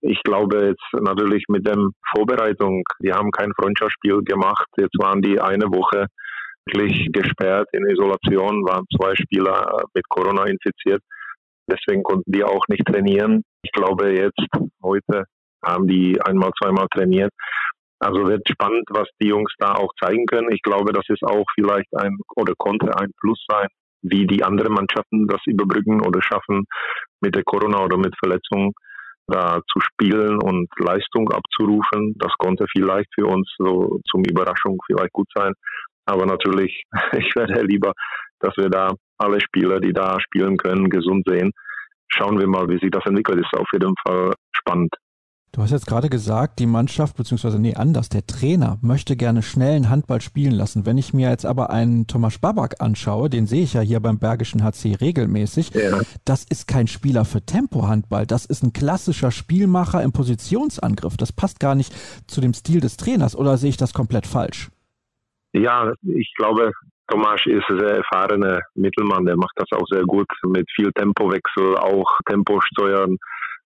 Ich glaube jetzt natürlich mit der Vorbereitung, die haben kein Freundschaftsspiel gemacht. Jetzt waren die eine Woche wirklich gesperrt in Isolation, waren zwei Spieler mit Corona infiziert. Deswegen konnten die auch nicht trainieren. Ich glaube jetzt, heute haben die einmal, zweimal trainiert. Also wird spannend, was die Jungs da auch zeigen können. Ich glaube, das ist auch vielleicht ein oder konnte ein Plus sein, wie die anderen Mannschaften das überbrücken oder schaffen mit der Corona oder mit Verletzungen da zu spielen und Leistung abzurufen. Das konnte vielleicht für uns so zum Überraschung vielleicht gut sein. Aber natürlich, ich wäre lieber, dass wir da alle Spieler, die da spielen können, gesund sehen. Schauen wir mal, wie sich das entwickelt. Ist auf jeden Fall spannend. Du hast jetzt gerade gesagt, die Mannschaft, beziehungsweise nee, anders, der Trainer möchte gerne schnellen Handball spielen lassen. Wenn ich mir jetzt aber einen Thomas Babak anschaue, den sehe ich ja hier beim Bergischen HC regelmäßig, ja. das ist kein Spieler für Tempo-Handball. Das ist ein klassischer Spielmacher im Positionsangriff. Das passt gar nicht zu dem Stil des Trainers, oder sehe ich das komplett falsch? Ja, ich glaube, Tomasz ist ein sehr erfahrener Mittelmann, der macht das auch sehr gut mit viel Tempowechsel, auch Tempo steuern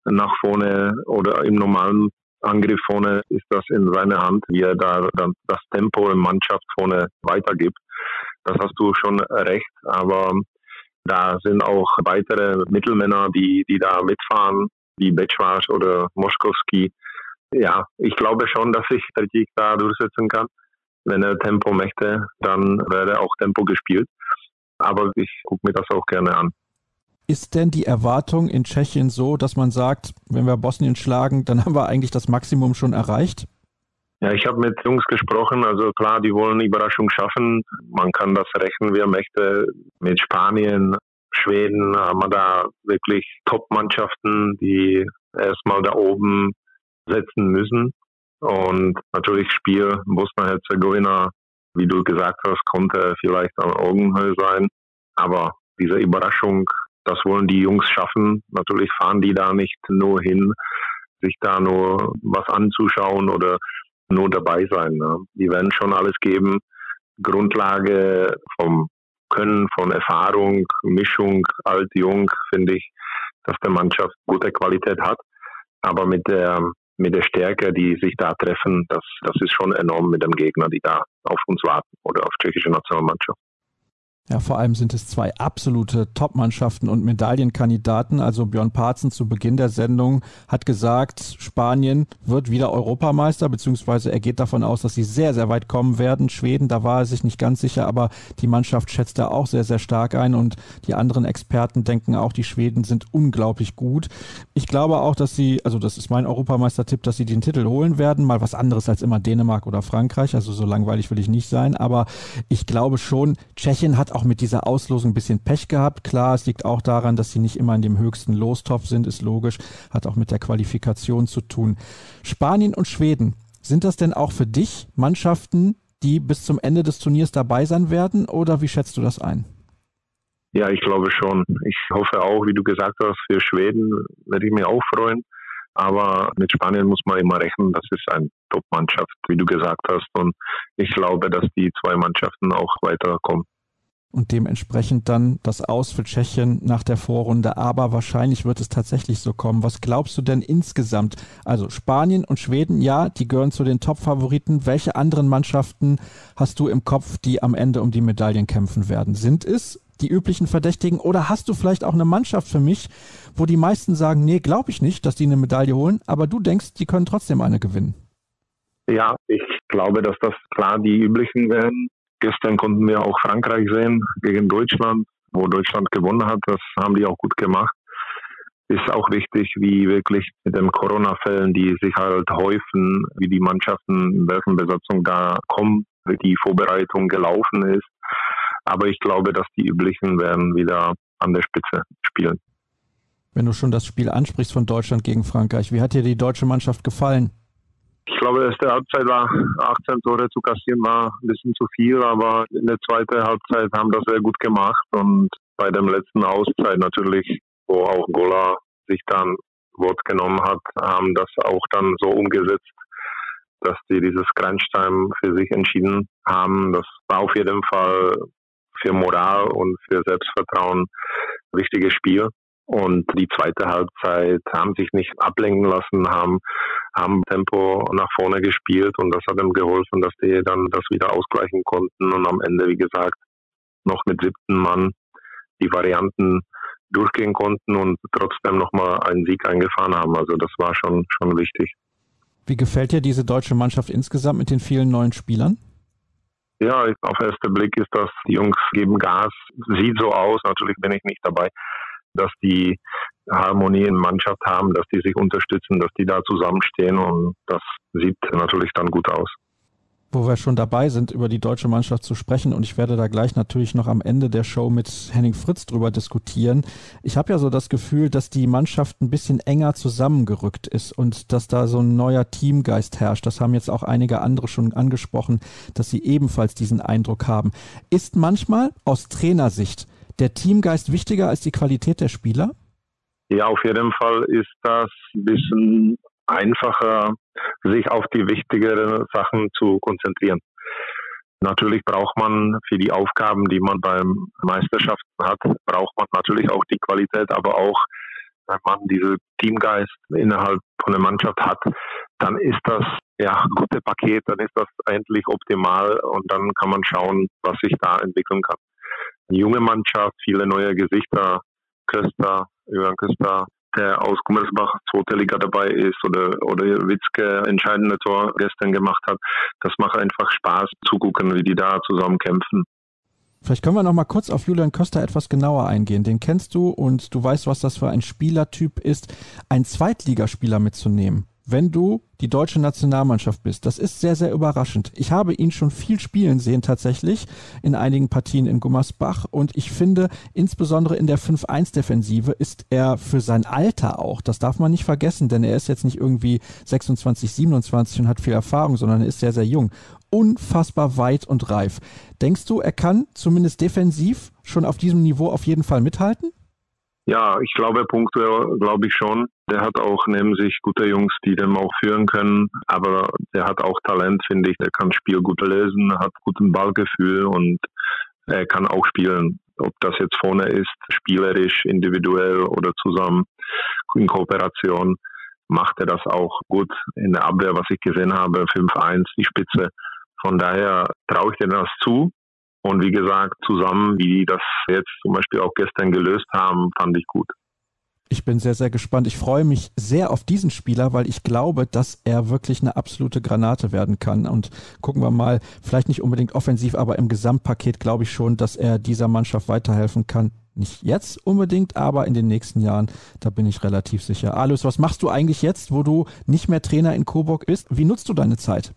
nach vorne oder im normalen Angriff vorne ist das in seiner Hand, wie er da dann das Tempo im Mannschaft vorne weitergibt. Das hast du schon recht, aber da sind auch weitere Mittelmänner, die, die da mitfahren, wie Betschwasch oder Moschkowski. Ja, ich glaube schon, dass sich Tertik da durchsetzen kann. Wenn er Tempo möchte, dann werde auch Tempo gespielt. Aber ich gucke mir das auch gerne an. Ist denn die Erwartung in Tschechien so, dass man sagt, wenn wir Bosnien schlagen, dann haben wir eigentlich das Maximum schon erreicht? Ja, ich habe mit Jungs gesprochen, also klar, die wollen Überraschung schaffen. Man kann das rechnen, wer möchte. Mit Spanien, Schweden haben wir da wirklich Top-Mannschaften, die erstmal da oben setzen müssen. Und natürlich Spiel Bosnien-Herzegowina, wie du gesagt hast, konnte vielleicht am Augenhöhe sein. Aber diese Überraschung das wollen die Jungs schaffen. Natürlich fahren die da nicht nur hin, sich da nur was anzuschauen oder nur dabei sein. Ne? Die werden schon alles geben. Grundlage vom Können, von Erfahrung, Mischung, alt, jung, finde ich, dass der Mannschaft gute Qualität hat. Aber mit der, mit der Stärke, die sich da treffen, das, das ist schon enorm mit dem Gegner, die da auf uns warten oder auf tschechische Nationalmannschaft. Ja, vor allem sind es zwei absolute Top-Mannschaften und Medaillenkandidaten. Also Björn Parzen zu Beginn der Sendung hat gesagt, Spanien wird wieder Europameister, beziehungsweise er geht davon aus, dass sie sehr, sehr weit kommen werden. Schweden, da war er sich nicht ganz sicher, aber die Mannschaft schätzt er auch sehr, sehr stark ein und die anderen Experten denken auch, die Schweden sind unglaublich gut. Ich glaube auch, dass sie, also das ist mein Europameistertipp, dass sie den Titel holen werden. Mal was anderes als immer Dänemark oder Frankreich. Also so langweilig will ich nicht sein, aber ich glaube schon, Tschechien hat auch mit dieser Auslosung ein bisschen Pech gehabt. Klar, es liegt auch daran, dass sie nicht immer in dem höchsten Lostopf sind, ist logisch, hat auch mit der Qualifikation zu tun. Spanien und Schweden, sind das denn auch für dich Mannschaften, die bis zum Ende des Turniers dabei sein werden oder wie schätzt du das ein? Ja, ich glaube schon. Ich hoffe auch, wie du gesagt hast, für Schweden werde ich mich auch freuen. Aber mit Spanien muss man immer rechnen, das ist eine Top-Mannschaft, wie du gesagt hast. Und ich glaube, dass die zwei Mannschaften auch weiterkommen und dementsprechend dann das Aus für Tschechien nach der Vorrunde. Aber wahrscheinlich wird es tatsächlich so kommen. Was glaubst du denn insgesamt? Also Spanien und Schweden, ja, die gehören zu den Top-Favoriten. Welche anderen Mannschaften hast du im Kopf, die am Ende um die Medaillen kämpfen werden? Sind es die üblichen Verdächtigen oder hast du vielleicht auch eine Mannschaft für mich, wo die meisten sagen, nee, glaube ich nicht, dass die eine Medaille holen, aber du denkst, die können trotzdem eine gewinnen? Ja, ich glaube, dass das klar die üblichen werden. Gestern konnten wir auch Frankreich sehen gegen Deutschland, wo Deutschland gewonnen hat. Das haben die auch gut gemacht. Ist auch wichtig, wie wirklich mit den Corona-Fällen, die sich halt häufen, wie die Mannschaften, in welchen Besatzung da kommen, wie die Vorbereitung gelaufen ist. Aber ich glaube, dass die üblichen werden wieder an der Spitze spielen. Wenn du schon das Spiel ansprichst von Deutschland gegen Frankreich, wie hat dir die deutsche Mannschaft gefallen? Ich glaube, erste Halbzeit war 18 Tore zu kassieren, war ein bisschen zu viel, aber in der zweiten Halbzeit haben das sehr gut gemacht und bei dem letzten Auszeit natürlich, wo auch Gola sich dann Wort genommen hat, haben das auch dann so umgesetzt, dass die dieses Crunch-Time für sich entschieden haben. Das war auf jeden Fall für Moral und für Selbstvertrauen ein wichtiges Spiel. Und die zweite Halbzeit haben sich nicht ablenken lassen, haben, haben Tempo nach vorne gespielt und das hat ihm geholfen, dass die dann das wieder ausgleichen konnten und am Ende, wie gesagt, noch mit siebten Mann die Varianten durchgehen konnten und trotzdem nochmal einen Sieg eingefahren haben. Also das war schon, schon wichtig. Wie gefällt dir diese deutsche Mannschaft insgesamt mit den vielen neuen Spielern? Ja, auf den ersten Blick ist das, die Jungs geben Gas, sieht so aus, natürlich bin ich nicht dabei, dass die Harmonie in Mannschaft haben, dass die sich unterstützen, dass die da zusammenstehen und das sieht natürlich dann gut aus. Wo wir schon dabei sind, über die deutsche Mannschaft zu sprechen und ich werde da gleich natürlich noch am Ende der Show mit Henning Fritz drüber diskutieren. Ich habe ja so das Gefühl, dass die Mannschaft ein bisschen enger zusammengerückt ist und dass da so ein neuer Teamgeist herrscht. Das haben jetzt auch einige andere schon angesprochen, dass sie ebenfalls diesen Eindruck haben. Ist manchmal aus Trainersicht der Teamgeist wichtiger als die Qualität der Spieler? Ja, auf jeden Fall ist das ein bisschen einfacher, sich auf die wichtigeren Sachen zu konzentrieren. Natürlich braucht man für die Aufgaben, die man beim Meisterschaften hat, braucht man natürlich auch die Qualität, aber auch wenn man diesen Teamgeist innerhalb von der Mannschaft hat, dann ist das ja ein gutes Paket, dann ist das eigentlich optimal und dann kann man schauen, was sich da entwickeln kann eine junge Mannschaft, viele neue Gesichter, Köster, Jürgen Köster, der aus Gummersbach zweite Liga dabei ist oder, oder Witzke entscheidende Tor gestern gemacht hat. Das macht einfach Spaß zu gucken, wie die da zusammen kämpfen. Vielleicht können wir noch mal kurz auf Julian Köster etwas genauer eingehen. Den kennst du und du weißt, was das für ein Spielertyp ist, einen Zweitligaspieler mitzunehmen wenn du die deutsche Nationalmannschaft bist. Das ist sehr, sehr überraschend. Ich habe ihn schon viel spielen sehen tatsächlich in einigen Partien in Gummersbach und ich finde, insbesondere in der 5-1-Defensive ist er für sein Alter auch, das darf man nicht vergessen, denn er ist jetzt nicht irgendwie 26, 27 und hat viel Erfahrung, sondern er ist sehr, sehr jung. Unfassbar weit und reif. Denkst du, er kann zumindest defensiv schon auf diesem Niveau auf jeden Fall mithalten? Ja, ich glaube, punktuell glaube ich schon. Der hat auch neben sich gute Jungs, die dem auch führen können. Aber der hat auch Talent, finde ich. Der kann Spiel gut lesen, hat guten Ballgefühl und er kann auch spielen. Ob das jetzt vorne ist, spielerisch, individuell oder zusammen in Kooperation, macht er das auch gut. In der Abwehr, was ich gesehen habe, 5-1, die Spitze. Von daher traue ich dir das zu. Und wie gesagt, zusammen, wie die das jetzt zum Beispiel auch gestern gelöst haben, fand ich gut. Ich bin sehr, sehr gespannt. Ich freue mich sehr auf diesen Spieler, weil ich glaube, dass er wirklich eine absolute Granate werden kann. Und gucken wir mal, vielleicht nicht unbedingt offensiv, aber im Gesamtpaket glaube ich schon, dass er dieser Mannschaft weiterhelfen kann. Nicht jetzt unbedingt, aber in den nächsten Jahren, da bin ich relativ sicher. Alois, was machst du eigentlich jetzt, wo du nicht mehr Trainer in Coburg bist? Wie nutzt du deine Zeit?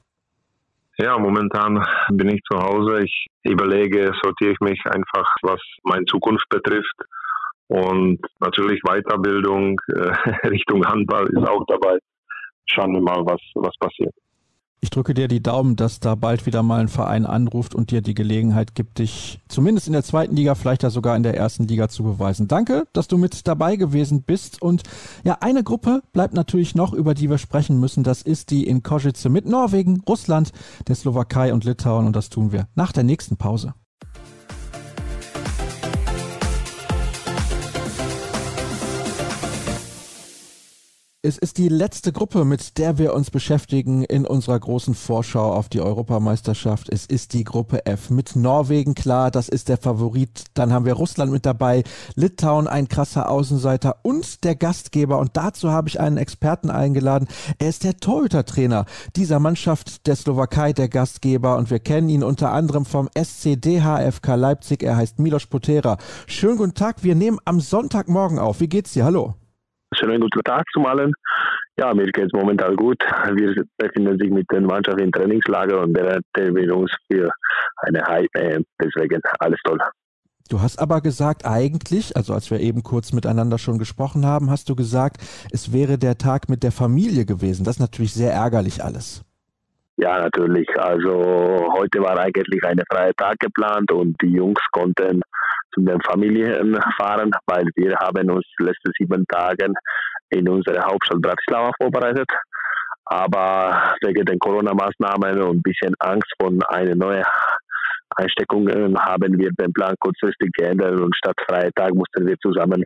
Ja, momentan bin ich zu Hause. Ich überlege, sortiere ich mich einfach, was meine Zukunft betrifft. Und natürlich Weiterbildung äh, Richtung Handball ist auch dabei. Schauen wir mal, was, was passiert. Ich drücke dir die Daumen, dass da bald wieder mal ein Verein anruft und dir die Gelegenheit gibt, dich zumindest in der zweiten Liga, vielleicht ja sogar in der ersten Liga zu beweisen. Danke, dass du mit dabei gewesen bist. Und ja, eine Gruppe bleibt natürlich noch, über die wir sprechen müssen. Das ist die in Košice mit Norwegen, Russland, der Slowakei und Litauen. Und das tun wir nach der nächsten Pause. Es ist die letzte Gruppe, mit der wir uns beschäftigen in unserer großen Vorschau auf die Europameisterschaft. Es ist die Gruppe F mit Norwegen, klar, das ist der Favorit. Dann haben wir Russland mit dabei, Litauen, ein krasser Außenseiter und der Gastgeber. Und dazu habe ich einen Experten eingeladen. Er ist der Torhütertrainer dieser Mannschaft der Slowakei, der Gastgeber. Und wir kennen ihn unter anderem vom SCDHFK Leipzig. Er heißt Milos Potera. Schönen guten Tag. Wir nehmen am Sonntagmorgen auf. Wie geht's dir? Hallo. Schönen guten Tag zum allen. Ja, mir geht es momentan gut. Wir befinden sich mit der Mannschaft im Trainingslager und bereiten wir uns für eine High EM. Deswegen alles toll. Du hast aber gesagt, eigentlich, also als wir eben kurz miteinander schon gesprochen haben, hast du gesagt, es wäre der Tag mit der Familie gewesen. Das ist natürlich sehr ärgerlich alles. Ja, natürlich. Also heute war eigentlich ein freier Tag geplant und die Jungs konnten zu den Familien fahren, weil wir haben uns letzten sieben Tage in unserer Hauptstadt Bratislava vorbereitet. Aber wegen den Corona-Maßnahmen und ein bisschen Angst von einer neuen Einsteckung haben wir den Plan kurzfristig geändert und statt Freitag mussten wir zusammen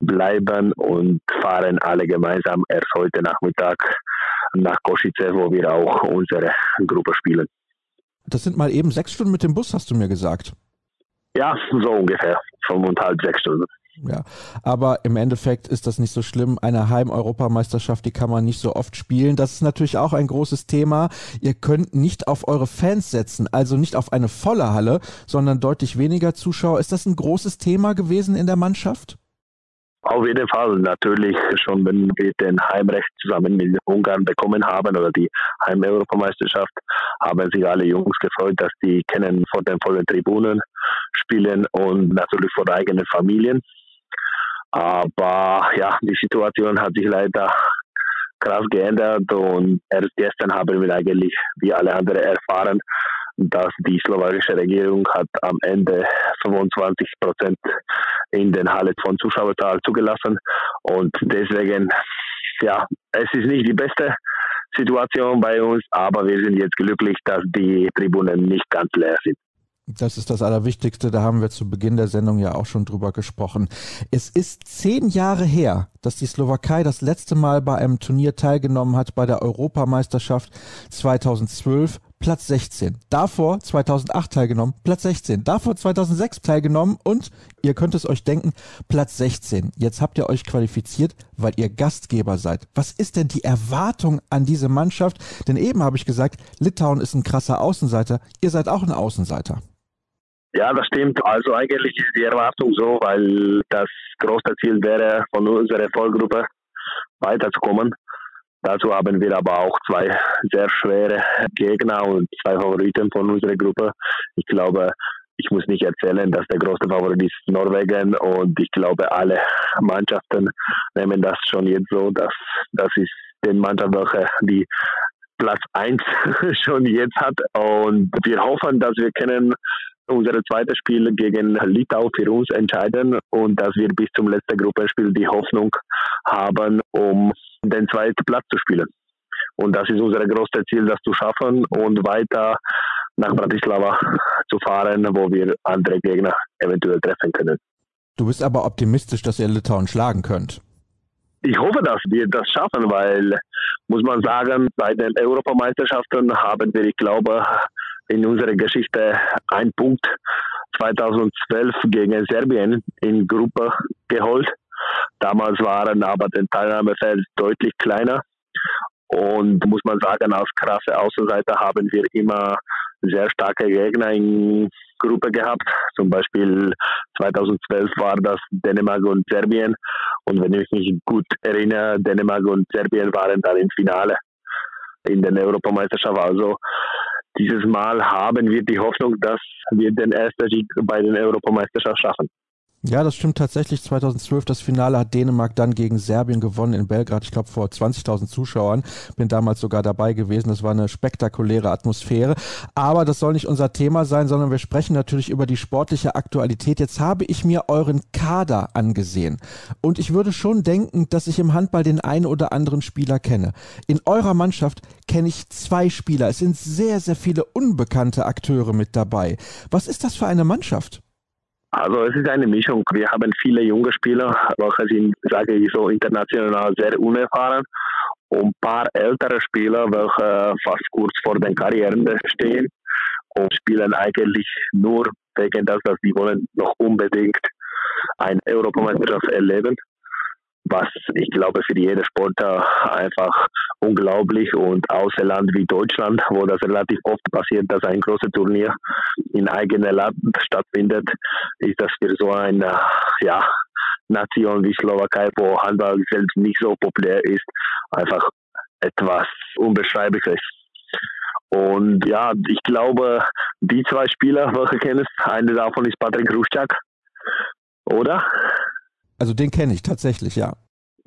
bleiben und fahren alle gemeinsam erst heute Nachmittag nach Kosice, wo wir auch unsere Gruppe spielen. Das sind mal eben sechs Stunden mit dem Bus, hast du mir gesagt. Ja, so ungefähr. Fünfeinhalb, sechs Stunden. Ja, aber im Endeffekt ist das nicht so schlimm. Eine Heim-Europameisterschaft, die kann man nicht so oft spielen. Das ist natürlich auch ein großes Thema. Ihr könnt nicht auf eure Fans setzen, also nicht auf eine volle Halle, sondern deutlich weniger Zuschauer. Ist das ein großes Thema gewesen in der Mannschaft? Auf jeden Fall, natürlich schon, wenn wir den Heimrecht zusammen mit Ungarn bekommen haben oder die Heim-Europameisterschaft, haben sich alle Jungs gefreut, dass die kennen vor den vollen Tribunen spielen und natürlich vor eigenen Familien. Aber ja, die Situation hat sich leider krass geändert und erst gestern haben wir eigentlich, wie alle anderen, erfahren, dass die slowakische Regierung hat am Ende 25 Prozent in den Halle von Zuschauerzahl zugelassen und deswegen ja, es ist nicht die beste Situation bei uns, aber wir sind jetzt glücklich, dass die Tribunen nicht ganz leer sind. Das ist das Allerwichtigste, da haben wir zu Beginn der Sendung ja auch schon drüber gesprochen. Es ist zehn Jahre her, dass die Slowakei das letzte Mal bei einem Turnier teilgenommen hat, bei der Europameisterschaft 2012. Platz 16. Davor 2008 teilgenommen, Platz 16. Davor 2006 teilgenommen und, ihr könnt es euch denken, Platz 16. Jetzt habt ihr euch qualifiziert, weil ihr Gastgeber seid. Was ist denn die Erwartung an diese Mannschaft? Denn eben habe ich gesagt, Litauen ist ein krasser Außenseiter. Ihr seid auch ein Außenseiter. Ja, das stimmt. Also eigentlich ist die Erwartung so, weil das große Ziel wäre, von unserer Vollgruppe weiterzukommen. Dazu haben wir aber auch zwei sehr schwere Gegner und zwei Favoriten von unserer Gruppe. Ich glaube, ich muss nicht erzählen, dass der größte Favorit ist Norwegen und ich glaube, alle Mannschaften nehmen das schon jetzt so, dass das ist die Mannschaft, welche die Platz 1 schon jetzt hat und wir hoffen, dass wir können unser zweites Spiel gegen Litau für uns entscheiden und dass wir bis zum letzten Gruppenspiel die Hoffnung haben, um den zweiten Platz zu spielen. Und das ist unser größtes Ziel, das zu schaffen und weiter nach Bratislava zu fahren, wo wir andere Gegner eventuell treffen können. Du bist aber optimistisch, dass ihr Litauen schlagen könnt. Ich hoffe, dass wir das schaffen, weil, muss man sagen, bei den Europameisterschaften haben wir, ich glaube, in unserer Geschichte ein Punkt 2012 gegen Serbien in Gruppe geholt. Damals waren aber den Teilnahmefeld deutlich kleiner. Und muss man sagen, als krasse Außenseiter haben wir immer sehr starke Gegner in Gruppe gehabt. Zum Beispiel 2012 war das Dänemark und Serbien. Und wenn ich mich gut erinnere, Dänemark und Serbien waren dann im Finale in der Europameisterschaft. Also dieses Mal haben wir die Hoffnung, dass wir den ersten Sieg bei den Europameisterschaften schaffen. Ja, das stimmt tatsächlich. 2012 das Finale hat Dänemark dann gegen Serbien gewonnen in Belgrad. Ich glaube vor 20.000 Zuschauern. Bin damals sogar dabei gewesen. Das war eine spektakuläre Atmosphäre. Aber das soll nicht unser Thema sein, sondern wir sprechen natürlich über die sportliche Aktualität. Jetzt habe ich mir euren Kader angesehen. Und ich würde schon denken, dass ich im Handball den einen oder anderen Spieler kenne. In eurer Mannschaft kenne ich zwei Spieler. Es sind sehr, sehr viele unbekannte Akteure mit dabei. Was ist das für eine Mannschaft? Also es ist eine Mischung. Wir haben viele junge Spieler, welche sind, sage ich so, international sehr unerfahren und ein paar ältere Spieler, welche fast kurz vor den Karrieren stehen und spielen eigentlich nur wegen das, dass sie wollen noch unbedingt eine Europameisterschaft erleben was ich glaube für jede Sportler einfach unglaublich und außer Land wie Deutschland, wo das relativ oft passiert, dass ein großes Turnier in eigenem Land stattfindet, ist das für so eine ja, Nation wie Slowakei, wo Handball selbst nicht so populär ist, einfach etwas Unbeschreibliches. Und ja, ich glaube, die zwei Spieler, welche kennst, eine davon ist Patrick Ruschak, oder? Also den kenne ich tatsächlich, ja.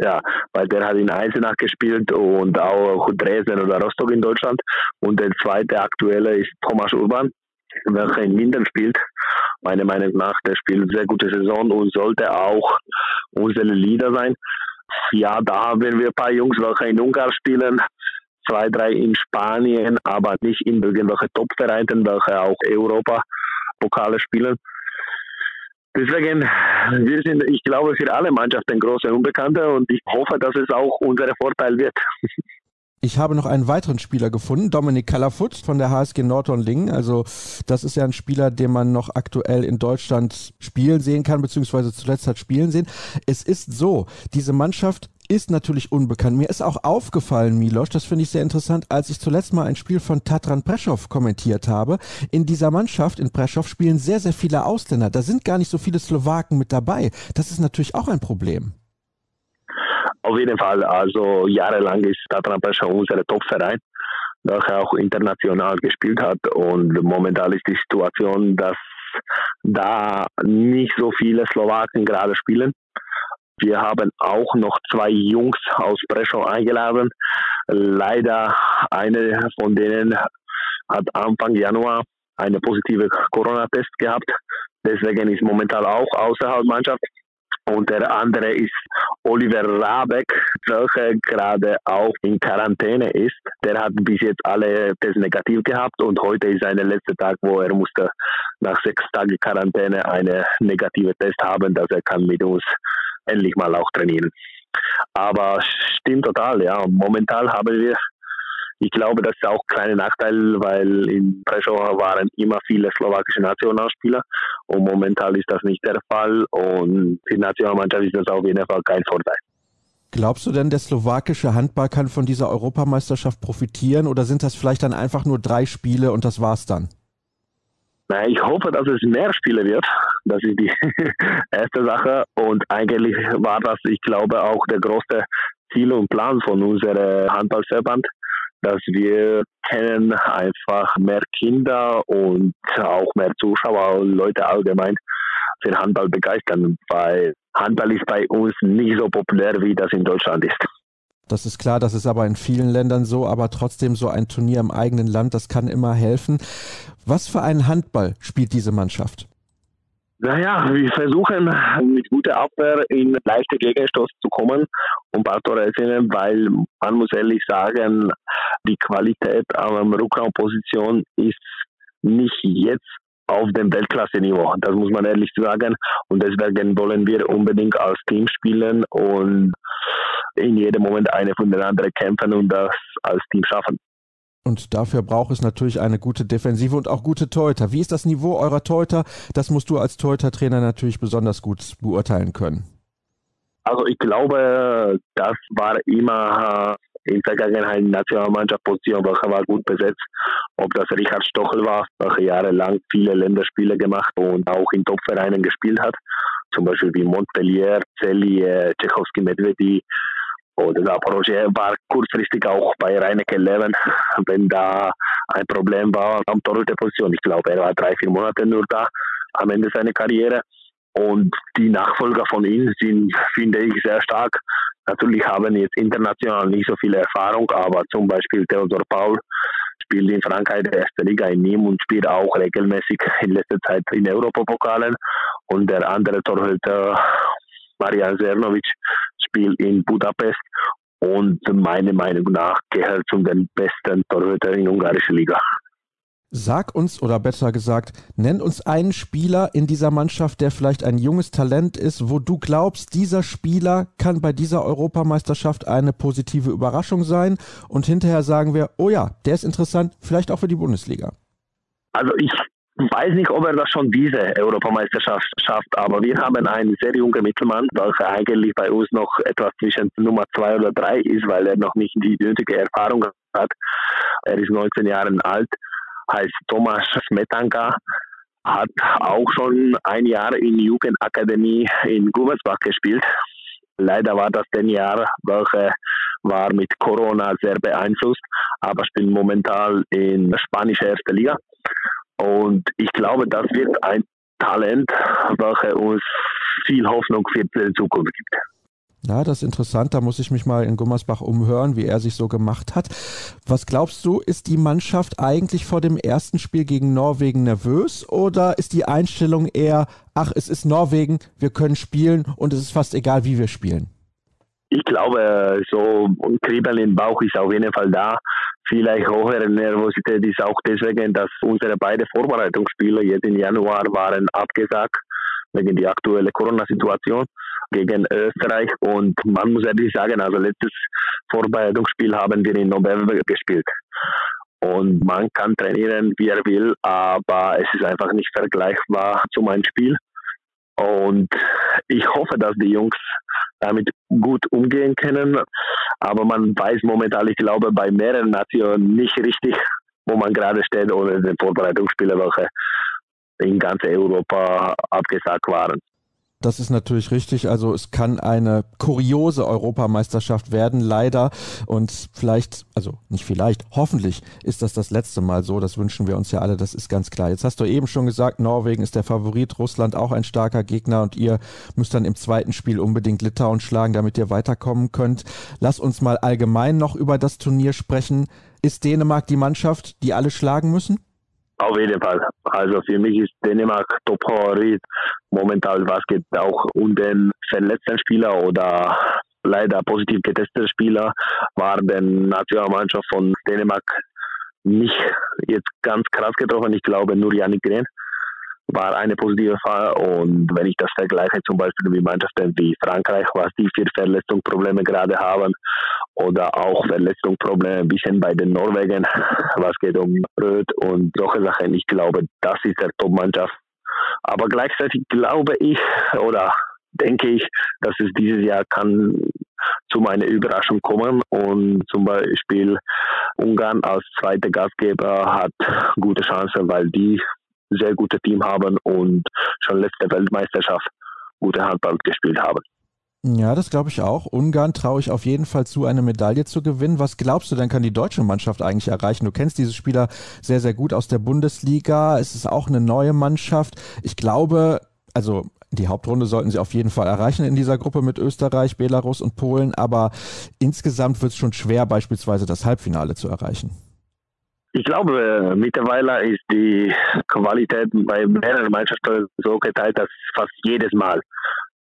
Ja, weil der hat in Eisenach gespielt und auch Dresden oder Rostock in Deutschland. Und der zweite aktuelle ist Thomas Urban, welcher in Minden spielt. Meiner Meinung nach, der spielt eine sehr gute Saison und sollte auch unsere Leader sein. Ja, da haben wir ein paar Jungs, welche in Ungarn spielen, zwei, drei in Spanien, aber nicht in irgendwelche Top-Vereinen, welche auch Europa-Pokale spielen. Deswegen, wir sind, ich glaube, für alle Mannschaften große Unbekannte und ich hoffe, dass es auch unser Vorteil wird. Ich habe noch einen weiteren Spieler gefunden, Dominik Kalafut von der HSG Nordhorn-Lingen. Also das ist ja ein Spieler, den man noch aktuell in Deutschland spielen sehen kann, beziehungsweise zuletzt hat spielen sehen. Es ist so, diese Mannschaft ist natürlich unbekannt. Mir ist auch aufgefallen, Milos, das finde ich sehr interessant, als ich zuletzt mal ein Spiel von Tatran Preschow kommentiert habe. In dieser Mannschaft in Preschow spielen sehr, sehr viele Ausländer. Da sind gar nicht so viele Slowaken mit dabei. Das ist natürlich auch ein Problem. Auf jeden Fall. Also jahrelang ist Tatran Preschow unser Top-Verein welcher auch international gespielt hat. Und momentan ist die Situation, dass da nicht so viele Slowaken gerade spielen. Wir haben auch noch zwei Jungs aus Breslau eingeladen. Leider eine von denen hat Anfang Januar eine positive Corona-Test gehabt. Deswegen ist momentan auch außerhalb Mannschaft. Und der andere ist Oliver Rabeck, welcher gerade auch in Quarantäne ist. Der hat bis jetzt alle Tests negativ gehabt und heute ist sein letzter Tag, wo er musste nach sechs Tagen Quarantäne eine negative Test haben, dass er kann mit uns endlich mal auch trainieren. Aber stimmt total, ja. Momentan haben wir, ich glaube, das ist auch kein Nachteil, weil in Prešov waren immer viele slowakische Nationalspieler und momentan ist das nicht der Fall und für die Nationalmannschaft ist das auf jeden Fall kein Vorteil. Glaubst du denn, der slowakische Handball kann von dieser Europameisterschaft profitieren oder sind das vielleicht dann einfach nur drei Spiele und das war's dann? Na, ich hoffe, dass es mehr Spiele wird. Das ist die erste Sache. Und eigentlich war das, ich glaube, auch der große Ziel und Plan von unserem Handballverband, dass wir kennen einfach mehr Kinder und auch mehr Zuschauer und Leute allgemein für Handball begeistern, weil Handball ist bei uns nicht so populär, wie das in Deutschland ist. Das ist klar, das ist aber in vielen Ländern so, aber trotzdem so ein Turnier im eigenen Land, das kann immer helfen. Was für einen Handball spielt diese Mannschaft? Naja, wir versuchen mit guter Abwehr in leichte Gegenstoß zu kommen und Tore erzielen, weil man muss ehrlich sagen, die Qualität am Rückraumposition ist nicht jetzt auf dem Weltklasse-Niveau. Das muss man ehrlich sagen. Und deswegen wollen wir unbedingt als Team spielen und in jedem Moment eine von den anderen kämpfen und das als Team schaffen. Und dafür braucht es natürlich eine gute Defensive und auch gute Torhüter. Wie ist das Niveau eurer Torhüter? Das musst du als Torhüter-Trainer natürlich besonders gut beurteilen können. Also ich glaube, das war immer in der Vergangenheit Nationalmannschaftsposition, welche war gut besetzt. Ob das Richard Stochel war, welcher jahrelang viele Länderspiele gemacht und auch in Topvereinen gespielt hat. Zum Beispiel wie Montpellier, äh, Tchaikovsky Medvedi, oder Zaporozhye war kurzfristig auch bei Reineke Leven, wenn da ein Problem war am Torhüterposition. Ich glaube, er war drei, vier Monate nur da am Ende seiner Karriere. Und die Nachfolger von ihm sind, finde ich, sehr stark. Natürlich haben jetzt international nicht so viel Erfahrung, aber zum Beispiel Theodor Paul spielt in Frankreich der erste Liga in Nîmes und spielt auch regelmäßig in letzter Zeit in Europapokalen. Und der andere Torhüter, Marian Sernovic, spielt in Budapest und meiner Meinung nach gehört zu den besten Torhütern in der ungarischen Liga. Sag uns, oder besser gesagt, nenn uns einen Spieler in dieser Mannschaft, der vielleicht ein junges Talent ist, wo du glaubst, dieser Spieler kann bei dieser Europameisterschaft eine positive Überraschung sein. Und hinterher sagen wir, oh ja, der ist interessant, vielleicht auch für die Bundesliga. Also ich weiß nicht, ob er das schon diese Europameisterschaft schafft, aber wir haben einen sehr jungen Mittelmann, welcher eigentlich bei uns noch etwas zwischen Nummer zwei oder drei ist, weil er noch nicht die nötige Erfahrung hat. Er ist 19 Jahre alt heißt Thomas Smetanka, hat auch schon ein Jahr in Jugendakademie in Gummersbach gespielt. Leider war das ein Jahr, welche war mit Corona sehr beeinflusst, aber spielt momentan in spanischer erster Liga. Und ich glaube, das wird ein Talent, welches uns viel Hoffnung für die Zukunft gibt. Ja, das ist interessant. Da muss ich mich mal in Gummersbach umhören, wie er sich so gemacht hat. Was glaubst du, ist die Mannschaft eigentlich vor dem ersten Spiel gegen Norwegen nervös oder ist die Einstellung eher, ach, es ist Norwegen, wir können spielen und es ist fast egal, wie wir spielen? Ich glaube, so Kribbeln im Bauch ist auf jeden Fall da. Vielleicht höhere Nervosität ist auch deswegen, dass unsere beiden Vorbereitungsspiele jetzt im Januar waren abgesagt wegen der aktuellen Corona-Situation gegen Österreich. Und man muss ehrlich sagen, also letztes Vorbereitungsspiel haben wir im November gespielt. Und man kann trainieren, wie er will, aber es ist einfach nicht vergleichbar zu meinem Spiel. Und ich hoffe, dass die Jungs damit gut umgehen können. Aber man weiß momentan, ich glaube, bei mehreren Nationen nicht richtig, wo man gerade steht ohne den Vorbereitungsspiele, welche in ganz Europa abgesagt waren. Das ist natürlich richtig. Also es kann eine kuriose Europameisterschaft werden, leider. Und vielleicht, also nicht vielleicht, hoffentlich ist das das letzte Mal so. Das wünschen wir uns ja alle, das ist ganz klar. Jetzt hast du eben schon gesagt, Norwegen ist der Favorit, Russland auch ein starker Gegner und ihr müsst dann im zweiten Spiel unbedingt Litauen schlagen, damit ihr weiterkommen könnt. Lass uns mal allgemein noch über das Turnier sprechen. Ist Dänemark die Mannschaft, die alle schlagen müssen? Auf jeden Fall. Also für mich ist Dänemark Top-Favorit. Momentan was geht auch um den verletzten Spieler oder leider positiv getestete Spieler war der Nationalmannschaft von Dänemark nicht jetzt ganz krass getroffen. Ich glaube nur Janik Green war eine positive Fall. Und wenn ich das vergleiche, zum Beispiel mit Mannschaften wie Frankreich, was die für Verletzungsprobleme gerade haben, oder auch Verletzungsprobleme ein bisschen bei den Norwegen, was geht um Röd und solche Sachen. Ich glaube, das ist der Top-Mannschaft. Aber gleichzeitig glaube ich oder denke ich, dass es dieses Jahr kann zu meiner Überraschung kommen und zum Beispiel Ungarn als zweiter Gastgeber hat gute Chancen, weil die sehr gute Team haben und schon letzte Weltmeisterschaft gute Handball gespielt haben. Ja, das glaube ich auch. Ungarn traue ich auf jeden Fall zu, eine Medaille zu gewinnen. Was glaubst du denn, kann die deutsche Mannschaft eigentlich erreichen? Du kennst diese Spieler sehr, sehr gut aus der Bundesliga. Es ist auch eine neue Mannschaft. Ich glaube, also die Hauptrunde sollten sie auf jeden Fall erreichen in dieser Gruppe mit Österreich, Belarus und Polen. Aber insgesamt wird es schon schwer, beispielsweise das Halbfinale zu erreichen. Ich glaube, mittlerweile ist die Qualität bei mehreren Mannschaften so geteilt, dass fast jedes Mal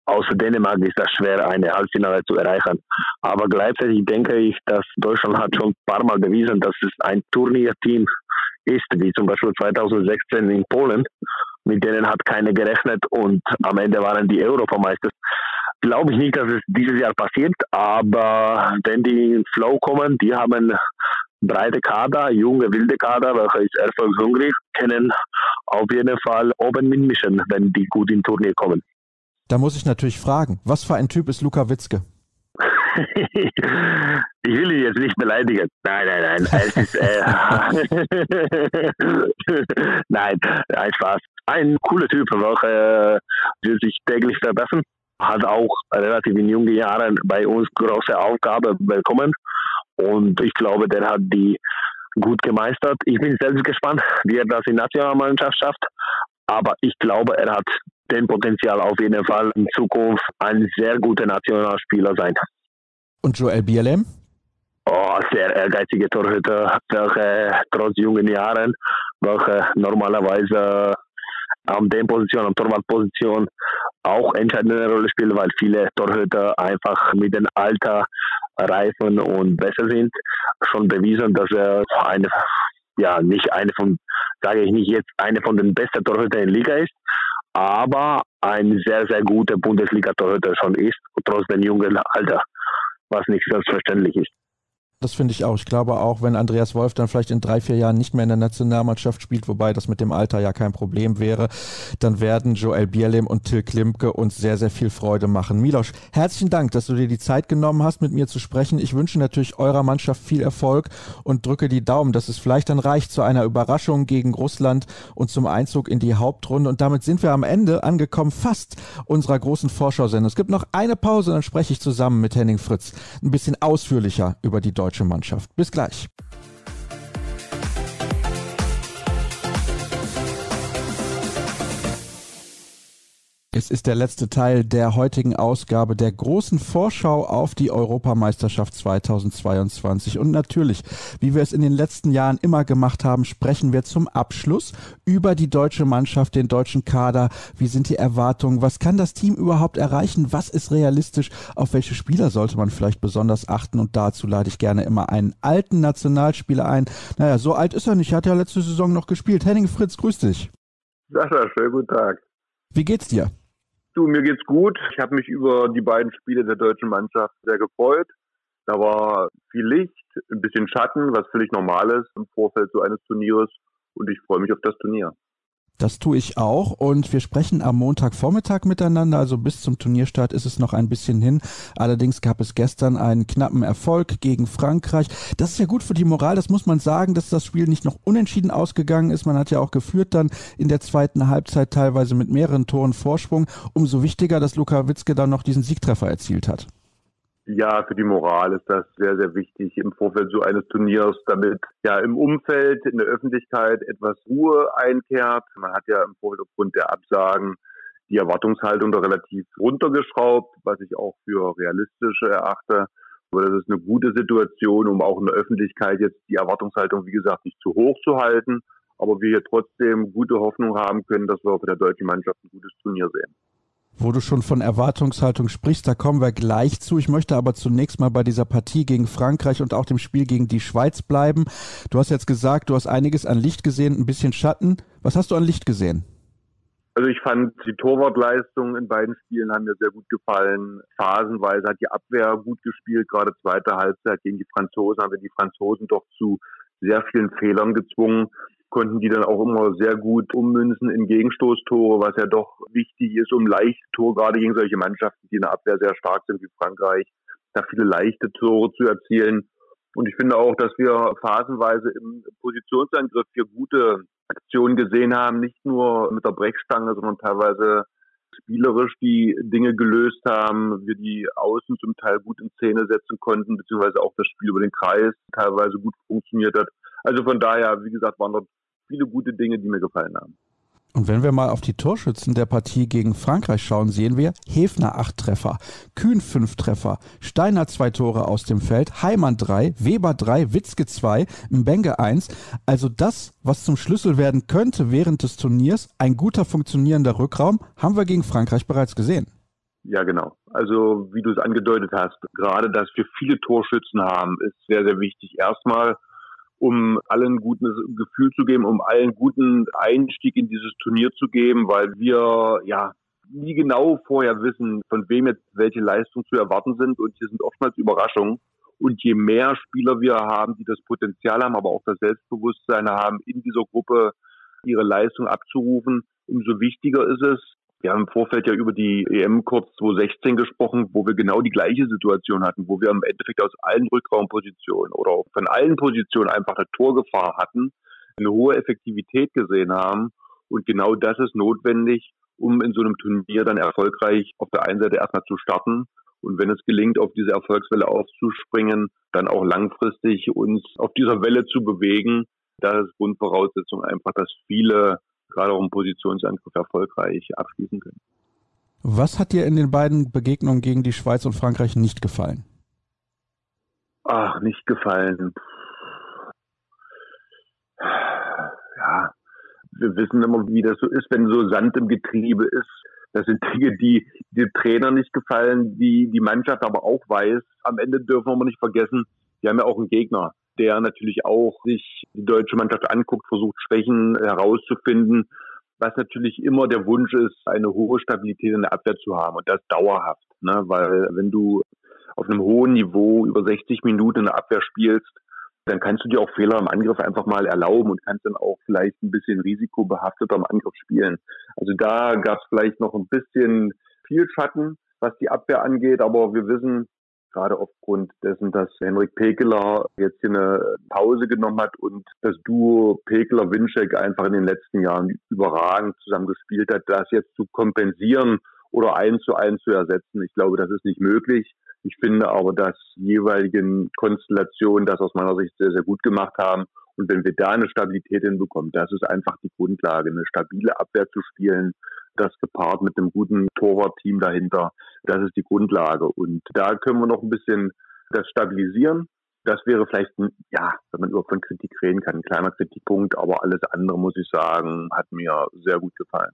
außer Dänemark ist das schwer, eine Halbfinale zu erreichen. Aber gleichzeitig denke ich, dass Deutschland hat schon ein paar Mal bewiesen, dass es ein Turnierteam ist, wie zum Beispiel 2016 in Polen. Mit denen hat keiner gerechnet und am Ende waren die Europameister. Glaube ich nicht, dass es dieses Jahr passiert, aber wenn die in Flow kommen, die haben breite Kader, junge, wilde Kader, welche ist erfolgshungrig, können auf jeden Fall oben mitmischen, wenn die gut in Turnier kommen. Da muss ich natürlich fragen, was für ein Typ ist Luka Witzke? ich will ihn jetzt nicht beleidigen. Nein, nein, nein. Es ist, äh, nein, ein Spaß. Ein cooler Typ, welcher äh, will sich täglich verbessern. Hat auch relativ in jungen Jahren bei uns große Aufgaben bekommen. Und ich glaube, der hat die gut gemeistert. Ich bin selbst gespannt, wie er das in Nationalmannschaft schafft. Aber ich glaube, er hat den Potenzial auf jeden Fall in Zukunft ein sehr guter Nationalspieler sein. Und Joel Bierlehm? Oh, sehr ehrgeizige Torhüter, welche trotz jungen Jahren, welche normalerweise an der Position, an Torwartposition auch entscheidende Rolle spielen, weil viele Torhüter einfach mit dem Alter reifen und besser sind. Schon bewiesen, dass er eine, ja, nicht eine von, sage ich nicht jetzt, eine von den besten Torhütern in der Liga ist, aber ein sehr, sehr guter Bundesliga-Torhüter schon ist, trotz dem jungen Alter, was nicht selbstverständlich ist. Das finde ich auch. Ich glaube auch, wenn Andreas Wolf dann vielleicht in drei, vier Jahren nicht mehr in der Nationalmannschaft spielt, wobei das mit dem Alter ja kein Problem wäre, dann werden Joel Bierlehm und Till Klimke uns sehr, sehr viel Freude machen. Milosch, herzlichen Dank, dass du dir die Zeit genommen hast, mit mir zu sprechen. Ich wünsche natürlich eurer Mannschaft viel Erfolg und drücke die Daumen, dass es vielleicht dann reicht zu einer Überraschung gegen Russland und zum Einzug in die Hauptrunde. Und damit sind wir am Ende angekommen, fast unserer großen Vorschau-Sendung. Es gibt noch eine Pause, dann spreche ich zusammen mit Henning Fritz ein bisschen ausführlicher über die deutsche deutsche Mannschaft. Bis gleich. Es ist der letzte Teil der heutigen Ausgabe der großen Vorschau auf die Europameisterschaft 2022. Und natürlich, wie wir es in den letzten Jahren immer gemacht haben, sprechen wir zum Abschluss über die deutsche Mannschaft, den deutschen Kader. Wie sind die Erwartungen? Was kann das Team überhaupt erreichen? Was ist realistisch? Auf welche Spieler sollte man vielleicht besonders achten? Und dazu lade ich gerne immer einen alten Nationalspieler ein. Naja, so alt ist er nicht. Er hat ja letzte Saison noch gespielt. Henning Fritz, grüß dich. Sascha, schönen guten Tag. Wie geht's dir? Du, mir geht's gut. Ich habe mich über die beiden Spiele der deutschen Mannschaft sehr gefreut. Da war viel Licht, ein bisschen Schatten, was völlig normal ist im Vorfeld so eines Turnieres. Und ich freue mich auf das Turnier. Das tue ich auch und wir sprechen am Montagvormittag miteinander, also bis zum Turnierstart ist es noch ein bisschen hin. Allerdings gab es gestern einen knappen Erfolg gegen Frankreich. Das ist ja gut für die Moral, das muss man sagen, dass das Spiel nicht noch unentschieden ausgegangen ist. Man hat ja auch geführt dann in der zweiten Halbzeit teilweise mit mehreren Toren Vorsprung. Umso wichtiger, dass Luka Witzke dann noch diesen Siegtreffer erzielt hat. Ja, für die Moral ist das sehr, sehr wichtig im Vorfeld so eines Turniers, damit ja im Umfeld, in der Öffentlichkeit etwas Ruhe einkehrt. Man hat ja im Vorfeld aufgrund der Absagen die Erwartungshaltung da relativ runtergeschraubt, was ich auch für realistisch erachte. Aber das ist eine gute Situation, um auch in der Öffentlichkeit jetzt die Erwartungshaltung, wie gesagt, nicht zu hoch zu halten. Aber wir hier trotzdem gute Hoffnung haben können, dass wir für der deutschen Mannschaft ein gutes Turnier sehen. Wo du schon von Erwartungshaltung sprichst, da kommen wir gleich zu. Ich möchte aber zunächst mal bei dieser Partie gegen Frankreich und auch dem Spiel gegen die Schweiz bleiben. Du hast jetzt gesagt, du hast einiges an Licht gesehen, ein bisschen Schatten. Was hast du an Licht gesehen? Also ich fand die Torwartleistung in beiden Spielen haben mir sehr gut gefallen. Phasenweise hat die Abwehr gut gespielt, gerade zweite Halbzeit gegen die Franzosen haben wir die Franzosen doch zu sehr vielen Fehlern gezwungen konnten die dann auch immer sehr gut ummünzen in Gegenstoßtore, was ja doch wichtig ist, um leichte Tore, gerade gegen solche Mannschaften, die in der Abwehr sehr stark sind wie Frankreich, da viele leichte Tore zu erzielen. Und ich finde auch, dass wir phasenweise im Positionsangriff hier gute Aktionen gesehen haben, nicht nur mit der Brechstange, sondern teilweise spielerisch die Dinge gelöst haben, wir die Außen zum Teil gut in Szene setzen konnten, beziehungsweise auch das Spiel über den Kreis teilweise gut funktioniert hat. Also von daher, wie gesagt, waren dort viele gute Dinge, die mir gefallen haben. Und wenn wir mal auf die Torschützen der Partie gegen Frankreich schauen, sehen wir Hefner acht Treffer, Kühn fünf Treffer, Steiner zwei Tore aus dem Feld, Heimann drei, Weber drei, Witzke zwei, Mbenge eins. Also das, was zum Schlüssel werden könnte während des Turniers, ein guter funktionierender Rückraum, haben wir gegen Frankreich bereits gesehen. Ja, genau. Also wie du es angedeutet hast, gerade dass wir viele Torschützen haben, ist sehr, sehr wichtig. Erstmal um allen ein gutes Gefühl zu geben, um allen guten Einstieg in dieses Turnier zu geben, weil wir ja nie genau vorher wissen, von wem jetzt welche Leistungen zu erwarten sind und hier sind oftmals Überraschungen. Und je mehr Spieler wir haben, die das Potenzial haben, aber auch das Selbstbewusstsein haben, in dieser Gruppe ihre Leistung abzurufen, umso wichtiger ist es, wir haben im Vorfeld ja über die EM kurz 2016 gesprochen, wo wir genau die gleiche Situation hatten, wo wir im Endeffekt aus allen Rückraumpositionen oder von allen Positionen einfach eine Torgefahr hatten, eine hohe Effektivität gesehen haben. Und genau das ist notwendig, um in so einem Turnier dann erfolgreich auf der einen Seite erstmal zu starten und wenn es gelingt, auf diese Erfolgswelle aufzuspringen, dann auch langfristig uns auf dieser Welle zu bewegen. Da ist Grundvoraussetzung einfach, dass viele gerade auch im Positionsangriff erfolgreich abschließen können. Was hat dir in den beiden Begegnungen gegen die Schweiz und Frankreich nicht gefallen? Ach, nicht gefallen. Ja, wir wissen immer, wie das so ist, wenn so Sand im Getriebe ist. Das sind Dinge, die dem Trainer nicht gefallen, die die Mannschaft aber auch weiß. Am Ende dürfen wir nicht vergessen, wir haben ja auch einen Gegner, der natürlich auch sich die deutsche Mannschaft anguckt, versucht Schwächen herauszufinden, was natürlich immer der Wunsch ist, eine hohe Stabilität in der Abwehr zu haben und das dauerhaft. Ne? Weil wenn du auf einem hohen Niveau über 60 Minuten in der Abwehr spielst, dann kannst du dir auch Fehler im Angriff einfach mal erlauben und kannst dann auch vielleicht ein bisschen risikobehafteter im Angriff spielen. Also da gab es vielleicht noch ein bisschen viel Schatten, was die Abwehr angeht, aber wir wissen, gerade aufgrund dessen, dass Henrik Pekeler jetzt hier eine Pause genommen hat und das Duo Pekeler-Winczek einfach in den letzten Jahren überragend zusammen gespielt hat, das jetzt zu kompensieren oder eins zu eins zu ersetzen. Ich glaube, das ist nicht möglich. Ich finde aber, dass jeweiligen Konstellationen das aus meiner Sicht sehr, sehr gut gemacht haben. Und wenn wir da eine Stabilität hinbekommen, das ist einfach die Grundlage, eine stabile Abwehr zu spielen, das gepaart mit einem guten Torwartteam dahinter, das ist die Grundlage. Und da können wir noch ein bisschen das stabilisieren. Das wäre vielleicht, ein, ja, wenn man überhaupt von Kritik reden kann, ein kleiner Kritikpunkt, aber alles andere, muss ich sagen, hat mir sehr gut gefallen.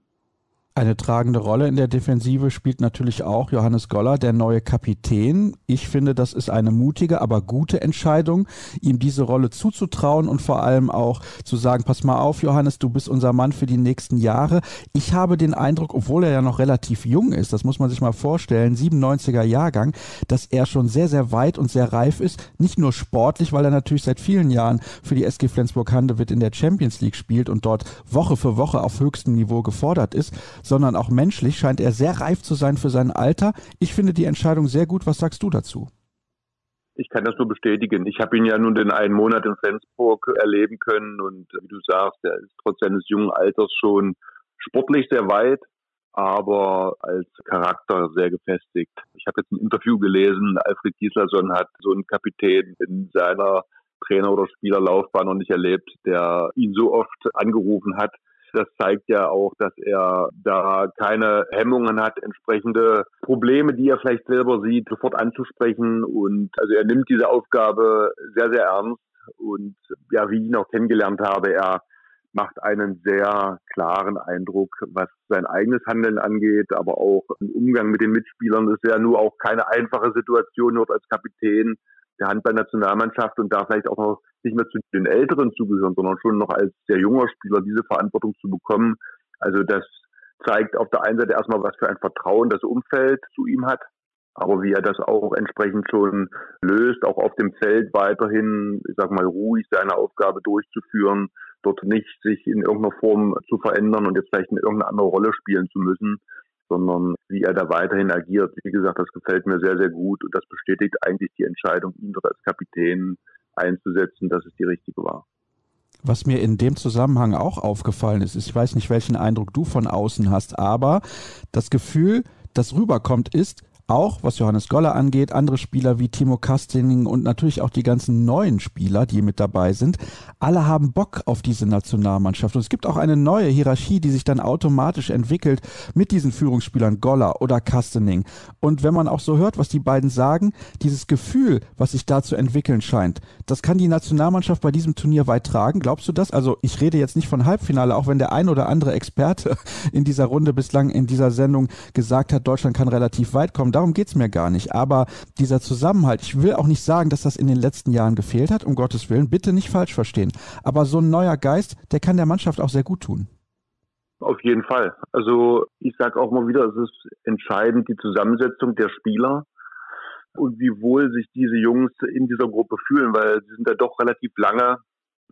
Eine tragende Rolle in der Defensive spielt natürlich auch Johannes Goller, der neue Kapitän. Ich finde, das ist eine mutige, aber gute Entscheidung, ihm diese Rolle zuzutrauen und vor allem auch zu sagen, pass mal auf, Johannes, du bist unser Mann für die nächsten Jahre. Ich habe den Eindruck, obwohl er ja noch relativ jung ist, das muss man sich mal vorstellen, 97er Jahrgang, dass er schon sehr, sehr weit und sehr reif ist. Nicht nur sportlich, weil er natürlich seit vielen Jahren für die SG Flensburg-Handewitt in der Champions League spielt und dort Woche für Woche auf höchstem Niveau gefordert ist, sondern auch menschlich scheint er sehr reif zu sein für sein Alter. Ich finde die Entscheidung sehr gut. Was sagst du dazu? Ich kann das nur bestätigen. Ich habe ihn ja nun den einen Monat in Flensburg erleben können und wie du sagst, er ist trotz seines jungen Alters schon sportlich sehr weit, aber als Charakter sehr gefestigt. Ich habe jetzt ein Interview gelesen, Alfred Gislason hat so einen Kapitän in seiner Trainer- oder Spielerlaufbahn noch nicht erlebt, der ihn so oft angerufen hat, das zeigt ja auch, dass er da keine Hemmungen hat, entsprechende Probleme, die er vielleicht selber sieht, sofort anzusprechen. Und also er nimmt diese Aufgabe sehr, sehr ernst. Und ja, wie ich ihn auch kennengelernt habe, er macht einen sehr klaren Eindruck, was sein eigenes Handeln angeht, aber auch im Umgang mit den Mitspielern. Das ist ja nur auch keine einfache Situation dort als Kapitän der Handballnationalmannschaft und da vielleicht auch noch nicht mehr zu den Älteren zugehören, sondern schon noch als sehr junger Spieler diese Verantwortung zu bekommen. Also das zeigt auf der einen Seite erstmal, was für ein Vertrauen das Umfeld zu ihm hat, aber wie er das auch entsprechend schon löst, auch auf dem Feld weiterhin, ich sag mal, ruhig seine Aufgabe durchzuführen, dort nicht sich in irgendeiner Form zu verändern und jetzt vielleicht in irgendeine andere Rolle spielen zu müssen, sondern wie er da weiterhin agiert. Wie gesagt, das gefällt mir sehr, sehr gut und das bestätigt eigentlich die Entscheidung, ihn dort als Kapitän einzusetzen, dass es die richtige war. Was mir in dem Zusammenhang auch aufgefallen ist, ist, ich weiß nicht, welchen Eindruck du von außen hast, aber das Gefühl, das rüberkommt, ist, auch, was Johannes Goller angeht, andere Spieler wie Timo Kastening und natürlich auch die ganzen neuen Spieler, die mit dabei sind, alle haben Bock auf diese Nationalmannschaft. Und es gibt auch eine neue Hierarchie, die sich dann automatisch entwickelt mit diesen Führungsspielern Goller oder Kastening. Und wenn man auch so hört, was die beiden sagen, dieses Gefühl, was sich da zu entwickeln scheint, das kann die Nationalmannschaft bei diesem Turnier weit tragen. Glaubst du das? Also ich rede jetzt nicht von Halbfinale, auch wenn der ein oder andere Experte in dieser Runde bislang in dieser Sendung gesagt hat, Deutschland kann relativ weit kommen darum geht es mir gar nicht. Aber dieser Zusammenhalt, ich will auch nicht sagen, dass das in den letzten Jahren gefehlt hat, um Gottes Willen, bitte nicht falsch verstehen. Aber so ein neuer Geist, der kann der Mannschaft auch sehr gut tun. Auf jeden Fall. Also ich sage auch mal wieder, es ist entscheidend die Zusammensetzung der Spieler und wie wohl sich diese Jungs in dieser Gruppe fühlen, weil sie sind ja doch relativ lange,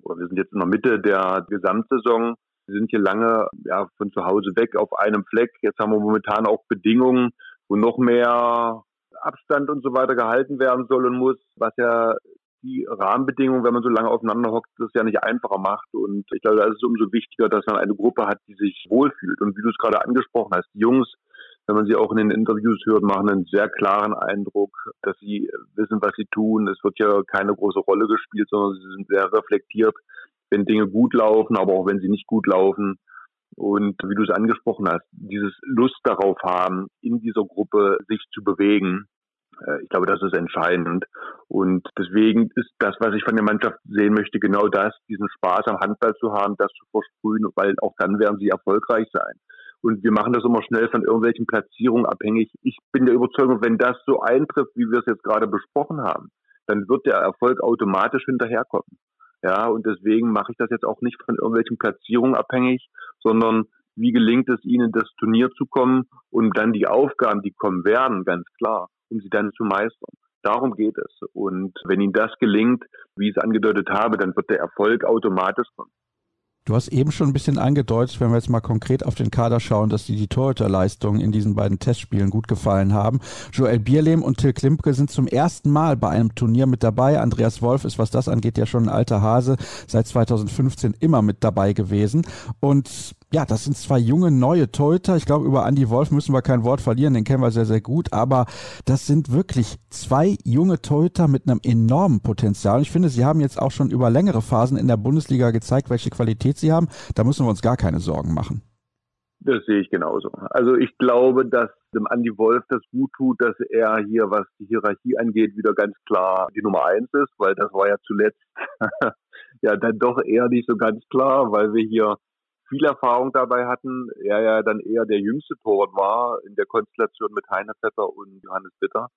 oder wir sind jetzt in der Mitte der Gesamtsaison, sie sind hier lange ja, von zu Hause weg auf einem Fleck. Jetzt haben wir momentan auch Bedingungen, wo noch mehr Abstand und so weiter gehalten werden soll und muss, was ja die Rahmenbedingungen, wenn man so lange aufeinander hockt, das ja nicht einfacher macht. Und ich glaube, da ist es umso wichtiger, dass man eine Gruppe hat, die sich wohlfühlt. Und wie du es gerade angesprochen hast, die Jungs, wenn man sie auch in den Interviews hört, machen einen sehr klaren Eindruck, dass sie wissen, was sie tun. Es wird ja keine große Rolle gespielt, sondern sie sind sehr reflektiert, wenn Dinge gut laufen, aber auch wenn sie nicht gut laufen. Und wie du es angesprochen hast, dieses Lust darauf haben, in dieser Gruppe sich zu bewegen, äh, ich glaube, das ist entscheidend. Und deswegen ist das, was ich von der Mannschaft sehen möchte, genau das, diesen Spaß am Handball zu haben, das zu versprühen, weil auch dann werden sie erfolgreich sein. Und wir machen das immer schnell von irgendwelchen Platzierungen abhängig. Ich bin der Überzeugung, wenn das so eintrifft, wie wir es jetzt gerade besprochen haben, dann wird der Erfolg automatisch hinterherkommen. Ja, und deswegen mache ich das jetzt auch nicht von irgendwelchen Platzierungen abhängig, sondern wie gelingt es ihnen, das Turnier zu kommen und dann die Aufgaben, die kommen werden, ganz klar, um sie dann zu meistern. Darum geht es. Und wenn ihnen das gelingt, wie ich es angedeutet habe, dann wird der Erfolg automatisch kommen. Du hast eben schon ein bisschen angedeutet, wenn wir jetzt mal konkret auf den Kader schauen, dass die, die Torhüterleistungen in diesen beiden Testspielen gut gefallen haben. Joel Bierlehm und Till Klimke sind zum ersten Mal bei einem Turnier mit dabei. Andreas Wolf ist, was das angeht, ja schon ein alter Hase, seit 2015 immer mit dabei gewesen. Und ja, das sind zwei junge, neue Torhüter. Ich glaube, über Andy Wolf müssen wir kein Wort verlieren, den kennen wir sehr, sehr gut. Aber das sind wirklich zwei junge Torhüter mit einem enormen Potenzial. Ich finde, sie haben jetzt auch schon über längere Phasen in der Bundesliga gezeigt, welche Qualität sie haben. Da müssen wir uns gar keine Sorgen machen. Das sehe ich genauso. Also ich glaube, dass dem Andy Wolf das gut tut, dass er hier, was die Hierarchie angeht, wieder ganz klar die Nummer eins ist, weil das war ja zuletzt ja dann doch eher nicht so ganz klar, weil wir hier viel Erfahrung dabei hatten, er ja dann eher der jüngste Torwart war in der Konstellation mit Heine Vetter und Johannes Bitter.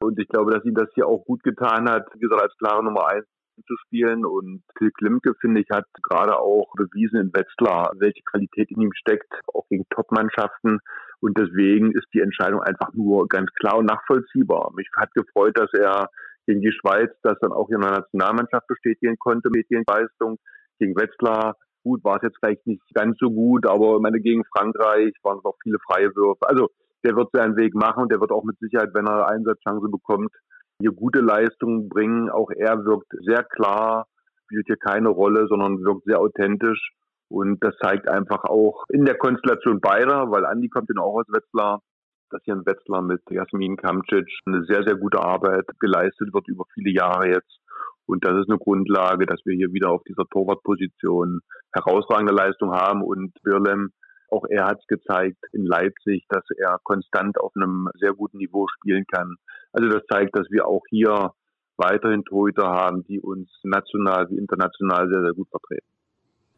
Und ich glaube, dass ihm das hier auch gut getan hat, wie gesagt, als klare Nummer eins zu spielen. Und Till Klimke, finde ich, hat gerade auch bewiesen in Wetzlar, welche Qualität in ihm steckt, auch gegen Top-Mannschaften. Und deswegen ist die Entscheidung einfach nur ganz klar und nachvollziehbar. Mich hat gefreut, dass er gegen die Schweiz das dann auch in der Nationalmannschaft bestätigen konnte mit Leistung. Gegen Wetzlar gut, war es jetzt vielleicht nicht ganz so gut, aber meine gegen Frankreich waren es auch viele freie Würfe. Also der wird seinen Weg machen und der wird auch mit Sicherheit, wenn er Einsatzchance bekommt, hier gute Leistungen bringen. Auch er wirkt sehr klar, spielt hier keine Rolle, sondern wirkt sehr authentisch. Und das zeigt einfach auch in der Konstellation beider, weil Andi kommt ja auch aus Wetzlar, dass hier in Wetzlar mit Jasmin Kamcic eine sehr, sehr gute Arbeit geleistet wird über viele Jahre jetzt. Und das ist eine Grundlage, dass wir hier wieder auf dieser Torwartposition herausragende Leistung haben. Und Birlem, auch er hat es gezeigt in Leipzig, dass er konstant auf einem sehr guten Niveau spielen kann. Also das zeigt, dass wir auch hier weiterhin Torhüter haben, die uns national wie international sehr, sehr gut vertreten.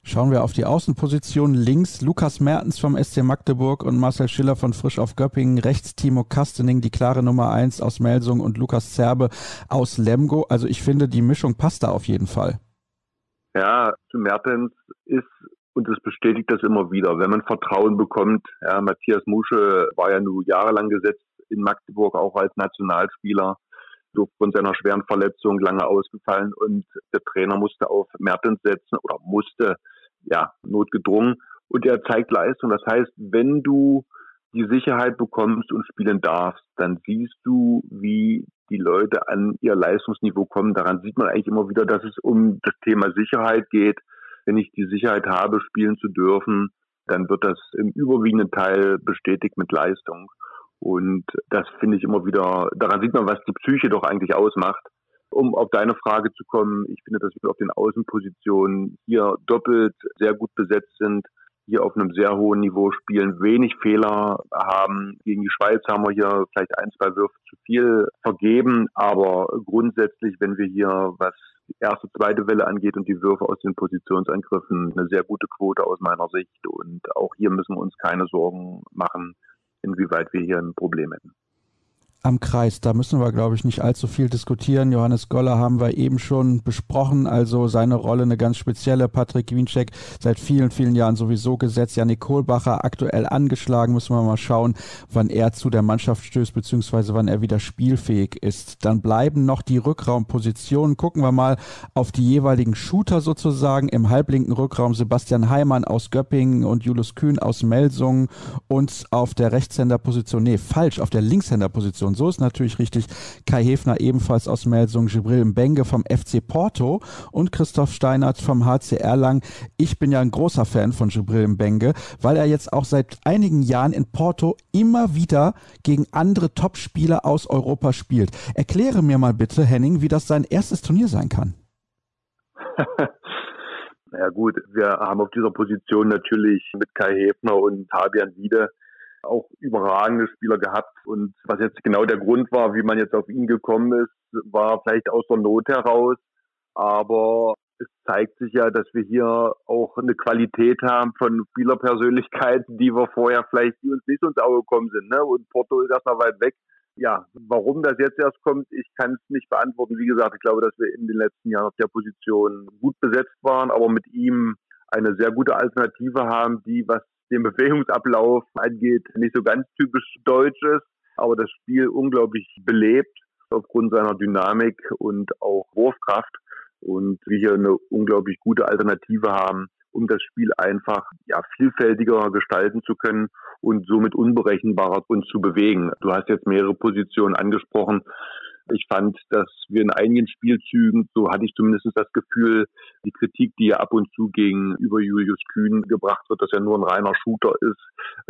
Schauen wir auf die Außenposition. Links Lukas Mertens vom SC Magdeburg und Marcel Schiller von Frisch auf Göppingen. Rechts Timo Kastening, die klare Nummer eins aus Melsung und Lukas Zerbe aus Lemgo. Also ich finde, die Mischung passt da auf jeden Fall. Ja, zu Mertens ist und es bestätigt das immer wieder, wenn man Vertrauen bekommt. Ja, Matthias Musche war ja nur jahrelang gesetzt in Magdeburg, auch als Nationalspieler aufgrund seiner schweren Verletzung lange ausgefallen und der Trainer musste auf Mertens setzen oder musste, ja, notgedrungen. Und er zeigt Leistung. Das heißt, wenn du die Sicherheit bekommst und spielen darfst, dann siehst du, wie die Leute an ihr Leistungsniveau kommen. Daran sieht man eigentlich immer wieder, dass es um das Thema Sicherheit geht. Wenn ich die Sicherheit habe, spielen zu dürfen, dann wird das im überwiegenden Teil bestätigt mit Leistung. Und das finde ich immer wieder, daran sieht man, was die Psyche doch eigentlich ausmacht. Um auf deine Frage zu kommen, ich finde, dass wir auf den Außenpositionen hier doppelt sehr gut besetzt sind, hier auf einem sehr hohen Niveau spielen, wenig Fehler haben. Gegen die Schweiz haben wir hier vielleicht ein, zwei Würfe zu viel vergeben, aber grundsätzlich, wenn wir hier, was erste, zweite Welle angeht und die Würfe aus den Positionsangriffen, eine sehr gute Quote aus meiner Sicht. Und auch hier müssen wir uns keine Sorgen machen, inwieweit wir hier ein Problem hätten am Kreis. Da müssen wir, glaube ich, nicht allzu viel diskutieren. Johannes Goller haben wir eben schon besprochen, also seine Rolle eine ganz spezielle. Patrick Wiencheck seit vielen, vielen Jahren sowieso gesetzt. Janik Kohlbacher aktuell angeschlagen. Müssen wir mal schauen, wann er zu der Mannschaft stößt, beziehungsweise wann er wieder spielfähig ist. Dann bleiben noch die Rückraumpositionen. Gucken wir mal auf die jeweiligen Shooter sozusagen. Im halblinken Rückraum Sebastian Heimann aus Göppingen und Julius Kühn aus Melsungen und auf der Rechtshänderposition, nee, falsch, auf der Linkshänderposition Und so ist natürlich richtig Kai Hefner ebenfalls aus Melsung, Gibril Mbenge vom FC Porto und Christoph Steinert vom HC Erlangen. Ich bin ja ein großer Fan von Gibril Mbenge, weil er jetzt auch seit einigen Jahren in Porto immer wieder gegen andere Topspieler aus Europa spielt. Erkläre mir mal bitte, Henning, wie das sein erstes Turnier sein kann. Ja gut, wir haben auf dieser Position natürlich mit Kai Hefner und Fabian Wiede auch überragende Spieler gehabt. Und was jetzt genau der Grund war, wie man jetzt auf ihn gekommen ist, war vielleicht aus der Not heraus. Aber es zeigt sich ja, dass wir hier auch eine Qualität haben von Spielerpersönlichkeiten, die wir vorher vielleicht, die uns nicht ins Auge gekommen sind. Ne? Und Porto ist erstmal weit weg ja, warum das jetzt erst kommt, ich kann es nicht beantworten. Wie gesagt, ich glaube, dass wir in den letzten Jahren auf der Position gut besetzt waren, aber mit ihm eine sehr gute Alternative haben, die, was den Bewegungsablauf angeht, nicht so ganz typisch deutsch ist, aber das Spiel unglaublich belebt aufgrund seiner Dynamik und auch Wurfkraft und wir hier eine unglaublich gute Alternative haben, um das Spiel einfach ja, vielfältiger gestalten zu können und somit unberechenbarer uns zu bewegen. Du hast jetzt mehrere Positionen angesprochen. Ich fand, dass wir in einigen Spielzügen, so hatte ich zumindest das Gefühl, die Kritik, die ja ab und zu gegenüber Julius Kühn gebracht wird, dass er nur ein reiner Shooter ist.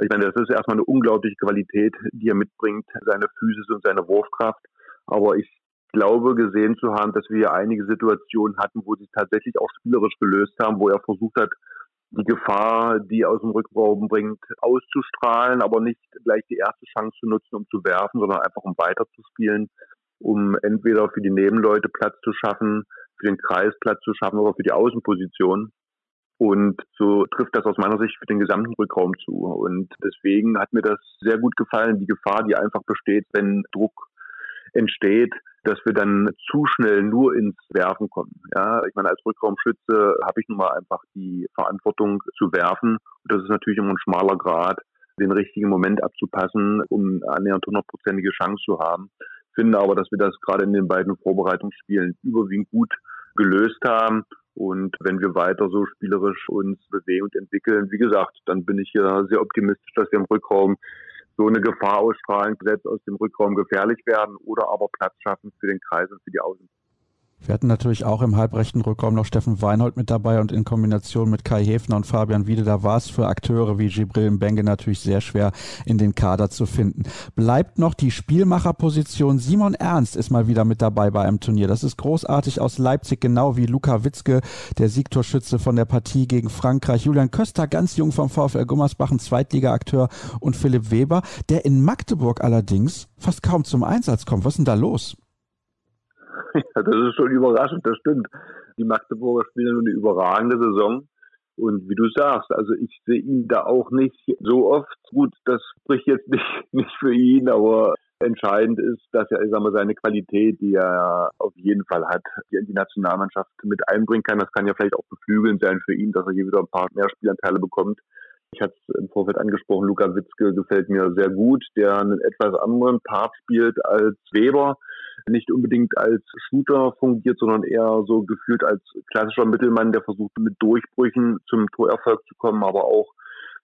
Ich meine, das ist erstmal eine unglaubliche Qualität, die er mitbringt, seine Physis und seine Wurfkraft. Aber ich glaube gesehen zu haben, dass wir einige Situationen hatten, wo sie tatsächlich auch spielerisch gelöst haben, wo er versucht hat, die Gefahr, die aus dem Rückraum bringt, auszustrahlen, aber nicht gleich die erste Chance zu nutzen, um zu werfen, sondern einfach um weiterzuspielen, um entweder für die Nebenleute Platz zu schaffen, für den Kreis Platz zu schaffen oder für die Außenposition. Und so trifft das aus meiner Sicht für den gesamten Rückraum zu. Und deswegen hat mir das sehr gut gefallen, die Gefahr, die einfach besteht, wenn Druck entsteht, dass wir dann zu schnell nur ins Werfen kommen. Ja, ich meine, als Rückraumschütze habe ich nun mal einfach die Verantwortung zu werfen. Und das ist natürlich immer ein schmaler Grad, den richtigen Moment abzupassen, um annähernd hundertprozentige Chance zu haben. Finde aber, dass wir das gerade in den beiden Vorbereitungsspielen überwiegend gut gelöst haben. Und wenn wir weiter so spielerisch uns bewegen und entwickeln, wie gesagt, dann bin ich ja sehr optimistisch, dass wir im Rückraum so eine Gefahr ausstrahlen, selbst aus dem Rückraum gefährlich werden oder aber Platz schaffen für den Kreis und für die Außen. Wir hatten natürlich auch im halbrechten Rückraum noch Steffen Weinhold mit dabei und in Kombination mit Kai Hefner und Fabian Wiede, da war es für Akteure wie Gibril Mbenge natürlich sehr schwer in den Kader zu finden. Bleibt noch die Spielmacherposition. Simon Ernst ist mal wieder mit dabei bei einem Turnier. Das ist großartig aus Leipzig, genau wie Luca Witzke, der Siegtorschütze von der Partie gegen Frankreich. Julian Köster, ganz jung vom VfL Gummersbach, ein Zweitliga-Akteur und Philipp Weber, der in Magdeburg allerdings fast kaum zum Einsatz kommt. Was ist denn da los? Ja, das ist schon überraschend, das stimmt. Die Magdeburger spielen eine überragende Saison. Und wie du sagst, also ich sehe ihn da auch nicht so oft. Gut, das spricht jetzt nicht, nicht für ihn, aber entscheidend ist, dass er, ich sag mal, seine Qualität, die er auf jeden Fall hat, die in die Nationalmannschaft mit einbringen kann. Das kann ja vielleicht auch beflügelnd sein für ihn, dass er hier wieder ein paar mehr Spielanteile bekommt. Ich hatte es im Vorfeld angesprochen, Luca Witzke gefällt mir sehr gut, der einen etwas anderen Part spielt als Weber nicht unbedingt als Shooter fungiert, sondern eher so gefühlt als klassischer Mittelmann, der versucht mit Durchbrüchen zum Torerfolg zu kommen, aber auch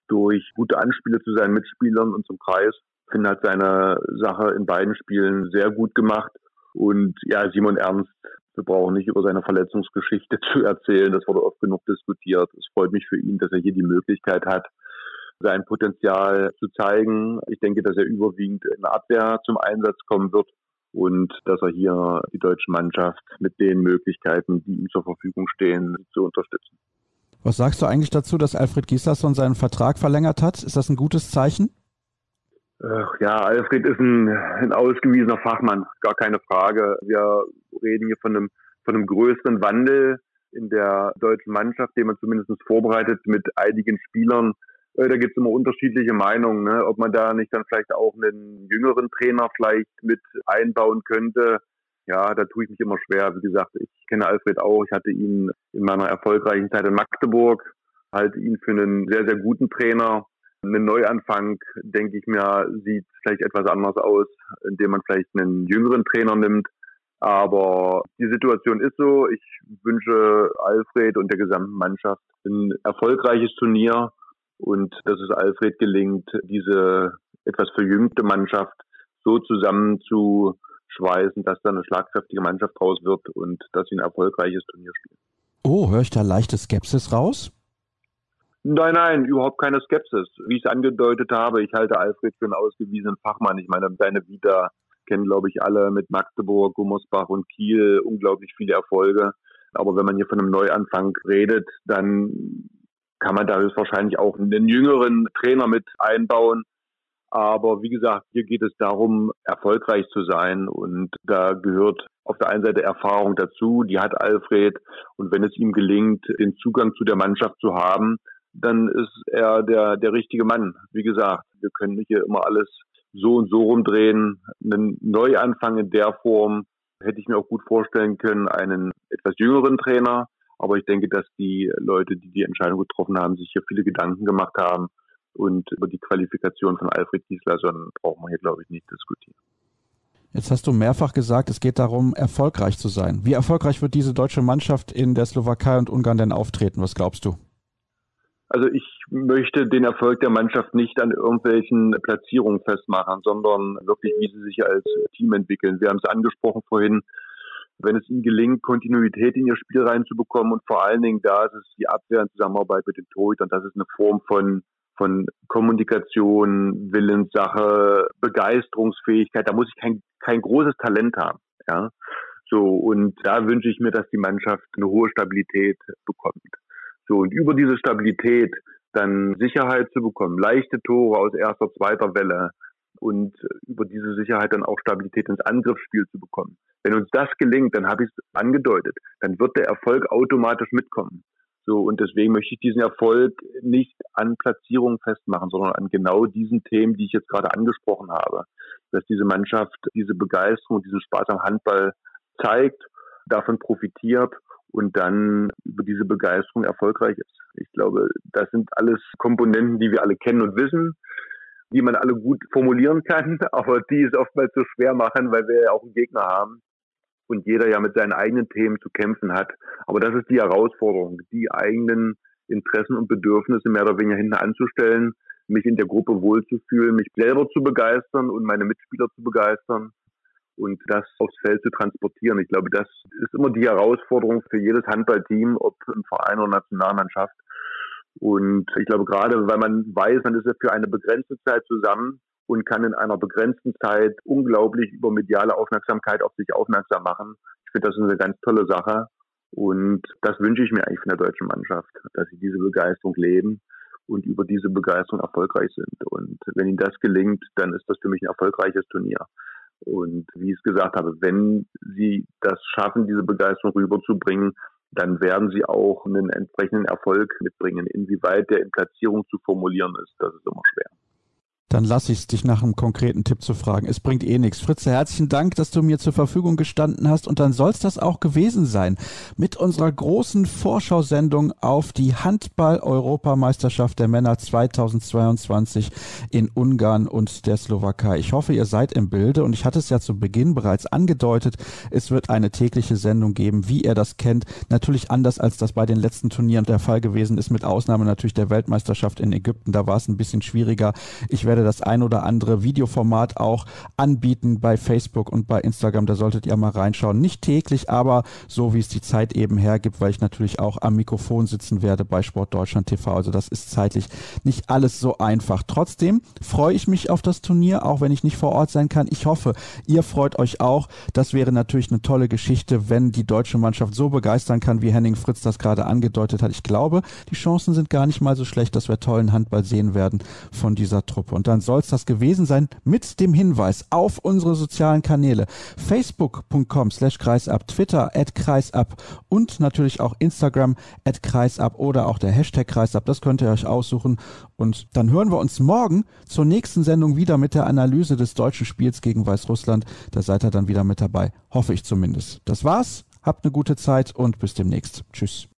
durch gute Anspiele zu seinen Mitspielern und zum Kreis. Finn hat seine Sache in beiden Spielen sehr gut gemacht. Und ja, Simon Ernst, wir brauchen nicht über seine Verletzungsgeschichte zu erzählen. Das wurde oft genug diskutiert. Es freut mich für ihn, dass er hier die Möglichkeit hat, sein Potenzial zu zeigen. Ich denke, dass er überwiegend in der Abwehr zum Einsatz kommen wird und dass er hier die deutsche Mannschaft mit den Möglichkeiten, die ihm zur Verfügung stehen, zu unterstützen. Was sagst du eigentlich dazu, dass Alfred Gislason seinen Vertrag verlängert hat? Ist das ein gutes Zeichen? Ja, Alfred ist ein, ein ausgewiesener Fachmann, gar keine Frage. Wir reden hier von einem, von einem größeren Wandel in der deutschen Mannschaft, den man zumindest vorbereitet mit einigen Spielern, da gibt es immer unterschiedliche Meinungen, ne? ob man da nicht dann vielleicht auch einen jüngeren Trainer vielleicht mit einbauen könnte. Ja, da tue ich mich immer schwer. Wie gesagt, ich kenne Alfred auch. Ich hatte ihn in meiner erfolgreichen Zeit in Magdeburg, halte ihn für einen sehr, sehr guten Trainer. Ein Neuanfang, denke ich mir, sieht vielleicht etwas anders aus, indem man vielleicht einen jüngeren Trainer nimmt. Aber die Situation ist so. Ich wünsche Alfred und der gesamten Mannschaft ein erfolgreiches Turnier und dass es Alfred gelingt, diese etwas verjüngte Mannschaft so zusammenzuschweißen, dass da eine schlagkräftige Mannschaft draus wird und dass sie ein erfolgreiches Turnier spielen. Oh, höre ich da leichte Skepsis raus? Nein, nein, überhaupt keine Skepsis. Wie ich es angedeutet habe, ich halte Alfred für einen ausgewiesenen Fachmann. Ich meine, seine Vita kennen, glaube ich, alle mit Magdeburg, Gummersbach und Kiel unglaublich viele Erfolge. Aber wenn man hier von einem Neuanfang redet, dann kann man da höchstwahrscheinlich auch einen jüngeren Trainer mit einbauen. Aber wie gesagt, hier geht es darum, erfolgreich zu sein. Und da gehört auf der einen Seite Erfahrung dazu, die hat Alfred. Und wenn es ihm gelingt, den Zugang zu der Mannschaft zu haben, dann ist er der, der richtige Mann. Wie gesagt, wir können nicht hier immer alles so und so rumdrehen. Einen Neuanfang in der Form hätte ich mir auch gut vorstellen können, einen etwas jüngeren Trainer. Aber ich denke, dass die Leute, die die Entscheidung getroffen haben, sich hier viele Gedanken gemacht haben. Und über die Qualifikation von Alfred Gislason brauchen wir hier, glaube ich, nicht diskutieren. Jetzt hast du mehrfach gesagt, es geht darum, erfolgreich zu sein. Wie erfolgreich wird diese deutsche Mannschaft in der Slowakei und Ungarn denn auftreten? Was glaubst du? Also ich möchte den Erfolg der Mannschaft nicht an irgendwelchen Platzierungen festmachen, sondern wirklich, wie sie sich als Team entwickeln. Wir haben es angesprochen vorhin, wenn es ihnen gelingt, Kontinuität in ihr Spiel reinzubekommen und vor allen Dingen da ist es die Abwehr in Zusammenarbeit mit den Torhütern, das ist eine Form von von Kommunikation, Willenssache, Begeisterungsfähigkeit. Da muss ich kein, kein großes Talent haben. Ja, so und da wünsche ich mir, dass die Mannschaft eine hohe Stabilität bekommt. So, und über diese Stabilität dann Sicherheit zu bekommen, leichte Tore aus erster, zweiter Welle und über diese Sicherheit dann auch Stabilität ins Angriffsspiel zu bekommen. Wenn uns das gelingt, dann habe ich es angedeutet, dann wird der Erfolg automatisch mitkommen. So, und deswegen möchte ich diesen Erfolg nicht an Platzierungen festmachen, sondern an genau diesen Themen, die ich jetzt gerade angesprochen habe. Dass diese Mannschaft diese Begeisterung, diesen Spaß am Handball zeigt, davon profitiert und dann über diese Begeisterung erfolgreich ist. Ich glaube, das sind alles Komponenten, die wir alle kennen und wissen, die man alle gut formulieren kann, aber die es oftmals so schwer machen, weil wir ja auch einen Gegner haben und jeder ja mit seinen eigenen Themen zu kämpfen hat. Aber das ist die Herausforderung, die eigenen Interessen und Bedürfnisse mehr oder weniger hinten anzustellen, mich in der Gruppe wohlzufühlen, mich selber zu begeistern und meine Mitspieler zu begeistern und das aufs Feld zu transportieren. Ich glaube, das ist immer die Herausforderung für jedes Handballteam, ob im Verein oder Nationalmannschaft. Und ich glaube, gerade weil man weiß, man ist ja für eine begrenzte Zeit zusammen und kann in einer begrenzten Zeit unglaublich über mediale Aufmerksamkeit auf sich aufmerksam machen. Ich finde, das ist eine ganz tolle Sache. Und das wünsche ich mir eigentlich von der deutschen Mannschaft, dass sie diese Begeisterung leben und über diese Begeisterung erfolgreich sind. Und wenn ihnen das gelingt, dann ist das für mich ein erfolgreiches Turnier. Und wie ich es gesagt habe, wenn sie das schaffen, diese Begeisterung rüberzubringen, dann werden sie auch einen entsprechenden Erfolg mitbringen. Inwieweit der in Platzierung zu formulieren ist, das ist immer schwer dann lasse ich es dich nach einem konkreten Tipp zu fragen. Es bringt eh nichts. Fritze, herzlichen Dank, dass du mir zur Verfügung gestanden hast und dann soll es das auch gewesen sein mit unserer großen Vorschau-Sendung auf die Handball-Europameisterschaft der Männer 2022 in Ungarn und der Slowakei. Ich hoffe, ihr seid im Bilde und ich hatte es ja zu Beginn bereits angedeutet, es wird eine tägliche Sendung geben, wie ihr das kennt. Natürlich anders, als das bei den letzten Turnieren der Fall gewesen ist, mit Ausnahme natürlich der Weltmeisterschaft in Ägypten. Da war es ein bisschen schwieriger. Ich werde das ein oder andere Videoformat auch anbieten bei Facebook und bei Instagram. Da solltet ihr mal reinschauen. Nicht täglich, aber so wie es die Zeit eben hergibt, weil ich natürlich auch am Mikrofon sitzen werde bei Sport Deutschland TV. Also das ist zeitlich nicht alles so einfach. Trotzdem freue ich mich auf das Turnier, auch wenn ich nicht vor Ort sein kann. Ich hoffe, ihr freut euch auch. Das wäre natürlich eine tolle Geschichte, wenn die deutsche Mannschaft so begeistern kann, wie Henning Fritz das gerade angedeutet hat. Ich glaube, die Chancen sind gar nicht mal so schlecht, dass wir tollen Handball sehen werden von dieser Truppe. Und dann soll es das gewesen sein mit dem Hinweis auf unsere sozialen Kanäle facebook.com slash kreisab, Twitter at kreisab und natürlich auch Instagram at kreisab oder auch der Hashtag kreisab. Das könnt ihr euch aussuchen. Und dann hören wir uns morgen zur nächsten Sendung wieder mit der Analyse des deutschen Spiels gegen Weißrussland. Da seid ihr dann wieder mit dabei. Hoffe ich zumindest. Das war's. Habt eine gute Zeit und bis demnächst. Tschüss.